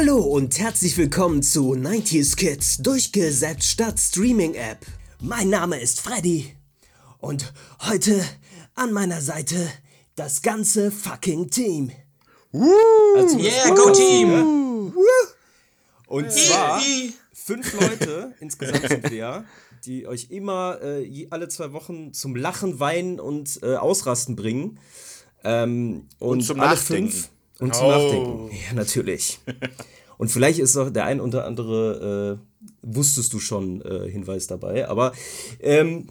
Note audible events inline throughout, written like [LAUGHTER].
Hallo und herzlich willkommen zu 90s Kids durchgesetzt statt Streaming App. Mein Name ist Freddy und heute an meiner Seite das ganze fucking Team. Also yeah, go Team! Und zwar fünf Leute [LAUGHS] insgesamt sind wir, die euch immer äh, alle zwei Wochen zum Lachen, Weinen und äh, Ausrasten bringen. Ähm, und, Und zum alle Nachdenken. fünf und zum Oh. Nachdenken. Ja, natürlich. und vielleicht ist auch der ein oder andere, äh, wusstest du schon, äh, Hinweis dabei. Aber ähm,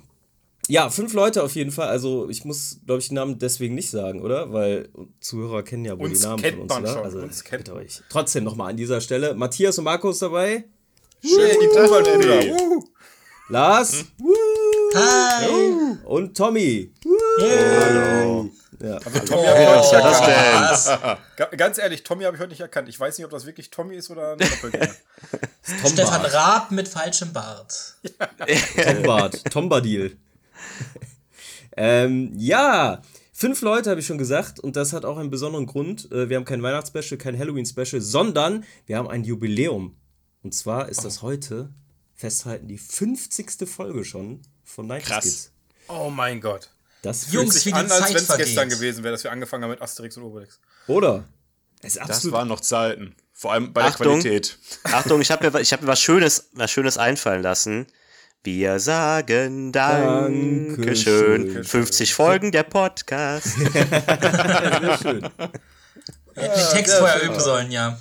ja, fünf Leute auf jeden Fall. Also ich muss, glaube ich, die Namen deswegen nicht sagen, oder? Weil Zuhörer kennen ja wohl Uns die Namen kennt von uns, man oder? schon, Also uns kennt bitte euch. Trotzdem nochmal an dieser Stelle. Matthias und Markus dabei. Schön, die Kuhbandella. Lars Hi! und Tommy. Ja. Tommy habe ich heute nicht Oh, erkannt. was? Ganz ehrlich, Tommy habe ich heute nicht erkannt. Ich weiß nicht, ob das wirklich Tommy ist oder ein [LAUGHS] Doppelgänger. Stefan Raab mit falschem Bart. Tombard. Tombadil. ähm, ja. Fünf Leute habe ich schon gesagt und das hat auch einen besonderen Grund. Äh, Wir haben kein Weihnachtsspecial, kein Halloween-Special, sondern wir haben ein Jubiläum. Und zwar ist das heute, festhalten, die 50. Folge schon von Night Krass. Kids. Oh mein Gott. Das Jungs, fühlt wie Sich die an, als wenn es gestern gewesen wäre, dass wir angefangen haben mit Asterix und Obelix. Oder? Es ist Das absolut waren noch Zeiten. Vor allem bei der Achtung. Qualität. [LAUGHS] Achtung, ich habe mir, ich hab mir was Schönes, was Schönes einfallen lassen. Wir sagen Dankeschön. Dankeschön. 50 Folgen der Podcast. [LAUGHS] sehr schön. Hätten den Text vorher üben sollen, ja.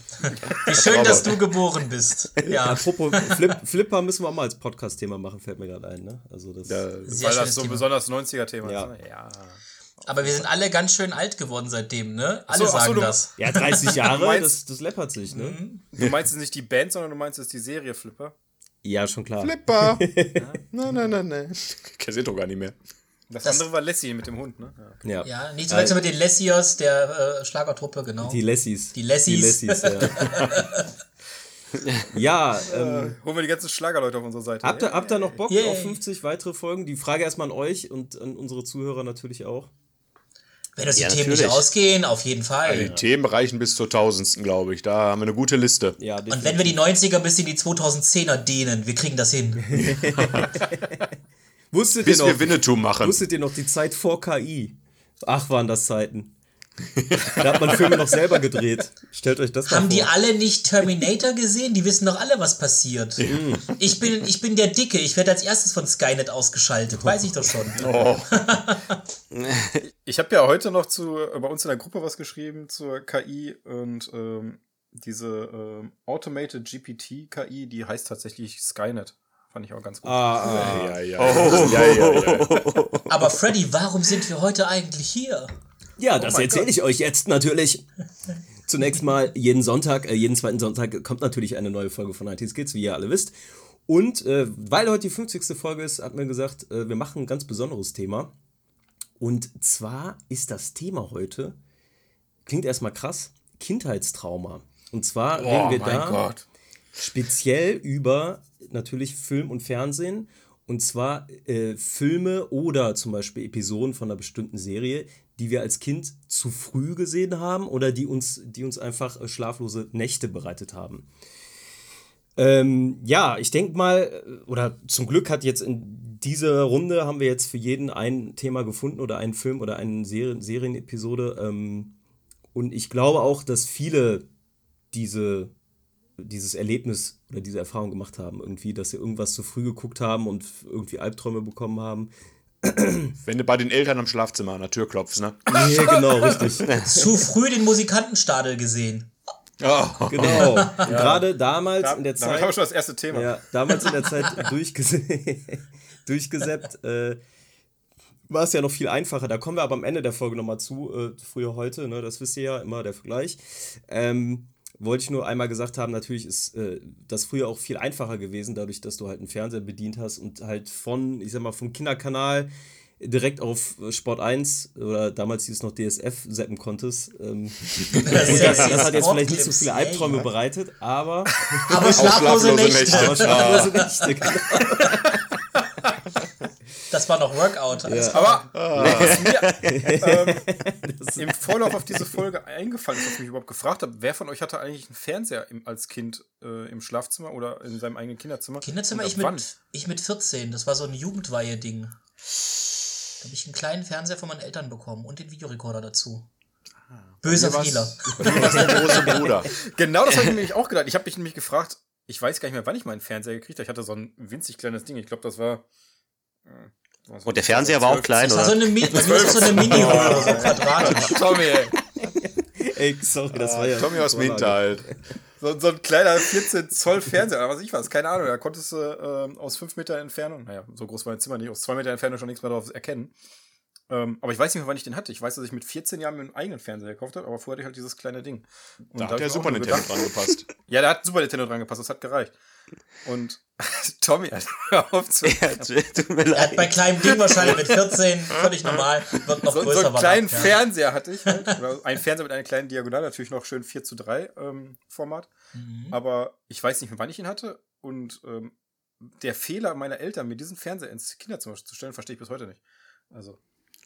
Wie schön, dass du geboren bist. [LAUGHS] Ja, Apropos Flip, Flipper müssen wir auch mal als Podcast-Thema machen, fällt mir gerade ein. Ne? Also das, sehr Weil das so ein besonders 90er-Thema Ja. ist. Ne? Ja. Aber wir sind alle ganz schön alt geworden seitdem, ne? Alle so, so, sagen du- das. Ja, 30 [LAUGHS] Jahre, meinst- das, das läppert sich, ne? Du meinst jetzt nicht die Band, sondern du meinst jetzt die Serie Flipper. Ja, schon klar. Flipper. [LAUGHS] nein, nein, nein, nein. Kennt ihr doch gar nicht mehr. Das, Das- andere war Lassie mit dem Hund, ne? Ja. Ja. Ja, nicht zu wechseln mit den Lessios der äh, Schlagertruppe, genau. Die Lessies. Die Lessies. Die Lessies, ja. [LAUGHS] ja, ähm, Holen wir die ganzen Schlagerleute auf unserer Seite. habt, ihr, habt ihr noch Bock Yay. auf 50 weitere Folgen? Die Frage erstmal an euch und an unsere Zuhörer natürlich auch. Wenn uns die Ja, Themen nicht natürlich. ausgehen, auf jeden Fall. Die Themen reichen bis zur tausendsten, glaube ich. Da haben wir eine gute Liste. Ja, Und wenn wir die 90er bis in die 2010er dehnen, wir kriegen das hin. [LAUGHS] [LAUGHS] wusstet Bis ihr wir noch, Winnetou machen. wusstet ihr noch die Zeit vor KI? Ach, waren das Zeiten. da hat man Filme noch selber gedreht. Stellt euch das mal Haben vor. die alle nicht Terminator gesehen? Die wissen doch alle, was passiert. Ich, bin, ich bin der Dicke, ich werde als erstes von Skynet ausgeschaltet, weiß ich doch schon. Ich habe ja heute noch zu, äh, bei uns in der Gruppe was geschrieben zur KI und ähm, diese ähm, Automated GPT KI, die heißt tatsächlich Skynet. Fand ich auch ganz gut. Ah, ah. Ja, ja, ja. ja, ja, ja. [LAUGHS] Aber Freddy, warum sind wir heute eigentlich hier? Ja, das mein erzähle ich euch jetzt natürlich. Zunächst mal, jeden Sonntag, äh, jeden zweiten Sonntag kommt natürlich eine neue Folge von 90s Kids, wie ihr alle wisst. Und äh, weil heute die 50. Folge ist, hat man gesagt, äh, wir machen ein ganz besonderes Thema. Und zwar ist das Thema heute, klingt erstmal krass, Kindheitstrauma. Und zwar reden oh wir mein da Gott. Speziell über natürlich Film und Fernsehen. Und zwar äh, Filme oder zum Beispiel Episoden von einer bestimmten Serie, die wir als Kind zu früh gesehen haben oder die uns, die uns einfach äh, schlaflose Nächte bereitet haben. Ähm, ja, ich denke mal, äh, oder zum Glück hat jetzt in dieser Runde haben wir jetzt für jeden ein Thema gefunden oder einen Film oder eine Serien Serienepisode. Ähm, und ich glaube auch, dass viele diese dieses Erlebnis oder diese Erfahrung gemacht haben, irgendwie, dass sie irgendwas zu früh geguckt haben und irgendwie Albträume bekommen haben. [CLEARS THROAT] Wenn du bei den Eltern am Schlafzimmer an der Tür klopfst, ne? Nee, genau, richtig. [LAUGHS] Zu früh den Musikantenstadel gesehen. Oh. Genau. [LAUGHS] Und Gerade damals Da, in der damit haben wir Zeit, schon das erste Thema. ja, damals in der Zeit [LAUGHS] durchges durchgesäppt, äh, war es ja noch viel einfacher. Da kommen wir aber am Ende der Folge nochmal zu, äh, früher heute, ne, das wisst ihr ja, immer der Vergleich. Ähm, wollte ich nur einmal gesagt haben, natürlich ist äh, das früher auch viel einfacher gewesen, dadurch, dass du halt einen Fernseher bedient hast und halt von, ich sag mal, vom Kinderkanal direkt auf äh, Sport 1 oder damals hieß es noch DSF zappen konntest. Ähm, [LAUGHS] Das, das, das hat jetzt vielleicht nicht so viele Albträume bereitet, aber, Aber schlaflose schlaflose Nächte. Nächte. aber schlaflose Nächte, genau. [LAUGHS] Das war noch Workout. Ja. Aber was mir [LAUGHS] ähm, im Vorlauf auf diese Folge eingefallen ist, was ich mich überhaupt gefragt habe, wer von euch hatte eigentlich einen Fernseher im, als Kind äh, im Schlafzimmer oder in seinem eigenen Kinderzimmer? Kinderzimmer, ich wann? mit, ich mit 14. Das war so ein Jugendweihe-Ding. Da habe ich einen kleinen Fernseher von meinen Eltern bekommen und den Videorekorder dazu. Böser Bei mir Fehler. große Bruder. [LAUGHS] Genau das habe ich mir nämlich auch gedacht. Ich habe mich nämlich gefragt, ich weiß gar nicht mehr, wann ich meinen Fernseher gekriegt habe. Ich hatte so ein winzig kleines Ding. Ich glaube, das war. Äh, was Und der Fernseher war auch 12, klein, Das war so oder? Mi das so eine Mini-Röhre, so [LAUGHS] quadratisch. Tommy, ey. Ey, sorry, das war ja. Tommy aus dem. Hinterhalt. So, so ein kleiner 14 Zoll Fernseher, oder was ich weiß, keine Ahnung. Da konntest du ähm, aus 5 Meter Entfernung, naja, so groß war mein Zimmer nicht, aus 2 Meter Entfernung schon nichts mehr drauf erkennen. Ähm, aber ich weiß nicht mehr, wann ich den hatte. Ich weiß, dass ich mit 14 Jahren mir einen eigenen Fernseher gekauft habe, aber vorher hatte ich halt dieses kleine Ding. Und Da hab hat der Super Nintendo dran gepasst. [LAUGHS] Ja, da hat Super Nintendo dran gepasst, das hat gereicht. Und [LAUGHS] Tommy, hör auf zu. [LAUGHS] Ja, tut mir Er hat bei leid. kleinem Ding wahrscheinlich mit 14, völlig normal, wird noch so, größer. so einen kleinen ja. Fernseher hatte ich halt. Ein Fernseher mit einer kleinen Diagonal, natürlich noch schön 4 zu 3 ähm, Format. Mhm. Aber ich weiß nicht mehr, wann ich ihn hatte. Und ähm, der Fehler meiner Eltern, mir diesen Fernseher ins Kinderzimmer zu stellen, verstehe ich bis heute nicht. Also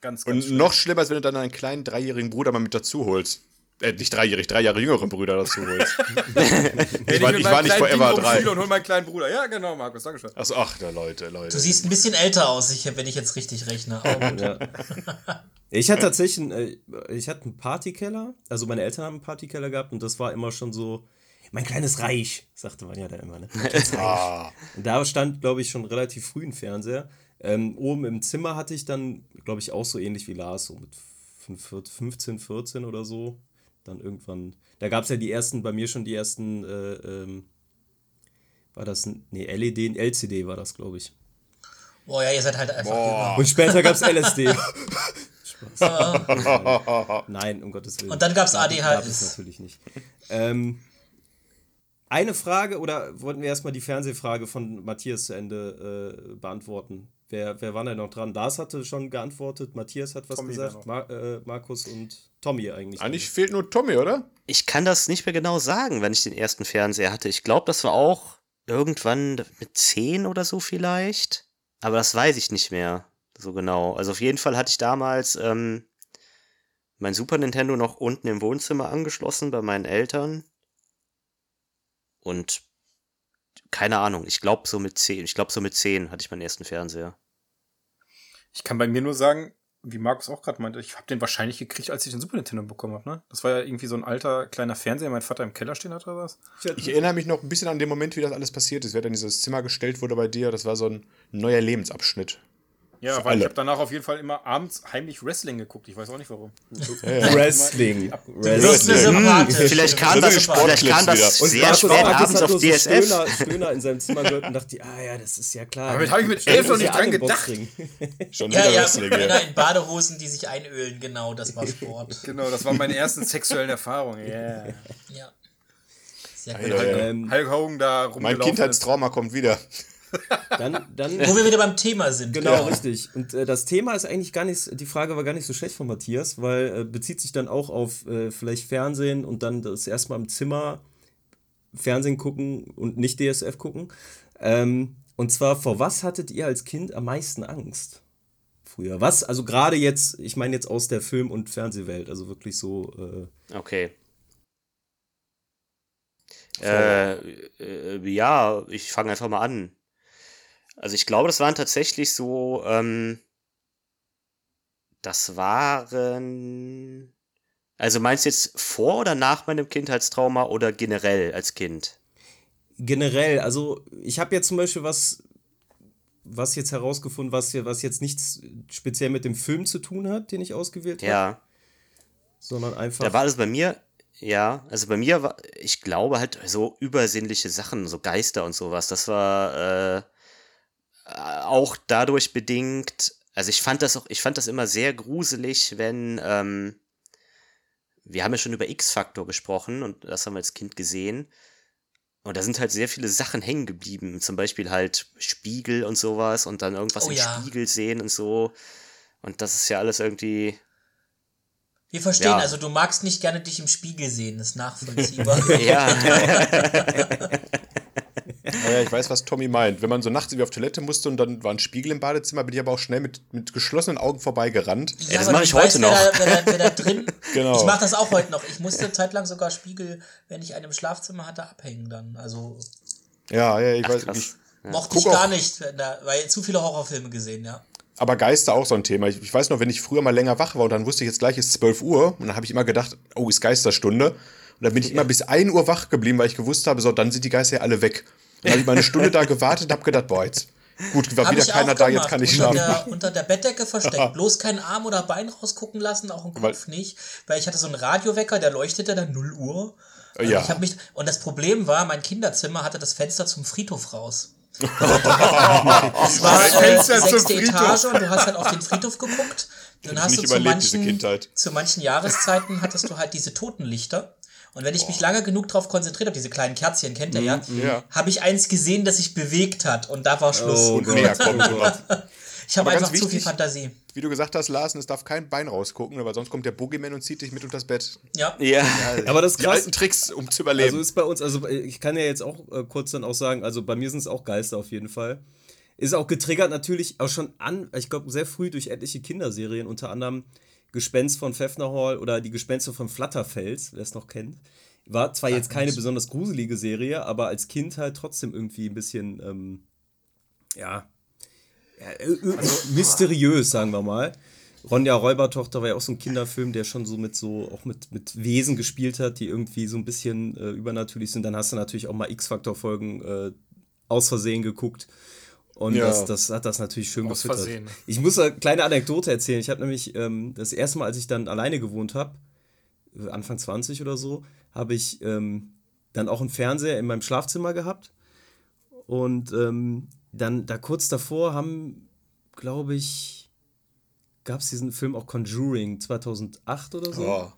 ganz, ganz Und schlimm. noch schlimmer ist, wenn du dann einen kleinen dreijährigen Bruder mal mit dazu holst. Äh, nicht dreijährig, drei Jahre jüngere Brüder dazu holst. Wenn [LAUGHS] ich war- ich war nicht forever Ding drei. und hol meinen kleinen Bruder. Ja, genau, Markus, Dankeschön. Achso, ach, da Leute, Leute. Du siehst ein bisschen älter aus, ich, wenn ich jetzt richtig rechne. Ja. [LAUGHS] Ich hatte tatsächlich einen, äh, ich hatte einen Partykeller, also meine Eltern haben einen Partykeller gehabt und das war immer schon so, mein kleines Reich, sagte man ja da immer. Ne? Mein kleines [LAUGHS] Reich. Ah, Und da stand, glaube ich, schon relativ früh ein Fernseher. Ähm, oben im Zimmer hatte ich dann, glaube ich, auch so ähnlich wie Lars, so mit 5 15, 14 oder so. Dann irgendwann, da gab es ja die ersten, bei mir schon die ersten, äh, ähm, war das, ein- nee, LED, ein LCD war das, glaube ich. Boah, ja, ihr seid halt einfach Boah. Und später gab es LSD. [LAUGHS] Spaß. Nein, um Gottes Willen. Und dann Gab- ADHS. Gab es natürlich nicht. Ähm, eine Frage, oder wollten wir erstmal die Fernsehfrage von Matthias zu Ende äh, beantworten? Wer, wer war denn noch dran? Lars hatte schon geantwortet, Matthias hat was Tommy gesagt, Mar äh, Markus und Tommy eigentlich. Eigentlich fehlt nur Tommy, oder? Ich kann das nicht mehr genau sagen, wenn ich den ersten Fernseher hatte. Ich glaube, das war auch irgendwann mit 10 oder so vielleicht. Aber das weiß ich nicht mehr so genau. Also auf jeden Fall hatte ich damals ähm, mein Super Nintendo noch unten im Wohnzimmer angeschlossen bei meinen Eltern. Und keine Ahnung, ich glaube so mit 10, ich glaube so mit 10 hatte ich meinen ersten Fernseher. Ich kann bei mir nur sagen, wie Markus auch gerade meinte, ich habe den wahrscheinlich gekriegt, als ich den Super Nintendo bekommen habe. Ne? Das war ja irgendwie so ein alter kleiner Fernseher, mein Vater im Keller stehen hat oder was. Ich erinnere mich noch ein bisschen an den Moment, wie das alles passiert ist. Wer dann dieses Zimmer gestellt wurde bei dir, das war so ein neuer Lebensabschnitt. Ja, weil ich alle. habe danach auf jeden Fall immer abends heimlich Wrestling geguckt. Ich weiß auch nicht warum. Wrestling. Wrestling. [LAUGHS] Vielleicht kam das, eine vielleicht kam das Und sehr spät abends hat auf DSF. Stöhner, Stöhner in seinem Zimmer gehört und dachte, ah ja, das ist ja klar. Damit hab ich mit elf noch nicht an dran gedacht. Schon Ja, wieder ja, Wrestling, Männer ja. in Badehosen, die sich einölen, genau, das war Sport. [LAUGHS] Genau, das waren meine ersten sexuellen Erfahrungen. Yeah. Ja. Sehr gut. Hulk, Hulk Hogan da rumgelaufen Mein. Kindheitstrauma kommt wieder. Dann, dann Wo wir wieder beim Thema sind. Genau, richtig. Und äh, das Thema ist eigentlich gar nicht, die Frage war gar nicht so schlecht von Matthias, weil äh, bezieht sich dann auch auf äh, vielleicht Fernsehen und dann das erstmal im Zimmer Fernsehen gucken und nicht DSF gucken. Ähm, und zwar, vor was hattet ihr als Kind am meisten Angst? Früher. Was? Also gerade jetzt, ich meine jetzt aus der Film- und Fernsehwelt, also wirklich so. Äh, Okay. Äh, äh, ja, ich fange einfach mal an. Also ich glaube, das waren tatsächlich so, ähm, das waren, also meinst du jetzt vor oder nach meinem Kindheitstrauma oder generell als Kind? generell, also ich habe jetzt zum Beispiel was, was jetzt herausgefunden, was, hier- was jetzt nichts speziell mit dem Film zu tun hat, den ich ausgewählt habe. Ja. sondern einfach. Da war das bei mir, ja, also bei mir war, ich glaube halt so übersinnliche Sachen, so Geister und sowas, das war äh, auch dadurch bedingt, also ich fand das auch, ich fand das immer sehr gruselig, wenn, ähm, wir haben ja schon über X-Faktor gesprochen und das haben wir als Kind gesehen. Und da sind halt sehr viele Sachen hängen geblieben. Zum Beispiel halt Spiegel und sowas und dann irgendwas Oh im ja. Spiegel sehen und so. Und das ist ja alles irgendwie. Wir verstehen, Ja. also du magst nicht gerne dich im Spiegel sehen, ist [LAUGHS] nachvollziehbar. Ja. [LAUGHS] Naja, ich weiß, was Tommy meint. Wenn man so nachts irgendwie auf Toilette musste und dann war ein Spiegel im Badezimmer, bin ich aber auch schnell mit, mit geschlossenen Augen vorbeigerannt. Ja, das mache ich heute weißt, noch. Wer da, wer da, wer da drin. [LAUGHS] Genau. Ich mache das auch heute noch. Ich musste zeitlang sogar Spiegel, wenn ich einen im Schlafzimmer hatte, abhängen dann. Also Ja, ja, ich weiß. krass. Ich, mochte Guck ich gar auch- nicht, da, weil zu viele Horrorfilme gesehen, ja. aber Geister auch so ein Thema. Ich, ich weiß noch, wenn ich früher mal länger wach war und dann wusste ich jetzt gleich ist 12 Uhr und dann habe ich immer gedacht, oh, ist Geisterstunde. Und dann bin ich immer bis 1 Uhr wach geblieben, weil ich gewusst habe, so, dann sind die Geister ja alle weg. Dann habe ich mal eine Stunde da gewartet und habe gedacht, boah, jetzt gut, war Hab wieder keiner da, jetzt kann ich unter schlafen. Der, unter der Bettdecke versteckt. [LAUGHS] Bloß keinen Arm oder Bein rausgucken lassen, auch im Kopf nicht. Weil ich hatte so einen Radiowecker, der leuchtete dann 0 Uhr. Ja. Ich mich, und das Problem war, mein Kinderzimmer hatte das Fenster zum Friedhof raus. Es war äh, sechste Friedhof. Etage und du hast halt auf den Friedhof geguckt. Dann hast du zu manchen, zu manchen Jahreszeiten hattest du halt diese Totenlichter. Und wenn ich mich lange genug darauf konzentriert habe, diese kleinen Kerzchen, kennt ihr ja, Ja. habe ich eins gesehen, das sich bewegt hat. Und da war Schluss. Oh Und Gott. mehr [LAUGHS] kommt. Ich habe einfach zu viel wichtig- Fantasie. Wie du gesagt hast, Larsen, es darf kein Bein rausgucken, weil sonst kommt der Boogeyman und zieht dich mit unters Bett. Ja. Ja. Aber das ist Die krass. alten Tricks, um zu Also überleben. ist bei uns, also ich kann ja jetzt auch äh, kurz dann auch sagen, also bei mir sind es auch Geister auf jeden Fall. Ist auch getriggert natürlich auch schon an, ich glaube, sehr früh durch etliche Kinderserien, unter anderem Gespenst von Pfeffner Hall oder die Gespenster von Flatterfels, wer es noch kennt. War zwar jetzt keine besonders gruselige Serie, aber als Kind halt trotzdem irgendwie ein bisschen, ähm, ja, ja äh, äh, mysteriös, sagen wir mal. Ronja Räubertochter war ja auch so ein Kinderfilm, der schon so mit so, auch mit, mit Wesen gespielt hat, die irgendwie so ein bisschen äh, übernatürlich sind. Dann hast du natürlich auch mal X-Factor-Folgen äh, aus Versehen geguckt. Und Ja. das, das hat das natürlich schön Aus gefüttert. Versehen. Ich muss eine kleine Anekdote erzählen. Ich habe nämlich ähm, das erste Mal, als ich dann alleine gewohnt habe, Anfang 20 oder so, habe ich ähm, dann auch einen Fernseher in meinem Schlafzimmer gehabt. Und ähm, dann da kurz davor haben, glaube ich, gab es diesen Film auch Conjuring 2008 oder so. Oh.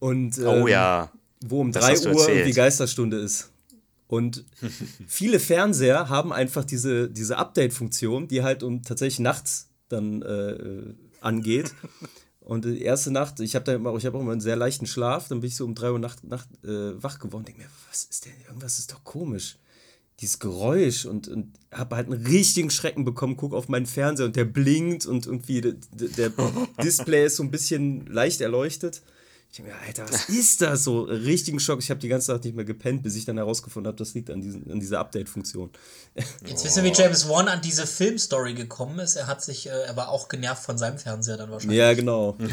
Und, ähm, Oh ja. wo um Das 3 hast du Uhr irgendwie Geisterstunde ist. Und viele Fernseher haben einfach diese, diese Update-Funktion, die halt um tatsächlich nachts dann äh, angeht. Und die erste Nacht, ich habe habe auch immer einen sehr leichten Schlaf, dann bin ich so um 3 Uhr Nacht, Nacht äh, wach geworden, denke mir, was ist denn, irgendwas ist doch komisch. Dieses Geräusch und, und habe halt einen richtigen Schrecken bekommen, guck auf meinen Fernseher und der blinkt und irgendwie der, der Display ist so ein bisschen leicht erleuchtet. Ich denke mir, Alter, was ist das? So richtigen Schock. Ich habe die ganze Nacht nicht mehr gepennt, bis ich dann herausgefunden habe, das liegt an, diesen, an dieser Update-Funktion. [LAUGHS] Jetzt wissen wir, wie James Wan an diese Filmstory gekommen ist. Er hat sich, äh, er war auch genervt von seinem Fernseher dann wahrscheinlich. Ja, genau. [LAUGHS]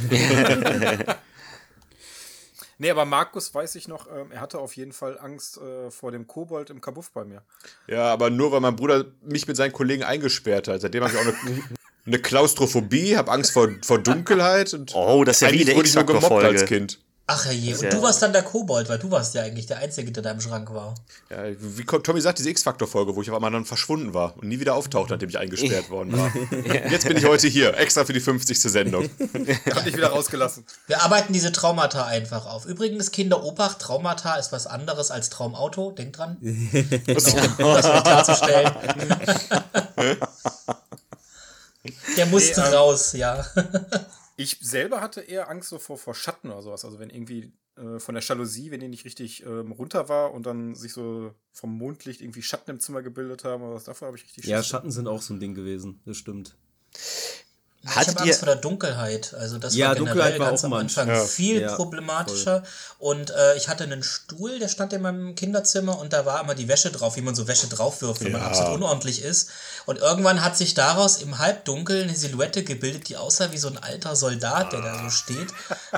Nee, aber Markus weiß ich noch, ähm, er hatte auf jeden Fall Angst äh, vor dem Kobold im Kabuff bei mir. Ja, aber nur weil mein Bruder mich mit seinen Kollegen eingesperrt hat. Seitdem habe ich auch eine, eine Klaustrophobie, habe Angst vor, vor Dunkelheit und Oh, das ist ja wie eine wurde ich nur gemobbt als X-Factor-Folge. Kind. Ach je, und du warst dann der Kobold, weil du warst ja eigentlich der Einzige, der da im Schrank war. Ja, wie kommt- Tommy sagt, diese X-Factor-Folge, wo ich auf einmal dann verschwunden war und nie wieder auftauchte, nachdem ich eingesperrt worden war. [LAUGHS] Jetzt bin ich heute hier, extra für die 50. Sendung. [LAUGHS] Hat dich wieder rausgelassen. Wir arbeiten diese Traumata einfach auf. Übrigens, Kinder, Obacht, Traumata ist was anderes als Traumauto. Denkt dran. genau, [LAUGHS] das noch klarzustellen. Der musste Nee, ähm, raus, ja. [LAUGHS] Ich selber hatte eher Angst so vor, vor Schatten oder sowas. Also wenn irgendwie äh, von der Jalousie, wenn die nicht richtig ähm, runter war und dann sich so vom Mondlicht irgendwie Schatten im Zimmer gebildet haben, oder was davor habe ich richtig Ja, Schiss. Schatten sind auch so ein Ding gewesen, das stimmt. Ich Hattet habe ihr- Angst vor der Dunkelheit. Also das Ja, war generell Dunkelheit war ganz am Anfang Ja. viel Ja, problematischer. Und äh, ich hatte einen Stuhl, der stand in meinem Kinderzimmer und da war immer die Wäsche drauf, wie man so Wäsche draufwirft, wenn man absolut unordentlich ist. Und irgendwann hat sich daraus im Halbdunkel eine Silhouette gebildet, die aussah wie so ein alter Soldat, der da so steht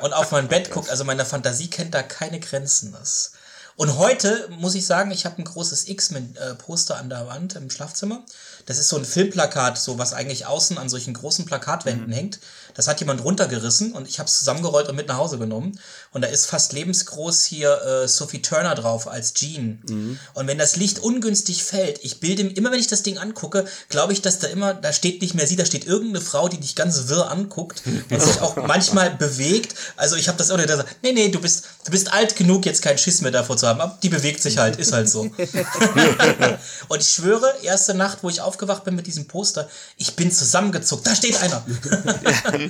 und auf mein Bett guckt. Also meine Fantasie kennt da keine Grenzen. Das und heute muss ich sagen, ich habe ein großes X-Men-Poster an der Wand im Schlafzimmer. Das ist so ein Filmplakat, so was eigentlich außen an solchen großen Plakatwänden hängt. Das hat jemand runtergerissen und ich habe es zusammengerollt und mit nach Hause genommen. Und da ist fast lebensgroß hier äh, Sophie Turner drauf als Jean. Und wenn das Licht ungünstig fällt, ich bilde immer wenn ich das Ding angucke, glaube ich, dass da immer, da steht nicht mehr sie, da steht irgendeine Frau, die dich ganz wirr anguckt und sich auch [LAUGHS] manchmal bewegt. Also ich habe das immer gesagt, nee, nee, du bist, du bist alt genug, jetzt keinen Schiss mehr davor zu haben. Aber die bewegt sich halt, ist halt so. [LAUGHS] und ich schwöre, erste Nacht, wo ich aufgewacht bin mit diesem Poster, ich bin zusammengezuckt. Da steht einer. [LAUGHS]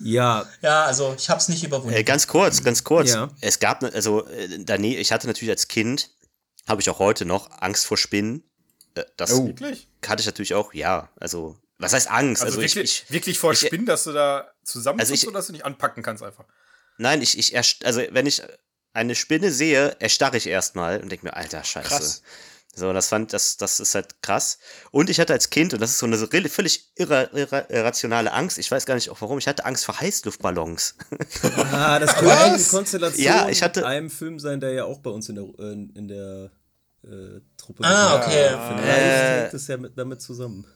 Ja, ja, also ich habe es nicht überwunden. Äh, ganz kurz, ganz kurz. Ja. Es gab, ne- also, äh, dane- ich hatte natürlich als Kind Habe ich auch heute noch. Angst vor Spinnen. Äh, Das Oh. Wirklich? hatte ich natürlich auch, ja. Also, was heißt Angst? Also, Also, ich, wirklich, ich, wirklich vor ich- Spinnen, dass du da zusammen Also ich- oder dass du nicht anpacken kannst einfach. nein, ich, ich, erst- also, wenn ich eine Spinne sehe, erstarre ich erstmal und denke mir, alter Scheiße. Krass. So, das fand, das, das ist halt krass. Und ich hatte als Kind, und das ist so eine so völlig irra, irra, irrationale Angst, ich weiß gar nicht auch warum, ich hatte Angst vor Heißluftballons. [LAUGHS] Ah, das [LAUGHS] könnte eine Konstellation Ja, ich hatte- mit einem Film sein, der ja auch bei uns in der, äh, in der äh, Truppe Ah, okay. Vielleicht hängt es ja mit, damit zusammen.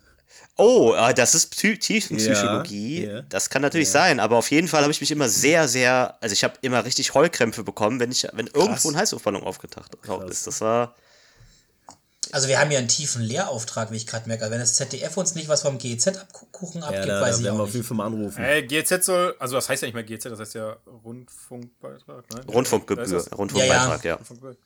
Oh, ah, das ist Psy Tiefenpsychologie. Ja, ja. Das kann natürlich sein, aber auf jeden Fall habe ich mich immer sehr, sehr, also ich habe immer richtig Heulkrämpfe bekommen, wenn ich, wenn irgendwo ein Heißluftballon aufgetaucht ist. Das war, Also wir haben ja einen tiefen Lehrauftrag, wie ich gerade merke. Also wenn das ZDF uns nicht was vom GEZ-Kuchen Ja, abgibt, da, weiß da ich werden wir auch auf jeden nicht. Fall mal anrufen. Äh, GZ soll, also das heißt ja nicht mehr GZ, das heißt ja Rundfunkbeitrag. Nein? Rundfunkgebühr, ist. Rundfunkbeitrag, ja. Rundfunkgebühr.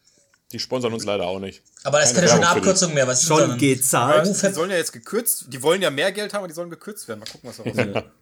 Die sponsern uns leider auch nicht. Aber das ist keine schöne. Abkürzung mehr. Was ist Schon das denn? gezahlt. Die sollen ja jetzt gekürzt, die wollen ja mehr Geld haben, aber die sollen gekürzt werden. Mal gucken, was da rauskommt. [LAUGHS]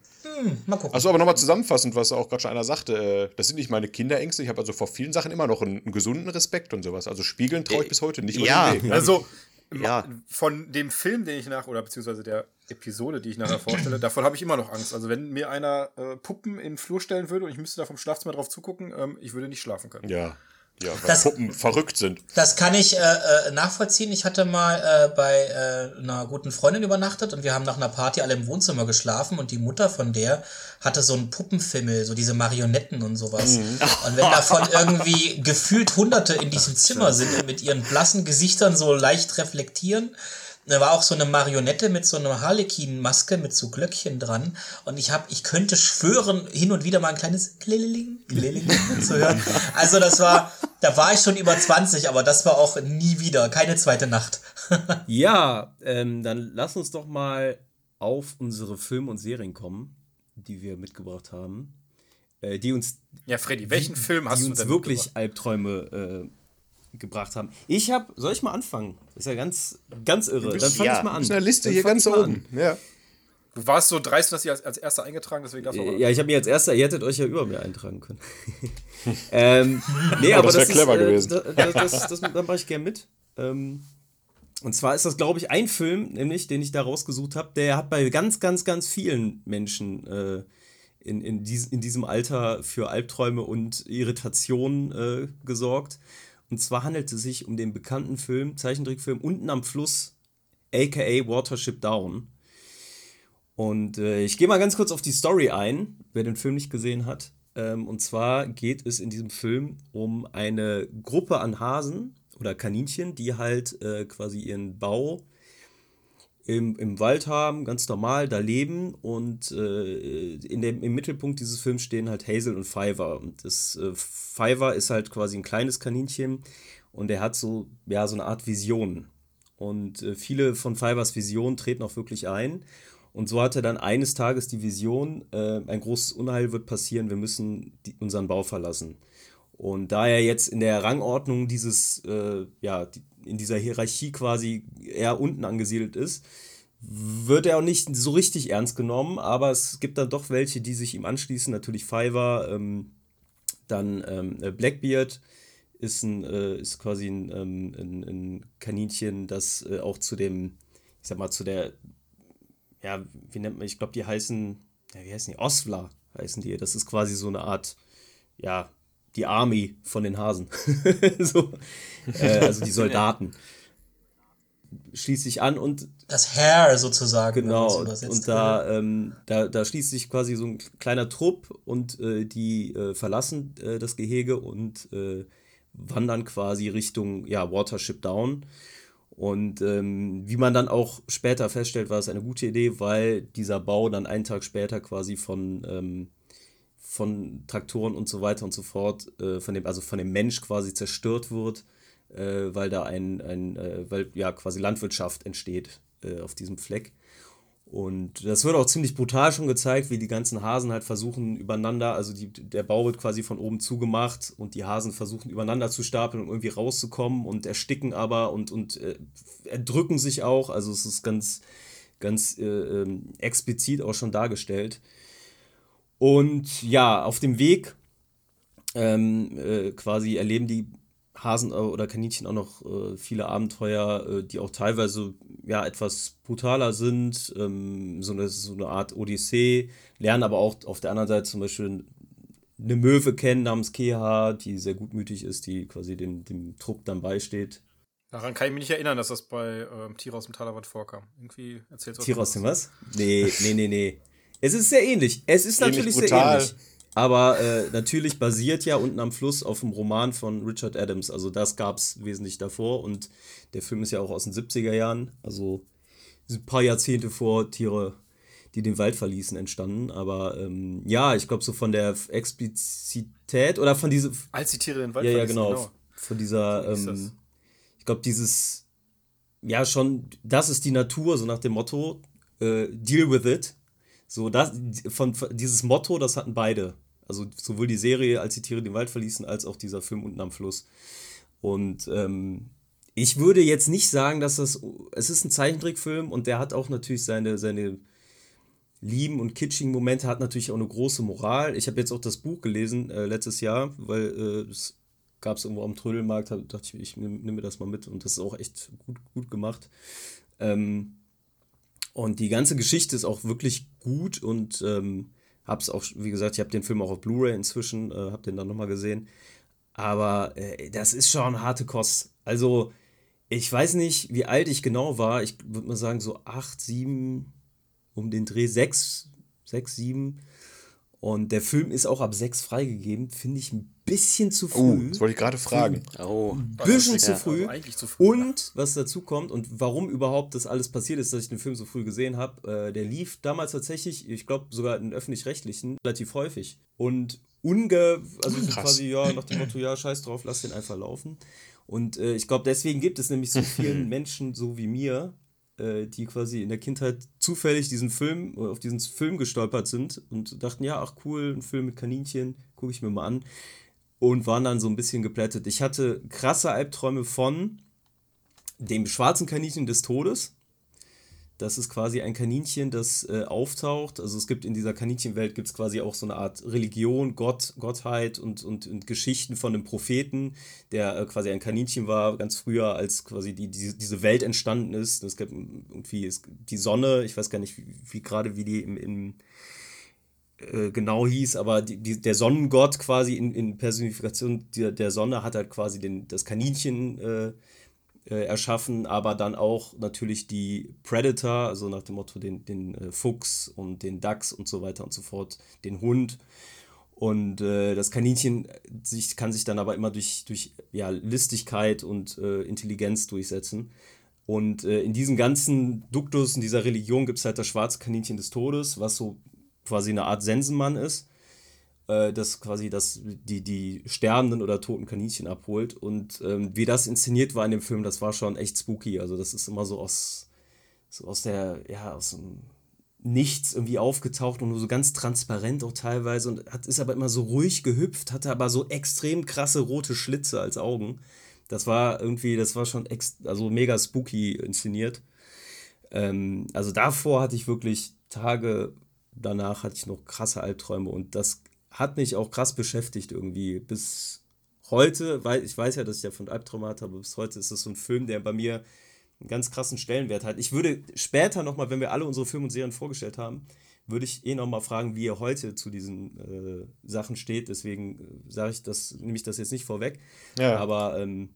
Mal gucken. Achso, aber nochmal zusammenfassend, was auch gerade schon einer sagte, äh, das sind nicht meine Kinderängste. Ich habe also vor vielen Sachen immer noch einen, einen gesunden Respekt und sowas. Also Spiegeln traue ich bis heute nicht. ja. Weg. Also, Ja. von dem Film, den ich nach, oder beziehungsweise der Episode, die ich nachher vorstelle, [CLEARS THROAT] davon habe ich immer noch Angst. Also, wenn mir einer äh, Puppen in den Flur stellen würde und ich müsste da vom Schlafzimmer drauf zugucken, ähm, ich würde nicht schlafen können. Ja, ja, weil Das- Puppen verrückt sind. Das kann ich äh, äh, nachvollziehen. Ich hatte mal äh, bei äh, einer guten Freundin übernachtet und wir haben nach einer Party alle im Wohnzimmer geschlafen und die Mutter von der hatte so einen Puppenfimmel, so diese Marionetten und sowas. Und wenn davon [LAUGHS] irgendwie gefühlt Hunderte in diesem Zimmer sind und mit ihren blassen Gesichtern so leicht reflektieren, da war auch so eine Marionette mit so einer Harlequin-Maske mit so Glöckchen dran. Und ich hab, ich könnte schwören, hin und wieder mal ein kleines Klilling, Klilling [LAUGHS] zu hören. Also das war, da war ich schon über 20, aber das war auch nie wieder, keine zweite Nacht. [LAUGHS] Ja, ähm, dann lass uns doch mal auf unsere Filme und Serien kommen, die wir mitgebracht haben. Äh, die uns, Ja, Freddy, welchen Film hast die du uns denn wirklich? Albträume äh, gebracht haben. Ich habe, soll ich mal anfangen? Ist ja ganz, ganz irre. Dann fange ja, ich mal an. Das ist eine Liste Dann hier ganz ich oben. Ja. Du warst so dreist, dass sie als, als erster eingetragen, deswegen darfst du Ja, ich habe mir als erster, ihr hättet euch ja über mir eintragen können. [LAUGHS] ähm, nee, aber das das, clever ist, äh, gewesen. Das, das, das, das, da mache ich gerne mit. Ähm, und zwar ist das, glaube ich, ein Film, nämlich, den ich da rausgesucht habe, der hat bei ganz, ganz, ganz vielen Menschen äh, in, in, dies, in diesem Alter für Albträume und Irritationen äh, gesorgt. Und zwar handelt es sich um den bekannten Film, Zeichentrickfilm Unten am Fluss, aka Watership Down. Und äh, ich gehe mal ganz kurz auf die Story ein, wer den Film nicht gesehen hat. Ähm, und zwar geht es in diesem Film um eine Gruppe an Hasen oder Kaninchen, die halt äh, quasi ihren Bau im, im Wald haben, ganz normal, da leben. Und äh, in dem, im Mittelpunkt dieses Films stehen halt Hazel und Fiverr. Und das äh, Fiverr ist halt quasi ein kleines Kaninchen und er hat so, ja, so eine Art Vision. Und äh, viele von Fivers Visionen treten auch wirklich ein. Und so hat er dann eines Tages die Vision, äh, ein großes Unheil wird passieren, wir müssen die, unseren Bau verlassen. Und da er jetzt in der Rangordnung dieses, äh, ja, die, in dieser Hierarchie quasi eher unten angesiedelt ist, wird er auch nicht so richtig ernst genommen, aber es gibt dann doch welche, die sich ihm anschließen. Natürlich Fiverr, ähm, dann ähm, äh, Blackbeard ist, ein, äh, ist quasi ein, ähm, ein, ein Kaninchen, das äh, auch zu dem, ich sag mal, zu der, ja, wie nennt man, ich glaube, die heißen, ja, wie heißen die? Osler heißen die. Das ist quasi so eine Art, ja, die Army von den Hasen. [LAUGHS] so, äh, also die Soldaten. Schließt sich an und Das Hair sozusagen. Genau, und da, ähm, da, da schließt sich quasi so ein kleiner Trupp und äh, die äh, verlassen äh, das Gehege und äh, wandern quasi Richtung ja, Watership Down. Und ähm, wie man dann auch später feststellt, war es eine gute Idee, weil dieser Bau dann einen Tag später quasi von, ähm, von Traktoren und so weiter und so fort, äh, von dem, also von dem Mensch quasi zerstört wird, äh, weil da ein, ein äh, weil ja quasi Landwirtschaft entsteht äh, auf diesem Fleck. Und das wird auch ziemlich brutal schon gezeigt, wie die ganzen Hasen halt versuchen übereinander, also die, der Bau wird quasi von oben zugemacht und die Hasen versuchen übereinander zu stapeln, um irgendwie rauszukommen und ersticken aber und, und äh, erdrücken sich auch. Also es ist ganz, ganz äh, ähm, explizit auch schon dargestellt. Und ja, auf dem Weg ähm, äh, quasi erleben die Hasen äh, oder Kaninchen auch noch äh, viele Abenteuer, äh, die auch teilweise ja etwas brutaler sind, ähm, so, eine, so eine Art Odyssee, lernen aber auch auf der anderen Seite zum Beispiel eine Möwe kennen namens Keha, die sehr gutmütig ist, die quasi dem, dem Trupp dann beisteht. Daran kann ich mich nicht erinnern, dass das bei ähm, Tiere aus dem Talerwald vorkam. Irgendwie erzählt Tiere aus dem was? Nee, nee, nee, nee. Es ist sehr ähnlich. Es ist ähnlich natürlich brutal. sehr ähnlich. Aber äh, natürlich basiert ja unten am Fluss auf dem Roman von Richard Adams. Also das gab es wesentlich davor. Und der Film ist ja auch aus den 70er Jahren. Also ein paar Jahrzehnte vor Tiere, die den Wald verließen, entstanden. Aber ähm, ja, ich glaube so von der Explizität oder von dieser... Als die Tiere den Wald ja, verließen, Ja, genau. genau. Von dieser... Ähm, ich glaube dieses... Ja, schon, das ist die Natur, so nach dem Motto, äh, deal with it. So, das, von, von, dieses Motto, das hatten beide. Also sowohl die Serie, als die Tiere den Wald verließen, als auch dieser Film unten am Fluss. Und ähm, ich würde jetzt nicht sagen, dass das. Es ist ein Zeichentrickfilm und der hat auch natürlich seine, seine lieben und kitschigen Momente, hat natürlich auch eine große Moral. Ich habe jetzt auch das Buch gelesen äh, letztes Jahr, weil äh, es gab es irgendwo am Trödelmarkt, da dachte ich, ich nehme nehm mir das mal mit und das ist auch echt gut, gut gemacht. Ähm, und die ganze Geschichte ist auch wirklich gut und ähm, hab's auch, wie gesagt, ich habe den Film auch auf Blu-ray inzwischen, äh, habe den dann nochmal gesehen. Aber äh, das ist schon harte Kost. Also, ich weiß nicht, wie alt ich genau war. Ich würde mal sagen, so acht, sieben, um den Dreh, sechs, sechs, sieben. Und der Film ist auch ab 6 freigegeben, finde ich ein bisschen zu oh, früh. Oh, das wollte ich gerade fragen. Oh, ein bisschen zu, früh. Also zu früh. Und was dazu kommt und warum überhaupt das alles passiert ist, dass ich den Film so früh gesehen habe, äh, der lief damals tatsächlich, ich glaube sogar in öffentlich-rechtlichen, relativ häufig. Und unge, also so quasi, ja, nach dem Motto, ja, scheiß drauf, lass den einfach laufen. Und äh, ich glaube, deswegen gibt es nämlich so [LAUGHS] vielen Menschen so wie mir, äh, die quasi in der Kindheit zufällig diesen Film, auf diesen Film gestolpert sind und dachten, ja, ach cool, ein Film mit Kaninchen, gucke ich mir mal an. Und waren dann so ein bisschen geplättet. Ich hatte krasse Albträume von dem schwarzen Kaninchen des Todes. Das ist quasi ein Kaninchen, das äh, auftaucht. Also es gibt in dieser Kaninchenwelt gibt es quasi auch so eine Art Religion, Gott, Gottheit und, und, und Geschichten von einem Propheten, der äh, quasi ein Kaninchen war, ganz früher, als quasi die, die, diese Welt entstanden ist. Es gibt irgendwie es, die Sonne, ich weiß gar nicht, wie, wie gerade wie die im, im äh, genau hieß, aber die, die, der Sonnengott quasi in, in Personifikation der, der Sonne hat halt quasi den, das Kaninchen äh, äh, erschaffen, aber dann auch natürlich die Predator, also nach dem Motto den, den äh, Fuchs und den Dachs und so weiter und so fort, den Hund. Und äh, das Kaninchen sich, kann sich dann aber immer durch, durch ja, Listigkeit und äh, Intelligenz durchsetzen. Und äh, in diesem ganzen Duktus, in dieser Religion gibt es halt das schwarze Kaninchen des Todes, was so quasi eine Art Sensenmann ist äh, das quasi das, die, die sterbenden oder toten Kaninchen abholt. Und ähm, wie das inszeniert war in dem Film, das war schon echt spooky. Also das ist immer so aus, so aus der, ja, aus dem Nichts irgendwie aufgetaucht und nur so ganz transparent auch teilweise und hat, ist aber immer so ruhig gehüpft, hatte aber so extrem krasse rote Schlitze als Augen. Das war irgendwie, das war schon ex, also mega spooky inszeniert. Ähm, also davor hatte ich wirklich Tage danach hatte ich noch krasse Albträume und das hat mich auch krass beschäftigt irgendwie. Bis heute, weil ich weiß ja, dass ich ja von Albtraumat habe, bis heute ist das so ein Film, der bei mir einen ganz krassen Stellenwert hat. Ich würde später nochmal, wenn wir alle unsere Filme und Serien vorgestellt haben, würde ich eh nochmal fragen, wie ihr heute zu diesen äh, Sachen steht. Deswegen äh, sage ich das, nehme ich das jetzt nicht vorweg. Ja. Aber ähm,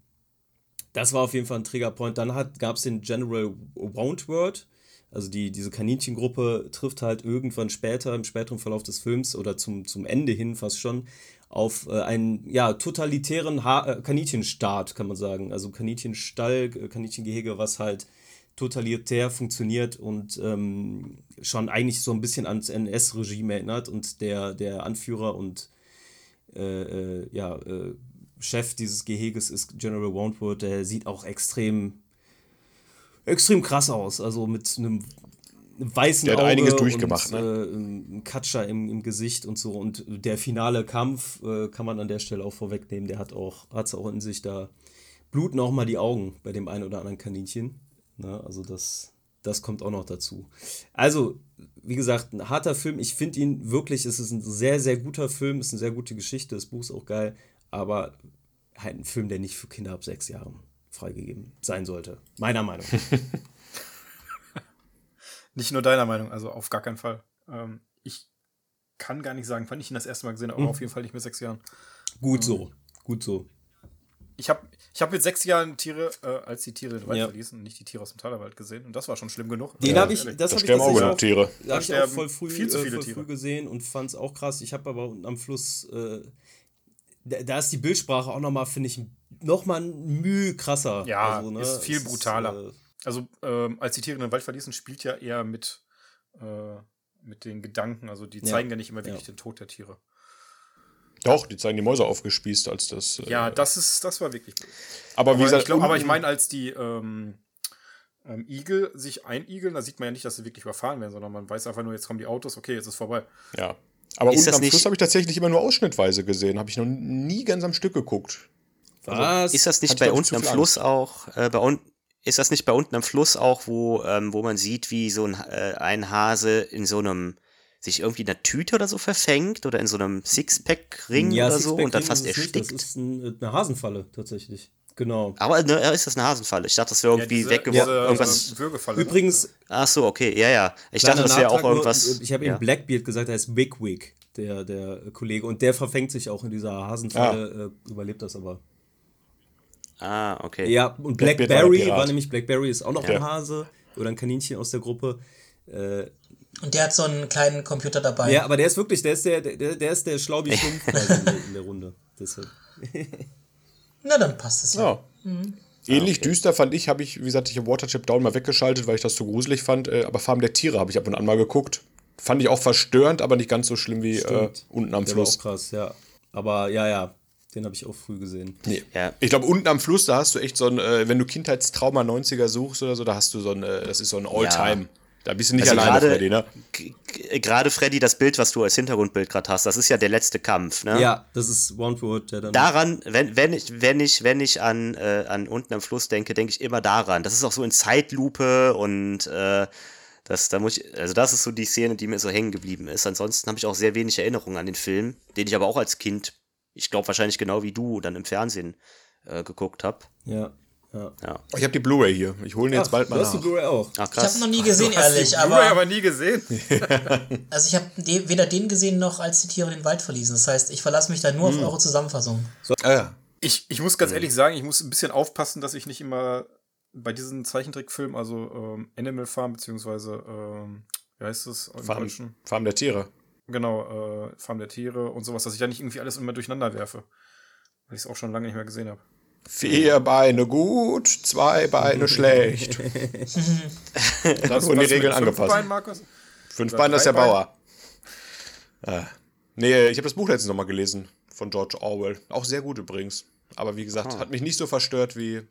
das war auf jeden Fall ein Triggerpoint. Dann gab es den General Woundword also die, diese Kaninchengruppe trifft halt irgendwann später, im späteren Verlauf des Films oder zum, zum Ende hin fast schon, auf äh, einen ja, totalitären ha äh, Kaninchenstaat, kann man sagen. Also Kaninchenstall, äh, Kaninchengehege, was halt totalitär funktioniert und ähm, schon eigentlich so ein bisschen ans NS-Regime erinnert. Und der, der Anführer und äh, äh ja, äh, Chef dieses Geheges ist General Wondwood, der sieht auch extrem extrem krass aus. Also mit einem weißen der hat Auge einiges durchgemacht, und, ne? äh, ein Katscher im, im Gesicht und so. Und der finale Kampf äh, kann man an der Stelle auch vorwegnehmen. Der hat auch, hat's auch in sich, da bluten auch mal die Augen bei dem einen oder anderen Kaninchen. Ne? Also das, das kommt auch noch dazu. Also, wie gesagt, ein harter Film. Ich finde ihn wirklich, es ist ein sehr, sehr guter Film, es ist eine sehr gute Geschichte. Das Buch ist auch geil. Aber halt ein Film, der nicht für Kinder ab sechs Jahren freigegeben sein sollte. Meiner Meinung. [LAUGHS] Nicht nur deiner Meinung, also auf gar keinen Fall. Ähm, ich kann gar nicht sagen, wann ich ihn das erste Mal gesehen habe, aber auf jeden Fall nicht mit sechs Jahren. Gut so. Gut so. Ich habe ich hab mit sechs Jahren Tiere, äh, als die Tiere den Wald Ja. verließen, nicht die Tiere aus dem Talerwald gesehen. Und das war schon schlimm genug. Den Äh, habe ich, das Da habe ich auch genug Tiere. Da habe ich auch voll früh, viel zu äh, viele voll Tiere. früh gesehen und fand es auch krass. Ich habe aber unten am Fluss, äh, da, da ist die Bildsprache auch nochmal, finde ich, nochmal ein Mühe krasser. Ja, Also, ne, ist viel brutaler. äh, Also, ähm, als die Tiere den Wald verließen, spielt ja eher mit, äh, mit den Gedanken. Also, die Ja. zeigen ja nicht immer wirklich Ja. den Tod der Tiere. Doch, die zeigen die Mäuse aufgespießt, als das. äh, Ja, das ist, das war wirklich aber wie gesagt, ich, glaub, aber ich meine, als die ähm, ähm, Igel sich einigeln, da sieht man ja nicht, dass sie wirklich überfahren werden, sondern man weiß einfach nur, jetzt kommen die Autos, okay, jetzt ist vorbei. Ja. Aber Ist unten das am nicht- habe ich tatsächlich immer nur ausschnittweise gesehen. Habe ich noch nie ganz am Stück geguckt. Was? Ist das nicht hat, bei unten am Fluss auch, äh, bei un ist das nicht bei unten am Fluss auch, wo, ähm, wo man sieht, wie so ein, äh, ein Hase in so einem, sich irgendwie in einer Tüte oder so verfängt oder in so einem Sixpack-Ring oder so Sixpack und dann fast es nicht, erstickt? Das ist ein, eine Hasenfalle, tatsächlich. Genau. Aber ne, äh, ist das eine Hasenfalle? Ich dachte, das wäre irgendwie diese, weggeworfen. diese, irgendwas. äh, Würgefalle. ne? Übrigens, Ach so, okay, ja, ja. Ich dachte, das wäre auch irgendwas. Ich habe ja. eben Blackbeard gesagt, er ist Wigwig, der, der Kollege. Und der verfängt sich auch in dieser Hasenfalle, äh, überlebt das aber. Ah, okay. Ja, und war Blackberry war, nämlich, Blackberry ist auch noch Ja. ein Hase oder ein Kaninchen aus der Gruppe. Äh, Und der hat so einen kleinen Computer dabei. ja, aber der ist wirklich, der ist der, der, der ist der schlau wie [LAUGHS] Schlumpf quasi in, der, in der Runde. Deshalb. [LAUGHS] Na, dann passt es ja. Ja. Ähnlich düster fand ich, habe ich, wie gesagt, ich habe Waterchip Down mal weggeschaltet, weil ich das zu gruselig fand. Äh, aber Farm der Tiere habe ich ab und an mal geguckt. Fand ich auch verstörend, aber nicht ganz so schlimm wie äh, unten am Der war Fluss. auch krass, ja. Aber ja, ja, den habe ich auch früh gesehen. Nee. Ja. Ich glaube, unten am Fluss, da hast du echt so ein, äh, wenn du Kindheitstrauma 90er suchst oder so, da hast du so ein, äh, das ist so ein All-Time. Da bist du nicht Also alleine, gerade- Freddy, ne? Gerade Freddy, das Bild, was du als Hintergrundbild gerade hast, das ist ja der letzte Kampf, ne? Ja, das ist Wandwood, der dann. Daran, wenn, wenn ich, wenn ich, wenn ich an, äh, an unten am Fluss denke, denke ich immer daran. Das ist auch so in Zeitlupe und äh, das, da muss ich, also das ist so die Szene, die mir so hängen geblieben ist. Ansonsten habe ich auch sehr wenig Erinnerungen an den Film, den ich aber auch als Kind, ich glaube wahrscheinlich genau wie du, dann im Fernsehen äh, geguckt habe. ja, ja. Ja. Ich habe die Blu-ray hier. Ich hole ihn jetzt Ach, bald mal du hast die nach. Blu-ray auch. Ah, Ich krass. habe noch nie gesehen, Du hast die ehrlich, Blu-ray aber, aber nie gesehen. [LAUGHS] also ich habe de weder den gesehen noch als die Tiere den Wald verließen. Das heißt, ich verlasse mich da nur Hm. auf eure Zusammenfassung. Ah, ja. Ich, ich muss ganz ehrlich sagen, ich muss ein bisschen aufpassen, dass ich nicht immer bei diesen Zeichentrickfilmen, also ähm, Animal Farm, beziehungsweise, ähm, wie heißt es im Farm, Deutschen? Farm der Tiere. Genau, äh, Farm der Tiere und sowas, dass ich da nicht irgendwie alles immer durcheinander werfe. Weil ich es auch schon lange nicht mehr gesehen habe. Vier Beine gut, zwei Beine schlecht. [LAUGHS] Da wurden die Regeln angepasst. Bein, Markus? Fünf Oder Beine, das ist der Beine? Bauer. Ah. Nee, ich habe das Buch letztens nochmal gelesen von George Orwell. Auch sehr gut übrigens. Aber wie gesagt, hat mich nicht so verstört wie,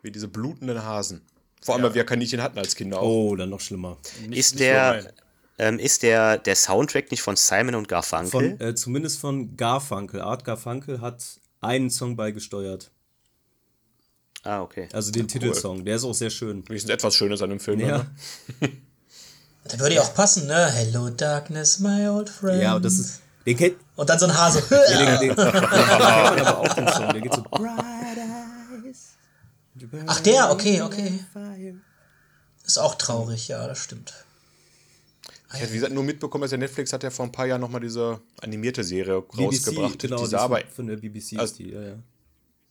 wie diese blutenden Hasen. Vor allem, weil wir Kaninchen hatten als Kinder auch. Oh, dann noch schlimmer. Nicht, Ist nicht der. Ähm, ist der, der Soundtrack nicht von Simon und Garfunkel? Von, äh, zumindest von Garfunkel. Art Garfunkel hat einen Song beigesteuert. ah, okay. Also den Titelsong. Der ist auch sehr schön. Wenigstens etwas Schönes an dem Film. Ja, Ne? [LAUGHS] Da würde ja auch passen, ne? Hello Darkness, my old friend. ja und das ist. Den kennt, Und dann so ein Hase. [LAUGHS] den, den, den kennt man aber auch den Song. Der geht so. Ach, der, okay, okay. Ist auch traurig, ja, das stimmt. Ich hatte, wie gesagt, nur mitbekommen, dass der Netflix hat ja vor ein paar Jahren nochmal diese animierte Serie BBC, rausgebracht. genau, die sah aber von der BBC also- ist die, ja, ja.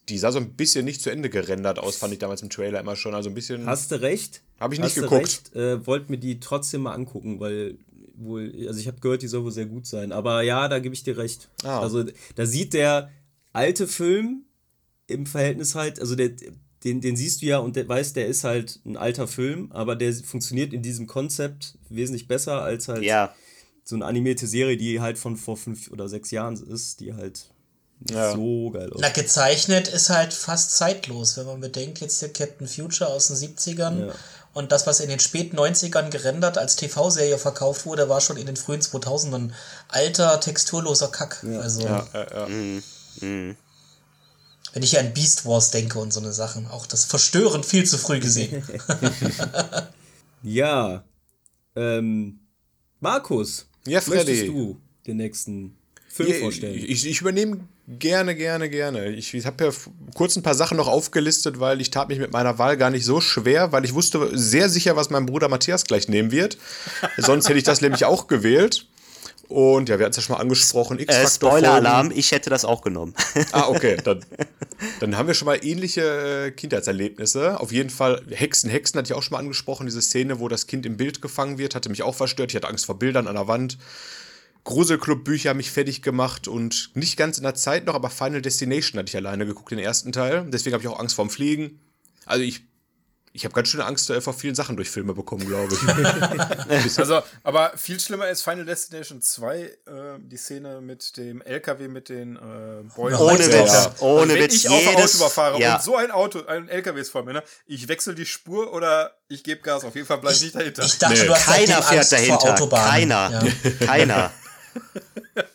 die sah so ein bisschen nicht zu Ende gerendert aus, fand ich damals im Trailer immer schon. Also ein bisschen. Hast du recht? Hab ich nicht geguckt. Recht, äh, wollt mir die trotzdem mal angucken, weil wohl, also ich habe gehört, die soll wohl sehr gut sein. Aber ja, da gebe ich dir recht. Ah. Also da sieht der alte Film im Verhältnis halt, also der, den, den siehst du ja und der weißt, der ist halt ein alter Film, aber der funktioniert in diesem Konzept wesentlich besser als halt Ja, so eine animierte Serie, die halt von vor fünf oder sechs Jahren ist, die halt nicht Ja. so geil Na, aussieht. gezeichnet ist halt fast zeitlos, wenn man bedenkt, jetzt hier Captain Future aus den 70ern Ja. und das, was in den späten 90ern gerendert als TV-Serie verkauft wurde, war schon in den frühen 2000ern alter, texturloser Kack. Also, ja, ja, ja. mhm. Wenn ich hier an Beast Wars denke und so eine Sachen, auch das verstörend viel zu früh gesehen. [LAUGHS] Ja. Ähm, Markus, Ja, Freddy. möchtest du den nächsten Film vorstellen. Ich, ich übernehme gerne, gerne, gerne. Ich, ich habe ja kurz ein paar Sachen noch aufgelistet, weil ich tat mich mit meiner Wahl gar nicht so schwer, weil ich wusste sehr sicher, was mein Bruder Matthias gleich nehmen wird. [LAUGHS] Sonst hätte ich das nämlich auch gewählt. Und ja, wir hatten es ja schon mal angesprochen. Äh, X-Factor Spoiler-Alarm, ich hätte das auch genommen. Ah, okay. Dann, [LAUGHS] dann haben wir schon mal ähnliche äh, Kindheitserlebnisse. Auf jeden Fall, Hexen, Hexen hatte ich auch schon mal angesprochen. Diese Szene, wo das Kind im Bild gefangen wird, hatte mich auch verstört. Ich hatte Angst vor Bildern an der Wand. Gruselclub-Bücher haben mich fertig gemacht und nicht ganz in der Zeit noch, aber Final Destination hatte ich alleine geguckt, den ersten Teil. Deswegen habe ich auch Angst vorm Fliegen. Also ich, ich habe ganz schöne Angst vor vielen Sachen durch Filme bekommen, glaube ich. [LAUGHS] Also, aber viel schlimmer ist Final Destination 2, äh, die Szene mit dem LKW mit den äh, Boys. Ohne Ja. Witz. Also Ohne wenn Witz. ich auf ein Jedes- Auto überfahre ja. und so ein Auto, ein LKW ist vor mir, ne? ich wechsle die Spur oder ich gebe Gas. Auf jeden Fall bleibe ich nicht dahinter. Ich dachte, Nee. du hast Keiner fährt Angst dahinter. Keiner. Ja. Keiner. [LAUGHS]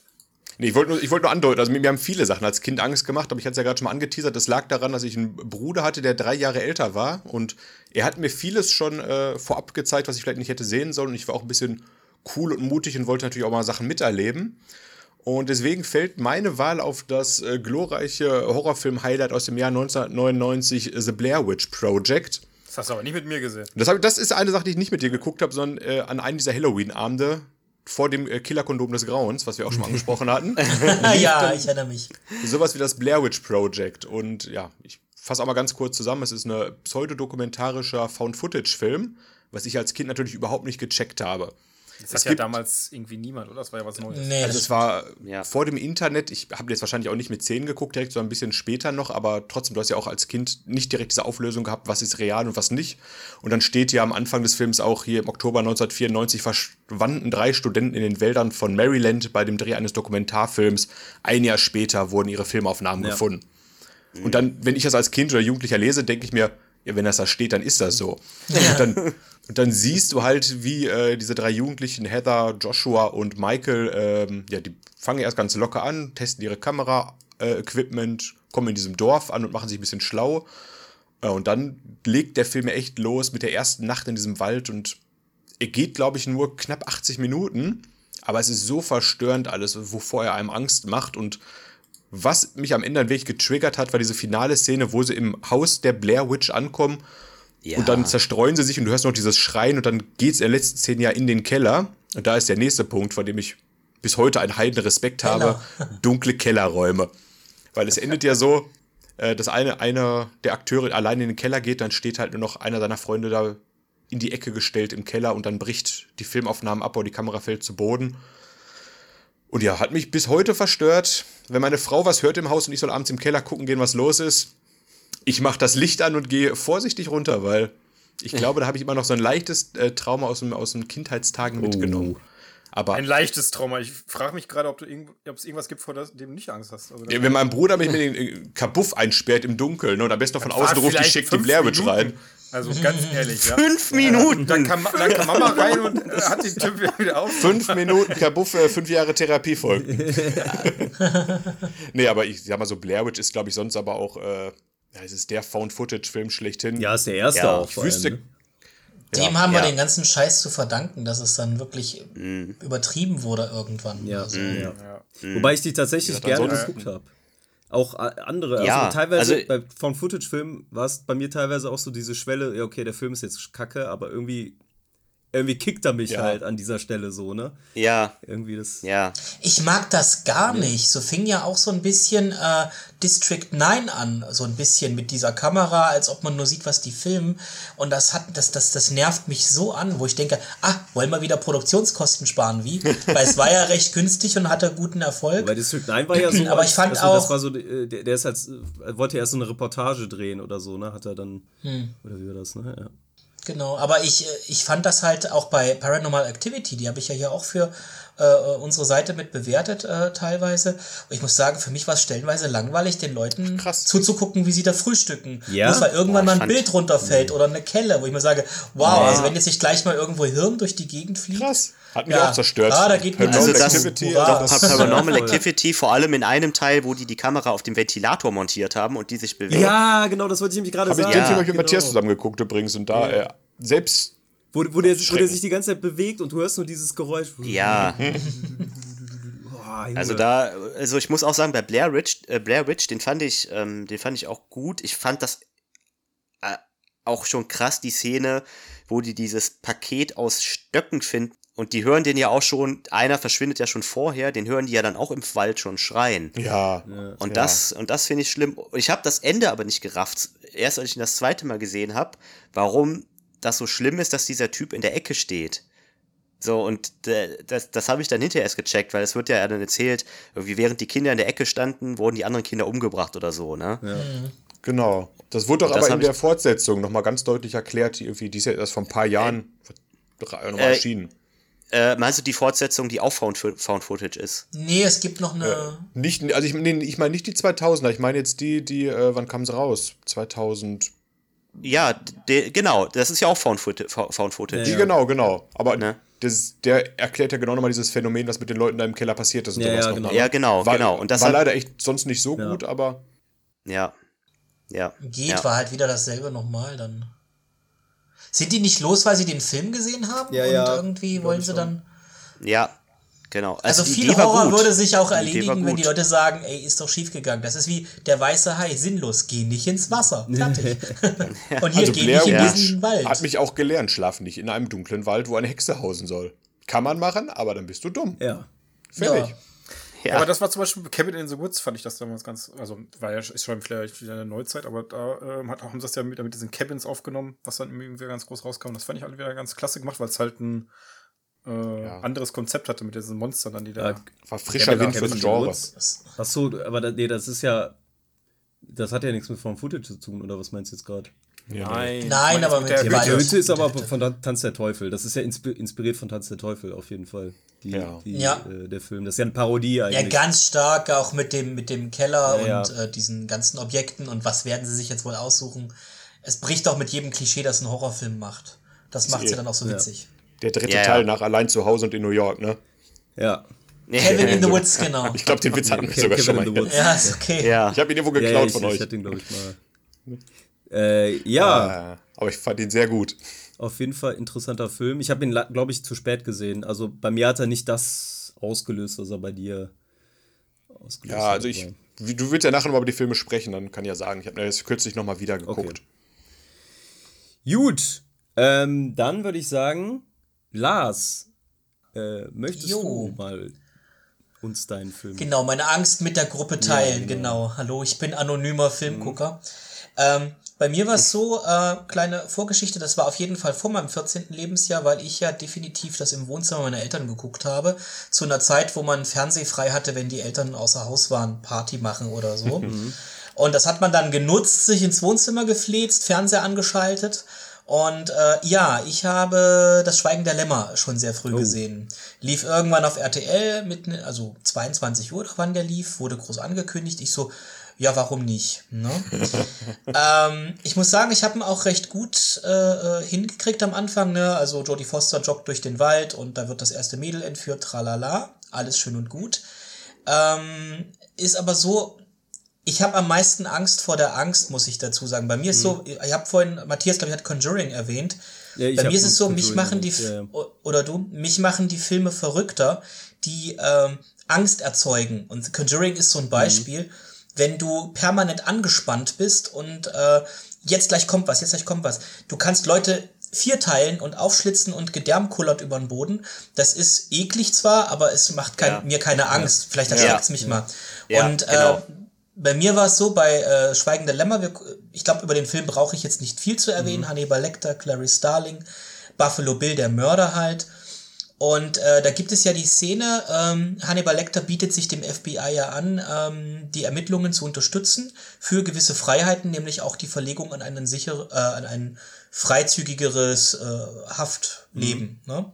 Nee, ich wollte nur, ich wollte nur andeuten, also mir, mir haben viele Sachen als Kind Angst gemacht, aber ich hatte es ja gerade schon mal angeteasert, das lag daran, dass ich einen Bruder hatte, der drei Jahre älter war und er hat mir vieles schon äh, vorab gezeigt, was ich vielleicht nicht hätte sehen sollen und ich war auch ein bisschen cool und mutig und wollte natürlich auch mal Sachen miterleben. Und deswegen fällt meine Wahl auf das äh, glorreiche Horrorfilm-Highlight aus dem Jahr 1999, The Blair Witch Project. Das hast du aber nicht mit mir gesehen. Das, hab, das ist eine Sache, die ich nicht mit dir geguckt habe, sondern äh, an einem dieser Halloween-Abende vor dem äh, Killerkondom des Grauens, was wir auch schon mal [LAUGHS] angesprochen hatten. ja, ich erinnere mich. Sowas wie das Blair Witch Project. Und ja, ich fasse auch mal ganz kurz zusammen. Es ist ein pseudodokumentarischer Found-Footage-Film, was ich als Kind natürlich überhaupt nicht gecheckt habe. Das Es hat ja damals irgendwie niemand, oder? Das war ja was Neues. Nee, Also das es war Ja. vor dem Internet, ich habe jetzt wahrscheinlich auch nicht mit 10 geguckt, direkt so ein bisschen später noch, aber trotzdem, du hast ja auch als Kind nicht direkt diese Auflösung gehabt, was ist real und was nicht. Und dann steht ja am Anfang des Films auch hier im Oktober 1994 verschwanden drei Studenten in den Wäldern von Maryland bei dem Dreh eines Dokumentarfilms. Ein Jahr später wurden ihre Filmaufnahmen Ja. gefunden. Und dann, wenn ich das als Kind oder Jugendlicher lese, denke ich mir, ja, wenn das da steht, dann ist das so. Und, dann, und dann siehst du halt, wie äh, diese drei Jugendlichen, Heather, Joshua und Michael, ähm, ja, die fangen erst ganz locker an, testen ihre Kamera-Equipment, kommen in diesem Dorf an und machen sich ein bisschen schlau. Äh, und dann legt der Film echt los mit der ersten Nacht in diesem Wald und er geht, glaube ich, nur knapp 80 Minuten. Aber es ist so verstörend alles, wovor er einem Angst macht. Und was mich am Ende ein wenig getriggert hat, war diese finale Szene, wo sie im Haus der Blair Witch ankommen. Ja. Und dann zerstreuen sie sich und du hörst noch dieses Schreien und dann geht's in der letzten Szene ja in den Keller. Und da ist der nächste Punkt, vor dem ich bis heute einen heiden Respekt habe. [LAUGHS] Dunkle Kellerräume. Weil es endet ja so, äh, dass eine, einer der Akteure alleine in den Keller geht, dann steht halt nur noch einer seiner Freunde da in die Ecke gestellt im Keller und dann bricht die Filmaufnahmen ab und die Kamera fällt zu Boden. Und ja, hat mich bis heute verstört. Wenn meine Frau was hört im Haus und ich soll abends im Keller gucken gehen, was los ist, ich mache das Licht an und gehe vorsichtig runter, weil ich glaube, da habe ich immer noch so ein leichtes äh, Trauma aus, dem, aus den Kindheitstagen mitgenommen. Aber Ein leichtes Trauma. Ich frage mich gerade, ob, du irgend- ob es irgendwas gibt, vor dem du nicht Angst hast. Also, Ja, wenn mein Bruder mich mit den äh, Kabuff einsperrt im Dunkeln ne, und am besten noch von außen ruft, ich schick die fünf Blair Witch Minuten. rein. Also ganz ehrlich, ja. Fünf Minuten. Dann kam, dann kam Mama rein und äh, hat den Typ wieder auf. Fünf Minuten Kabuff, äh, fünf Jahre Therapie folgen. [LAUGHS] nee, aber ich sag mal so, Blair Witch ist, glaube ich, sonst aber auch, äh, ja, es ist der Found-Footage-Film schlechthin. Ja, ist der erste Ja, auch. ich vor allem, wüsste, ne? Dem haben wir ja. den ganzen Scheiß zu verdanken, dass es dann wirklich übertrieben wurde irgendwann. Ja, Also, ja. Wobei ich die tatsächlich Ja, gerne geguckt habe. Auch äh, andere, Ja, also teilweise also- bei von Footage-Filmen war es bei mir teilweise auch so diese Schwelle, ja, okay, der Film ist jetzt kacke, aber irgendwie, irgendwie kickt er mich Ja. halt an dieser Stelle so, ne? Ja, Irgendwie das. ja. Ich mag das gar nicht. So fing ja auch so ein bisschen äh, District 9 an, so ein bisschen mit dieser Kamera, als ob man nur sieht, was die filmen. Und das hat, das, das, das nervt mich so an, wo ich denke, ah, wollen wir wieder Produktionskosten sparen, wie? [LAUGHS] Weil es war ja recht günstig und hatte guten Erfolg. Weil District 9 war ja [CLEARS THROAT] so, Aber ich fand also, das auch- war so, äh, der, der ist halt, wollte erst so eine Reportage drehen oder so, ne? Hat er dann, Hm. oder wie war das, ne? Ja. Genau, aber ich, äh, ich fand das halt auch bei Paranormal Activity, die habe ich ja hier auch für äh, unsere Seite mit bewertet äh, teilweise. Und ich muss sagen, für mich war es stellenweise langweilig, den Leuten Krass. zuzugucken, wie sie da frühstücken. Ja? Bloß weil irgendwann Boah, mal ein Bild runterfällt oder eine Kelle, wo ich mir sage, wow, also wenn jetzt nicht gleich mal irgendwo Hirn durch die Gegend fliegt. krass. Hat mich Ja. auch zerstört. Ah, da geht mir Paranormal Also das- Activity, Hurra. das- Paranormal. Activity, [LAUGHS] vor allem in einem Teil, wo die die Kamera auf dem Ventilator montiert haben und die sich bewegt. ja, genau, das wollte ich nämlich gerade Habe ich sagen. den Film mit genau. Matthias zusammen geguckt übrigens und da äh, selbst Wo, wo, der, wo der sich die ganze Zeit bewegt und du hörst nur dieses Geräusch. Ja, [LAUGHS] Junge. Also da, also ich muss auch sagen, bei Blair Witch, äh, Blair Witch, den fand ich, ähm, den fand ich auch gut. Ich fand das äh, auch schon krass, die Szene, wo die dieses Paket aus Stöcken finden. Und die hören den ja auch schon, einer verschwindet ja schon vorher, den hören die ja dann auch im Wald schon schreien. Ja. Und Ja. das, und das finde ich schlimm. Ich habe das Ende aber nicht gerafft. Erst als ich ihn das zweite Mal gesehen habe, warum das so schlimm ist, dass dieser Typ in der Ecke steht. So, und äh, das, das habe ich dann hinterher erst gecheckt, weil es wird ja dann erzählt, irgendwie während die Kinder in der Ecke standen, wurden die anderen Kinder umgebracht oder so, ne? Genau. Das wurde doch Das aber in der Fortsetzung nochmal ganz deutlich erklärt. Irgendwie, die ist ja erst vor ein paar Jahren nochmal äh, erschienen. Äh, meinst du die Fortsetzung, die auch Found, Found Footage ist? Nee, es gibt noch eine. Nicht, also ich, nee, ich meine nicht die 2000er, ich meine jetzt die, die, äh, wann kam sie raus? 2000. Ja, de, genau, das ist ja auch Found, Foot, Found Footage. Die, genau, genau. Aber Ne? das, der erklärt ja genau nochmal dieses Phänomen, was mit den Leuten da im Keller passiert ist. Und Ja, sowas ja, noch genau. Ja, genau, war, genau. Und das war hat- leider echt sonst nicht so Ja. gut, aber Ja. Ja. Geht, ja. war halt wieder dasselbe nochmal dann. Sind die nicht los, weil sie den Film gesehen haben? Ja, und ja, irgendwie wollen sie schon. dann. Ja, genau. Also, die viel Horror würde sich auch Die erledigen, wenn die Leute sagen, ey, ist doch schief gegangen. Das ist wie der weiße Hai, sinnlos, geh nicht ins Wasser. [LAUGHS] Fertig. [LAUGHS] und hier Also geh Blair nicht in diesen Wald. hat mich auch gelernt, schlaf nicht in einem dunklen Wald, wo eine Hexe hausen soll. Kann man machen, aber dann bist du dumm. ja. Fertig. Ja. Ja. Aber das war zum Beispiel Cabin in the Woods, fand ich das damals ganz, also war ja ist schon vielleicht wieder eine Neuzeit, aber da ähm, hat, haben sie das ja mit, mit diesen Cabins aufgenommen, was dann irgendwie ganz groß rauskam. Das fand ich alle wieder ganz klasse gemacht, weil es halt ein äh, anderes Konzept hatte mit diesen Monstern dann, die da. Ja, War frischer Cabin- Wind in the Genre. Woods. Ach so, aber da, nee, das ist ja. Das hat ja nichts mit Found Footage zu tun, oder was meinst du jetzt gerade? Nein, Nein, aber mit der Ja, Wald. Hütte ist aber von Tan- Tanz der Teufel. Das ist ja inspi inspiriert von Tanz der Teufel auf jeden Fall. Die, Ja. Die, Ja. Äh, der Film. Das ist ja eine Parodie Ja, eigentlich. ganz stark, auch mit dem, mit dem Keller Ja, und ja. Äh, diesen ganzen Objekten und was werden sie sich jetzt wohl aussuchen. Es bricht auch mit jedem Klischee, das ein Horrorfilm macht. Das macht eh- sie dann auch so ja. witzig. Der dritte Ja, ja. Teil nach Allein zu Hause und in New York, ne? ja. Kevin in the [LAUGHS] Woods, genau. Ich glaube, den Witz hatten wir Kevin sogar schon in mal. the hier. Woods. Ja, ist okay. ja. Ich habe ihn irgendwo Ja, geklaut ja, ich, von ich euch. hatte ihn, glaube ich, mal. Äh, ja, Äh, aber ich fand ihn sehr gut. auf jeden Fall interessanter Film. Ich habe ihn, glaube ich, zu spät gesehen. Also bei mir hat er nicht das ausgelöst, was er bei dir ausgelöst Ja, hat. also ich, du willst ja nachher nochmal über die Filme sprechen, dann kann ich ja sagen, ich habe mir das kürzlich nochmal wieder geguckt. Gut, ähm, dann würde ich sagen, Lars, äh, möchtest Jo. du mal uns deinen Film Genau, meine Angst mit der Gruppe teilen, genau. Hallo, ich bin anonymer Filmgucker. Ähm, bei mir war es so, äh, kleine Vorgeschichte, das war auf jeden Fall vor meinem 14. Lebensjahr, weil ich ja definitiv das im Wohnzimmer meiner Eltern geguckt habe. Zu einer Zeit, wo man fernsehfrei hatte, wenn die Eltern außer Haus waren, Party machen oder so. [LAUGHS] Und das hat man dann genutzt, sich ins Wohnzimmer gefläzt, Fernseher angeschaltet. Und äh, ja, ich habe das Schweigen der Lämmer schon sehr früh gesehen. Lief irgendwann auf RTL, mit, ne- also 22 Uhr, wann der lief, wurde groß angekündigt. Ich so, ja, warum nicht? Ne? [LAUGHS] ähm, ich muss sagen, ich habe ihn auch recht gut äh, äh, hingekriegt am Anfang. Ne? Also Jodie Foster joggt durch den Wald und da wird das erste Mädel entführt, tralala. Alles schön und gut. Ähm, ist aber so, ich habe am meisten Angst vor der Angst, muss ich dazu sagen. Bei mir ist so, ich habe vorhin, Matthias, glaube ich, hat Conjuring erwähnt. Ja, Bei mir ist es so, mich machen die, ja, oder du, mich machen die Filme verrückter, die ähm, Angst erzeugen. Und Conjuring ist so ein Beispiel, wenn du permanent angespannt bist und äh, jetzt gleich kommt was, jetzt gleich kommt was. Du kannst Leute vierteilen und aufschlitzen und Gedärm kullert über den Boden. Das ist eklig zwar, aber es macht kein, Ja. mir keine Angst. Vielleicht erschreckt's mich mal. Ja, und genau. äh, bei mir war es so, bei äh, Schweigende Lämmer, wir, ich glaube, über den Film brauche ich jetzt nicht viel zu erwähnen. Mhm. Hannibal Lecter, Clarice Starling, Buffalo Bill, der Mörder halt. Und äh, da gibt es ja die Szene, ähm, Hannibal Lecter bietet sich dem FBI ja an, ähm, die Ermittlungen zu unterstützen für gewisse Freiheiten, nämlich auch die Verlegung an einen sicher, äh, an ein freizügigeres äh, Haftleben. Ne?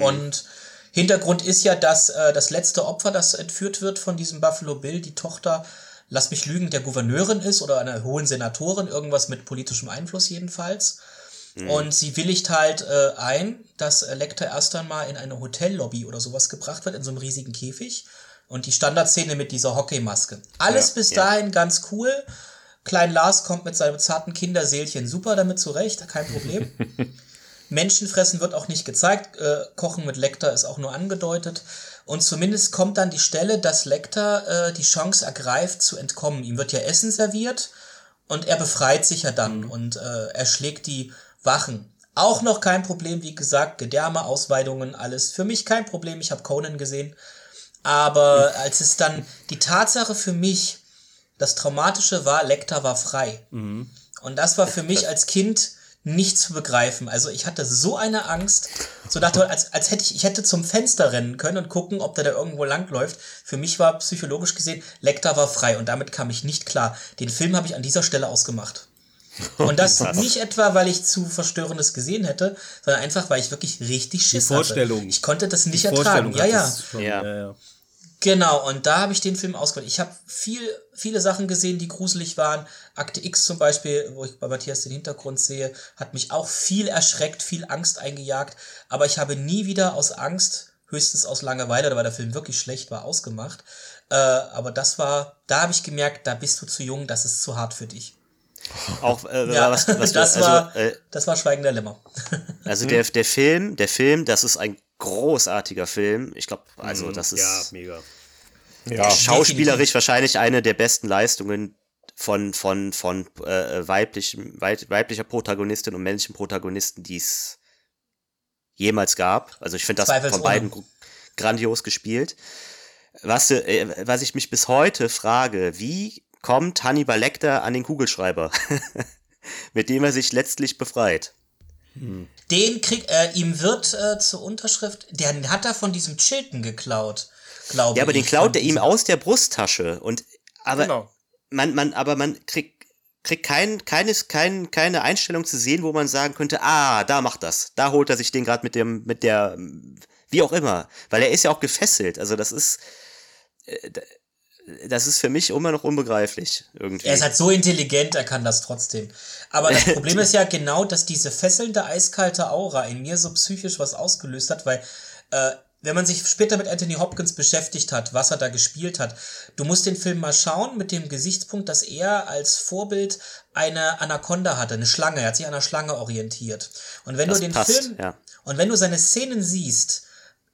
Und Hintergrund ist ja, dass äh, das letzte Opfer, das entführt wird von diesem Buffalo Bill, die Tochter, lass mich lügen, der Gouverneurin ist oder einer hohen Senatorin, irgendwas mit politischem Einfluss jedenfalls. Und sie willigt halt äh, ein, dass äh, Lecter erst einmal in eine Hotellobby oder sowas gebracht wird, in so einem riesigen Käfig. Und die Standardszene mit dieser Hockeymaske. Alles Ja, bis ja. dahin ganz cool. Klein Lars kommt mit seinem zarten Kinderseelchen super damit zurecht, kein Problem. [LAUGHS] Menschenfressen wird auch nicht gezeigt. Äh, Kochen mit Lecter ist auch nur angedeutet. Und zumindest kommt dann die Stelle, dass Lecter äh, die Chance ergreift zu entkommen. Ihm wird ja Essen serviert und er befreit sich ja dann und äh, erschlägt die Wachen. Auch noch kein Problem, wie gesagt, Gedärme, Ausweidungen, alles. Für mich kein Problem, ich habe Conan gesehen. Aber als es dann die Tatsache für mich, das Traumatische war, Lecter war frei. Und das war für mich als Kind nicht zu begreifen. Also ich hatte so eine Angst, so dachte, als, als hätte ich, ich hätte zum Fenster rennen können und gucken, ob der da irgendwo langläuft. Für mich war psychologisch gesehen, Lecter war frei und damit kam ich nicht klar. Den Film habe ich an dieser Stelle ausgemacht. Und [LAUGHS] das nicht etwa, weil ich zu Verstörendes gesehen hätte, sondern einfach, weil ich wirklich richtig Die Schiss Vorstellung. hatte. Ich konnte das nicht Die ertragen. Vorstellung Ja, ja. Schon, Ja. ja, ja. Genau, und da habe ich den Film ausgewählt. Ich habe viel, viele Sachen gesehen, die gruselig waren. Akte X zum Beispiel, wo ich bei Matthias den Hintergrund sehe, hat mich auch viel erschreckt, viel Angst eingejagt. Aber ich habe nie wieder aus Angst, höchstens aus Langeweile, weil der Film wirklich schlecht war, ausgemacht. Äh, aber das war, da habe ich gemerkt, da bist du zu jung, das ist zu hart für dich. [LAUGHS] Auch äh, Ja, was, was du, das also, war, äh, das war Schweigen der Lämmer. [LAUGHS] also der, der Film, der Film, das ist ein großartiger Film. Ich glaube, also das ist Ja, mega. Ja, schauspielerisch wahrscheinlich eine der besten Leistungen von, von, von äh, weiblichen, weib, weiblicher Protagonistin und männlichen Protagonisten, die es jemals gab. Also ich finde das von beiden gr- grandios gespielt. Was, äh, was ich mich bis heute frage, wie kommt Hannibal Lecter an den Kugelschreiber, [LAUGHS] mit dem er sich letztlich befreit? Den krieg, äh, ihm wird äh, zur Unterschrift, der hat er von diesem Chilton geklaut, glaube ich. Ja, aber den klaut er ihm aus der Brusttasche und aber Genau. man, man, aber man kriegt, kriegt kein, keines, kein, keine Einstellung zu sehen, wo man sagen könnte, ah, da macht das. Da holt er sich den gerade mit dem, mit der, wie auch immer. Weil er ist ja auch gefesselt. Also das ist, äh, das ist für mich immer noch unbegreiflich. Irgendwie. Er ist halt so intelligent, er kann das trotzdem. Aber das [LAUGHS] Problem ist ja genau, dass diese fesselnde, eiskalte Aura in mir so psychisch was ausgelöst hat, weil äh, wenn man sich später mit Anthony Hopkins beschäftigt hat, was er da gespielt hat, du musst den Film mal schauen mit dem Gesichtspunkt, dass er als Vorbild eine Anaconda hatte, eine Schlange. Er hat sich an einer Schlange orientiert. Und wenn Das du den passt, Film ja. und wenn du seine Szenen siehst,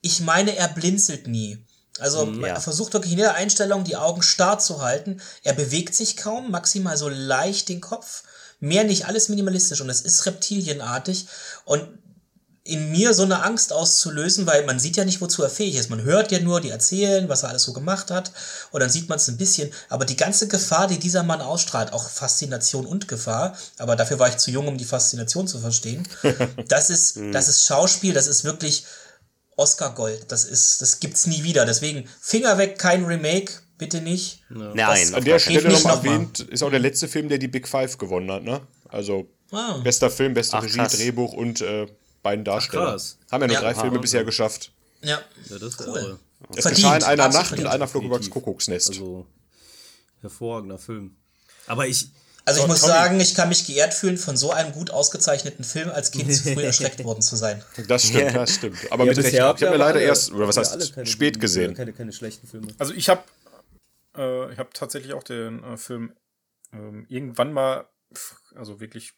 ich meine, er blinzelt nie. Also ja. er versucht wirklich in jeder Einstellung die Augen starr zu halten. Er bewegt sich kaum, maximal so leicht den Kopf. Mehr nicht, alles minimalistisch und es ist reptilienartig. Und in mir so eine Angst auszulösen, weil man sieht ja nicht, wozu er fähig ist. Man hört ja nur, die erzählen, was er alles so gemacht hat. Und dann sieht man es ein bisschen. Aber die ganze Gefahr, die dieser Mann ausstrahlt, auch Faszination und Gefahr, aber dafür war ich zu jung, um die Faszination zu verstehen. [LAUGHS] Das ist, das ist Schauspiel, das ist wirklich Oscar Gold. Das ist, das gibt's nie wieder. Deswegen Finger weg, kein Remake, bitte nicht. Nein, An auf der Stelle nicht noch erwähnt, ist auch der letzte Film, der die Big Five gewonnen hat, ne? Also Ah. bester Film, beste Ach, Regie, krass. Drehbuch und äh, beiden Darsteller. krass. Haben ja nur Ja. drei Filme bisher geschafft. Ja, Ja, das ist Cool. Es Verdient, geschah in einer Nacht und einer flog übers Definitiv. Kuckucksnest. Also, hervorragender Film. Aber ich, Also ich muss Tommy. sagen, ich kann mich geehrt fühlen, von so einem gut ausgezeichneten Film als Kind zu früh [LAUGHS] erschreckt worden zu sein. das stimmt, das stimmt. Aber ja, mit Recht. Ich habe mir leider alle- erst, oder was heißt, keine spät guten- gesehen. Keine, keine schlechten Filme. Also ich habe äh, ich habe tatsächlich auch den äh, Film ähm, irgendwann mal, also wirklich,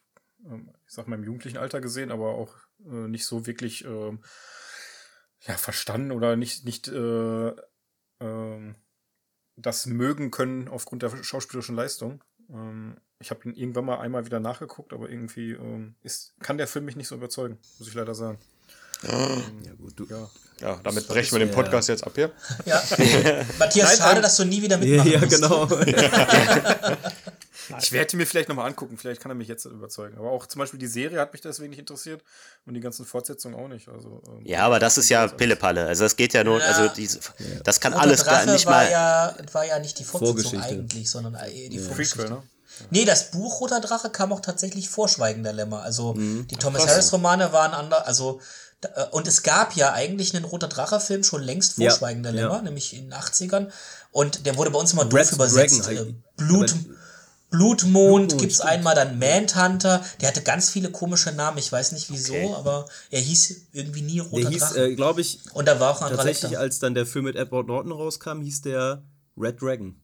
ähm, ich sag mal im jugendlichen Alter gesehen, aber auch äh, nicht so wirklich ähm, ja, verstanden oder nicht, nicht äh, ähm, das mögen können aufgrund der schauspielerischen Leistung. Ich habe ihn irgendwann mal einmal wieder nachgeguckt, aber irgendwie ähm, ist, kann der Film mich nicht so überzeugen, muss ich leider sagen. Ja, gut, du, Ja. Ja, damit brechen wir den Podcast jetzt ab hier. [LAUGHS] Ja. Matthias, Nein, schade, ähm, dass du nie wieder ja, mitmachen ja, genau. [LAUGHS] [LAUGHS] Ich werde ihn mir vielleicht nochmal angucken, vielleicht kann er mich jetzt überzeugen. Aber auch zum Beispiel die Serie hat mich deswegen nicht interessiert und die ganzen Fortsetzungen auch nicht. Also, ähm, Ja, aber das ist ja Pillepalle. Also das geht ja nur, Ja. also diese, das kann Roter alles gar Drache nicht war mal. ja, war ja nicht die Fortsetzung Vorgeschichte. eigentlich, sondern äh, die Vorgeschichte. Prequel, ne? Nee, das Buch Roter Drache kam auch tatsächlich vor Schweigen der Lämmer. Also Mhm. die Thomas Harris Romane waren anders, also da- äh, und es gab ja eigentlich einen Roter Drache Film schon längst vor Ja, Schweigen der ja. Lämmer, nämlich in den 80ern und der wurde bei uns immer doof übersetzt. Dragon, äh. Blut Blutmond Blutmond, gibt's stimmt. einmal dann Manhunter, der hatte ganz viele komische Namen, ich weiß nicht wieso, Okay. aber er hieß irgendwie nie Roter Der hieß, Drache. äh, glaube ich, und da war auch ein tatsächlich, als dann der Film mit Edward Norton rauskam, hieß der Red Dragon.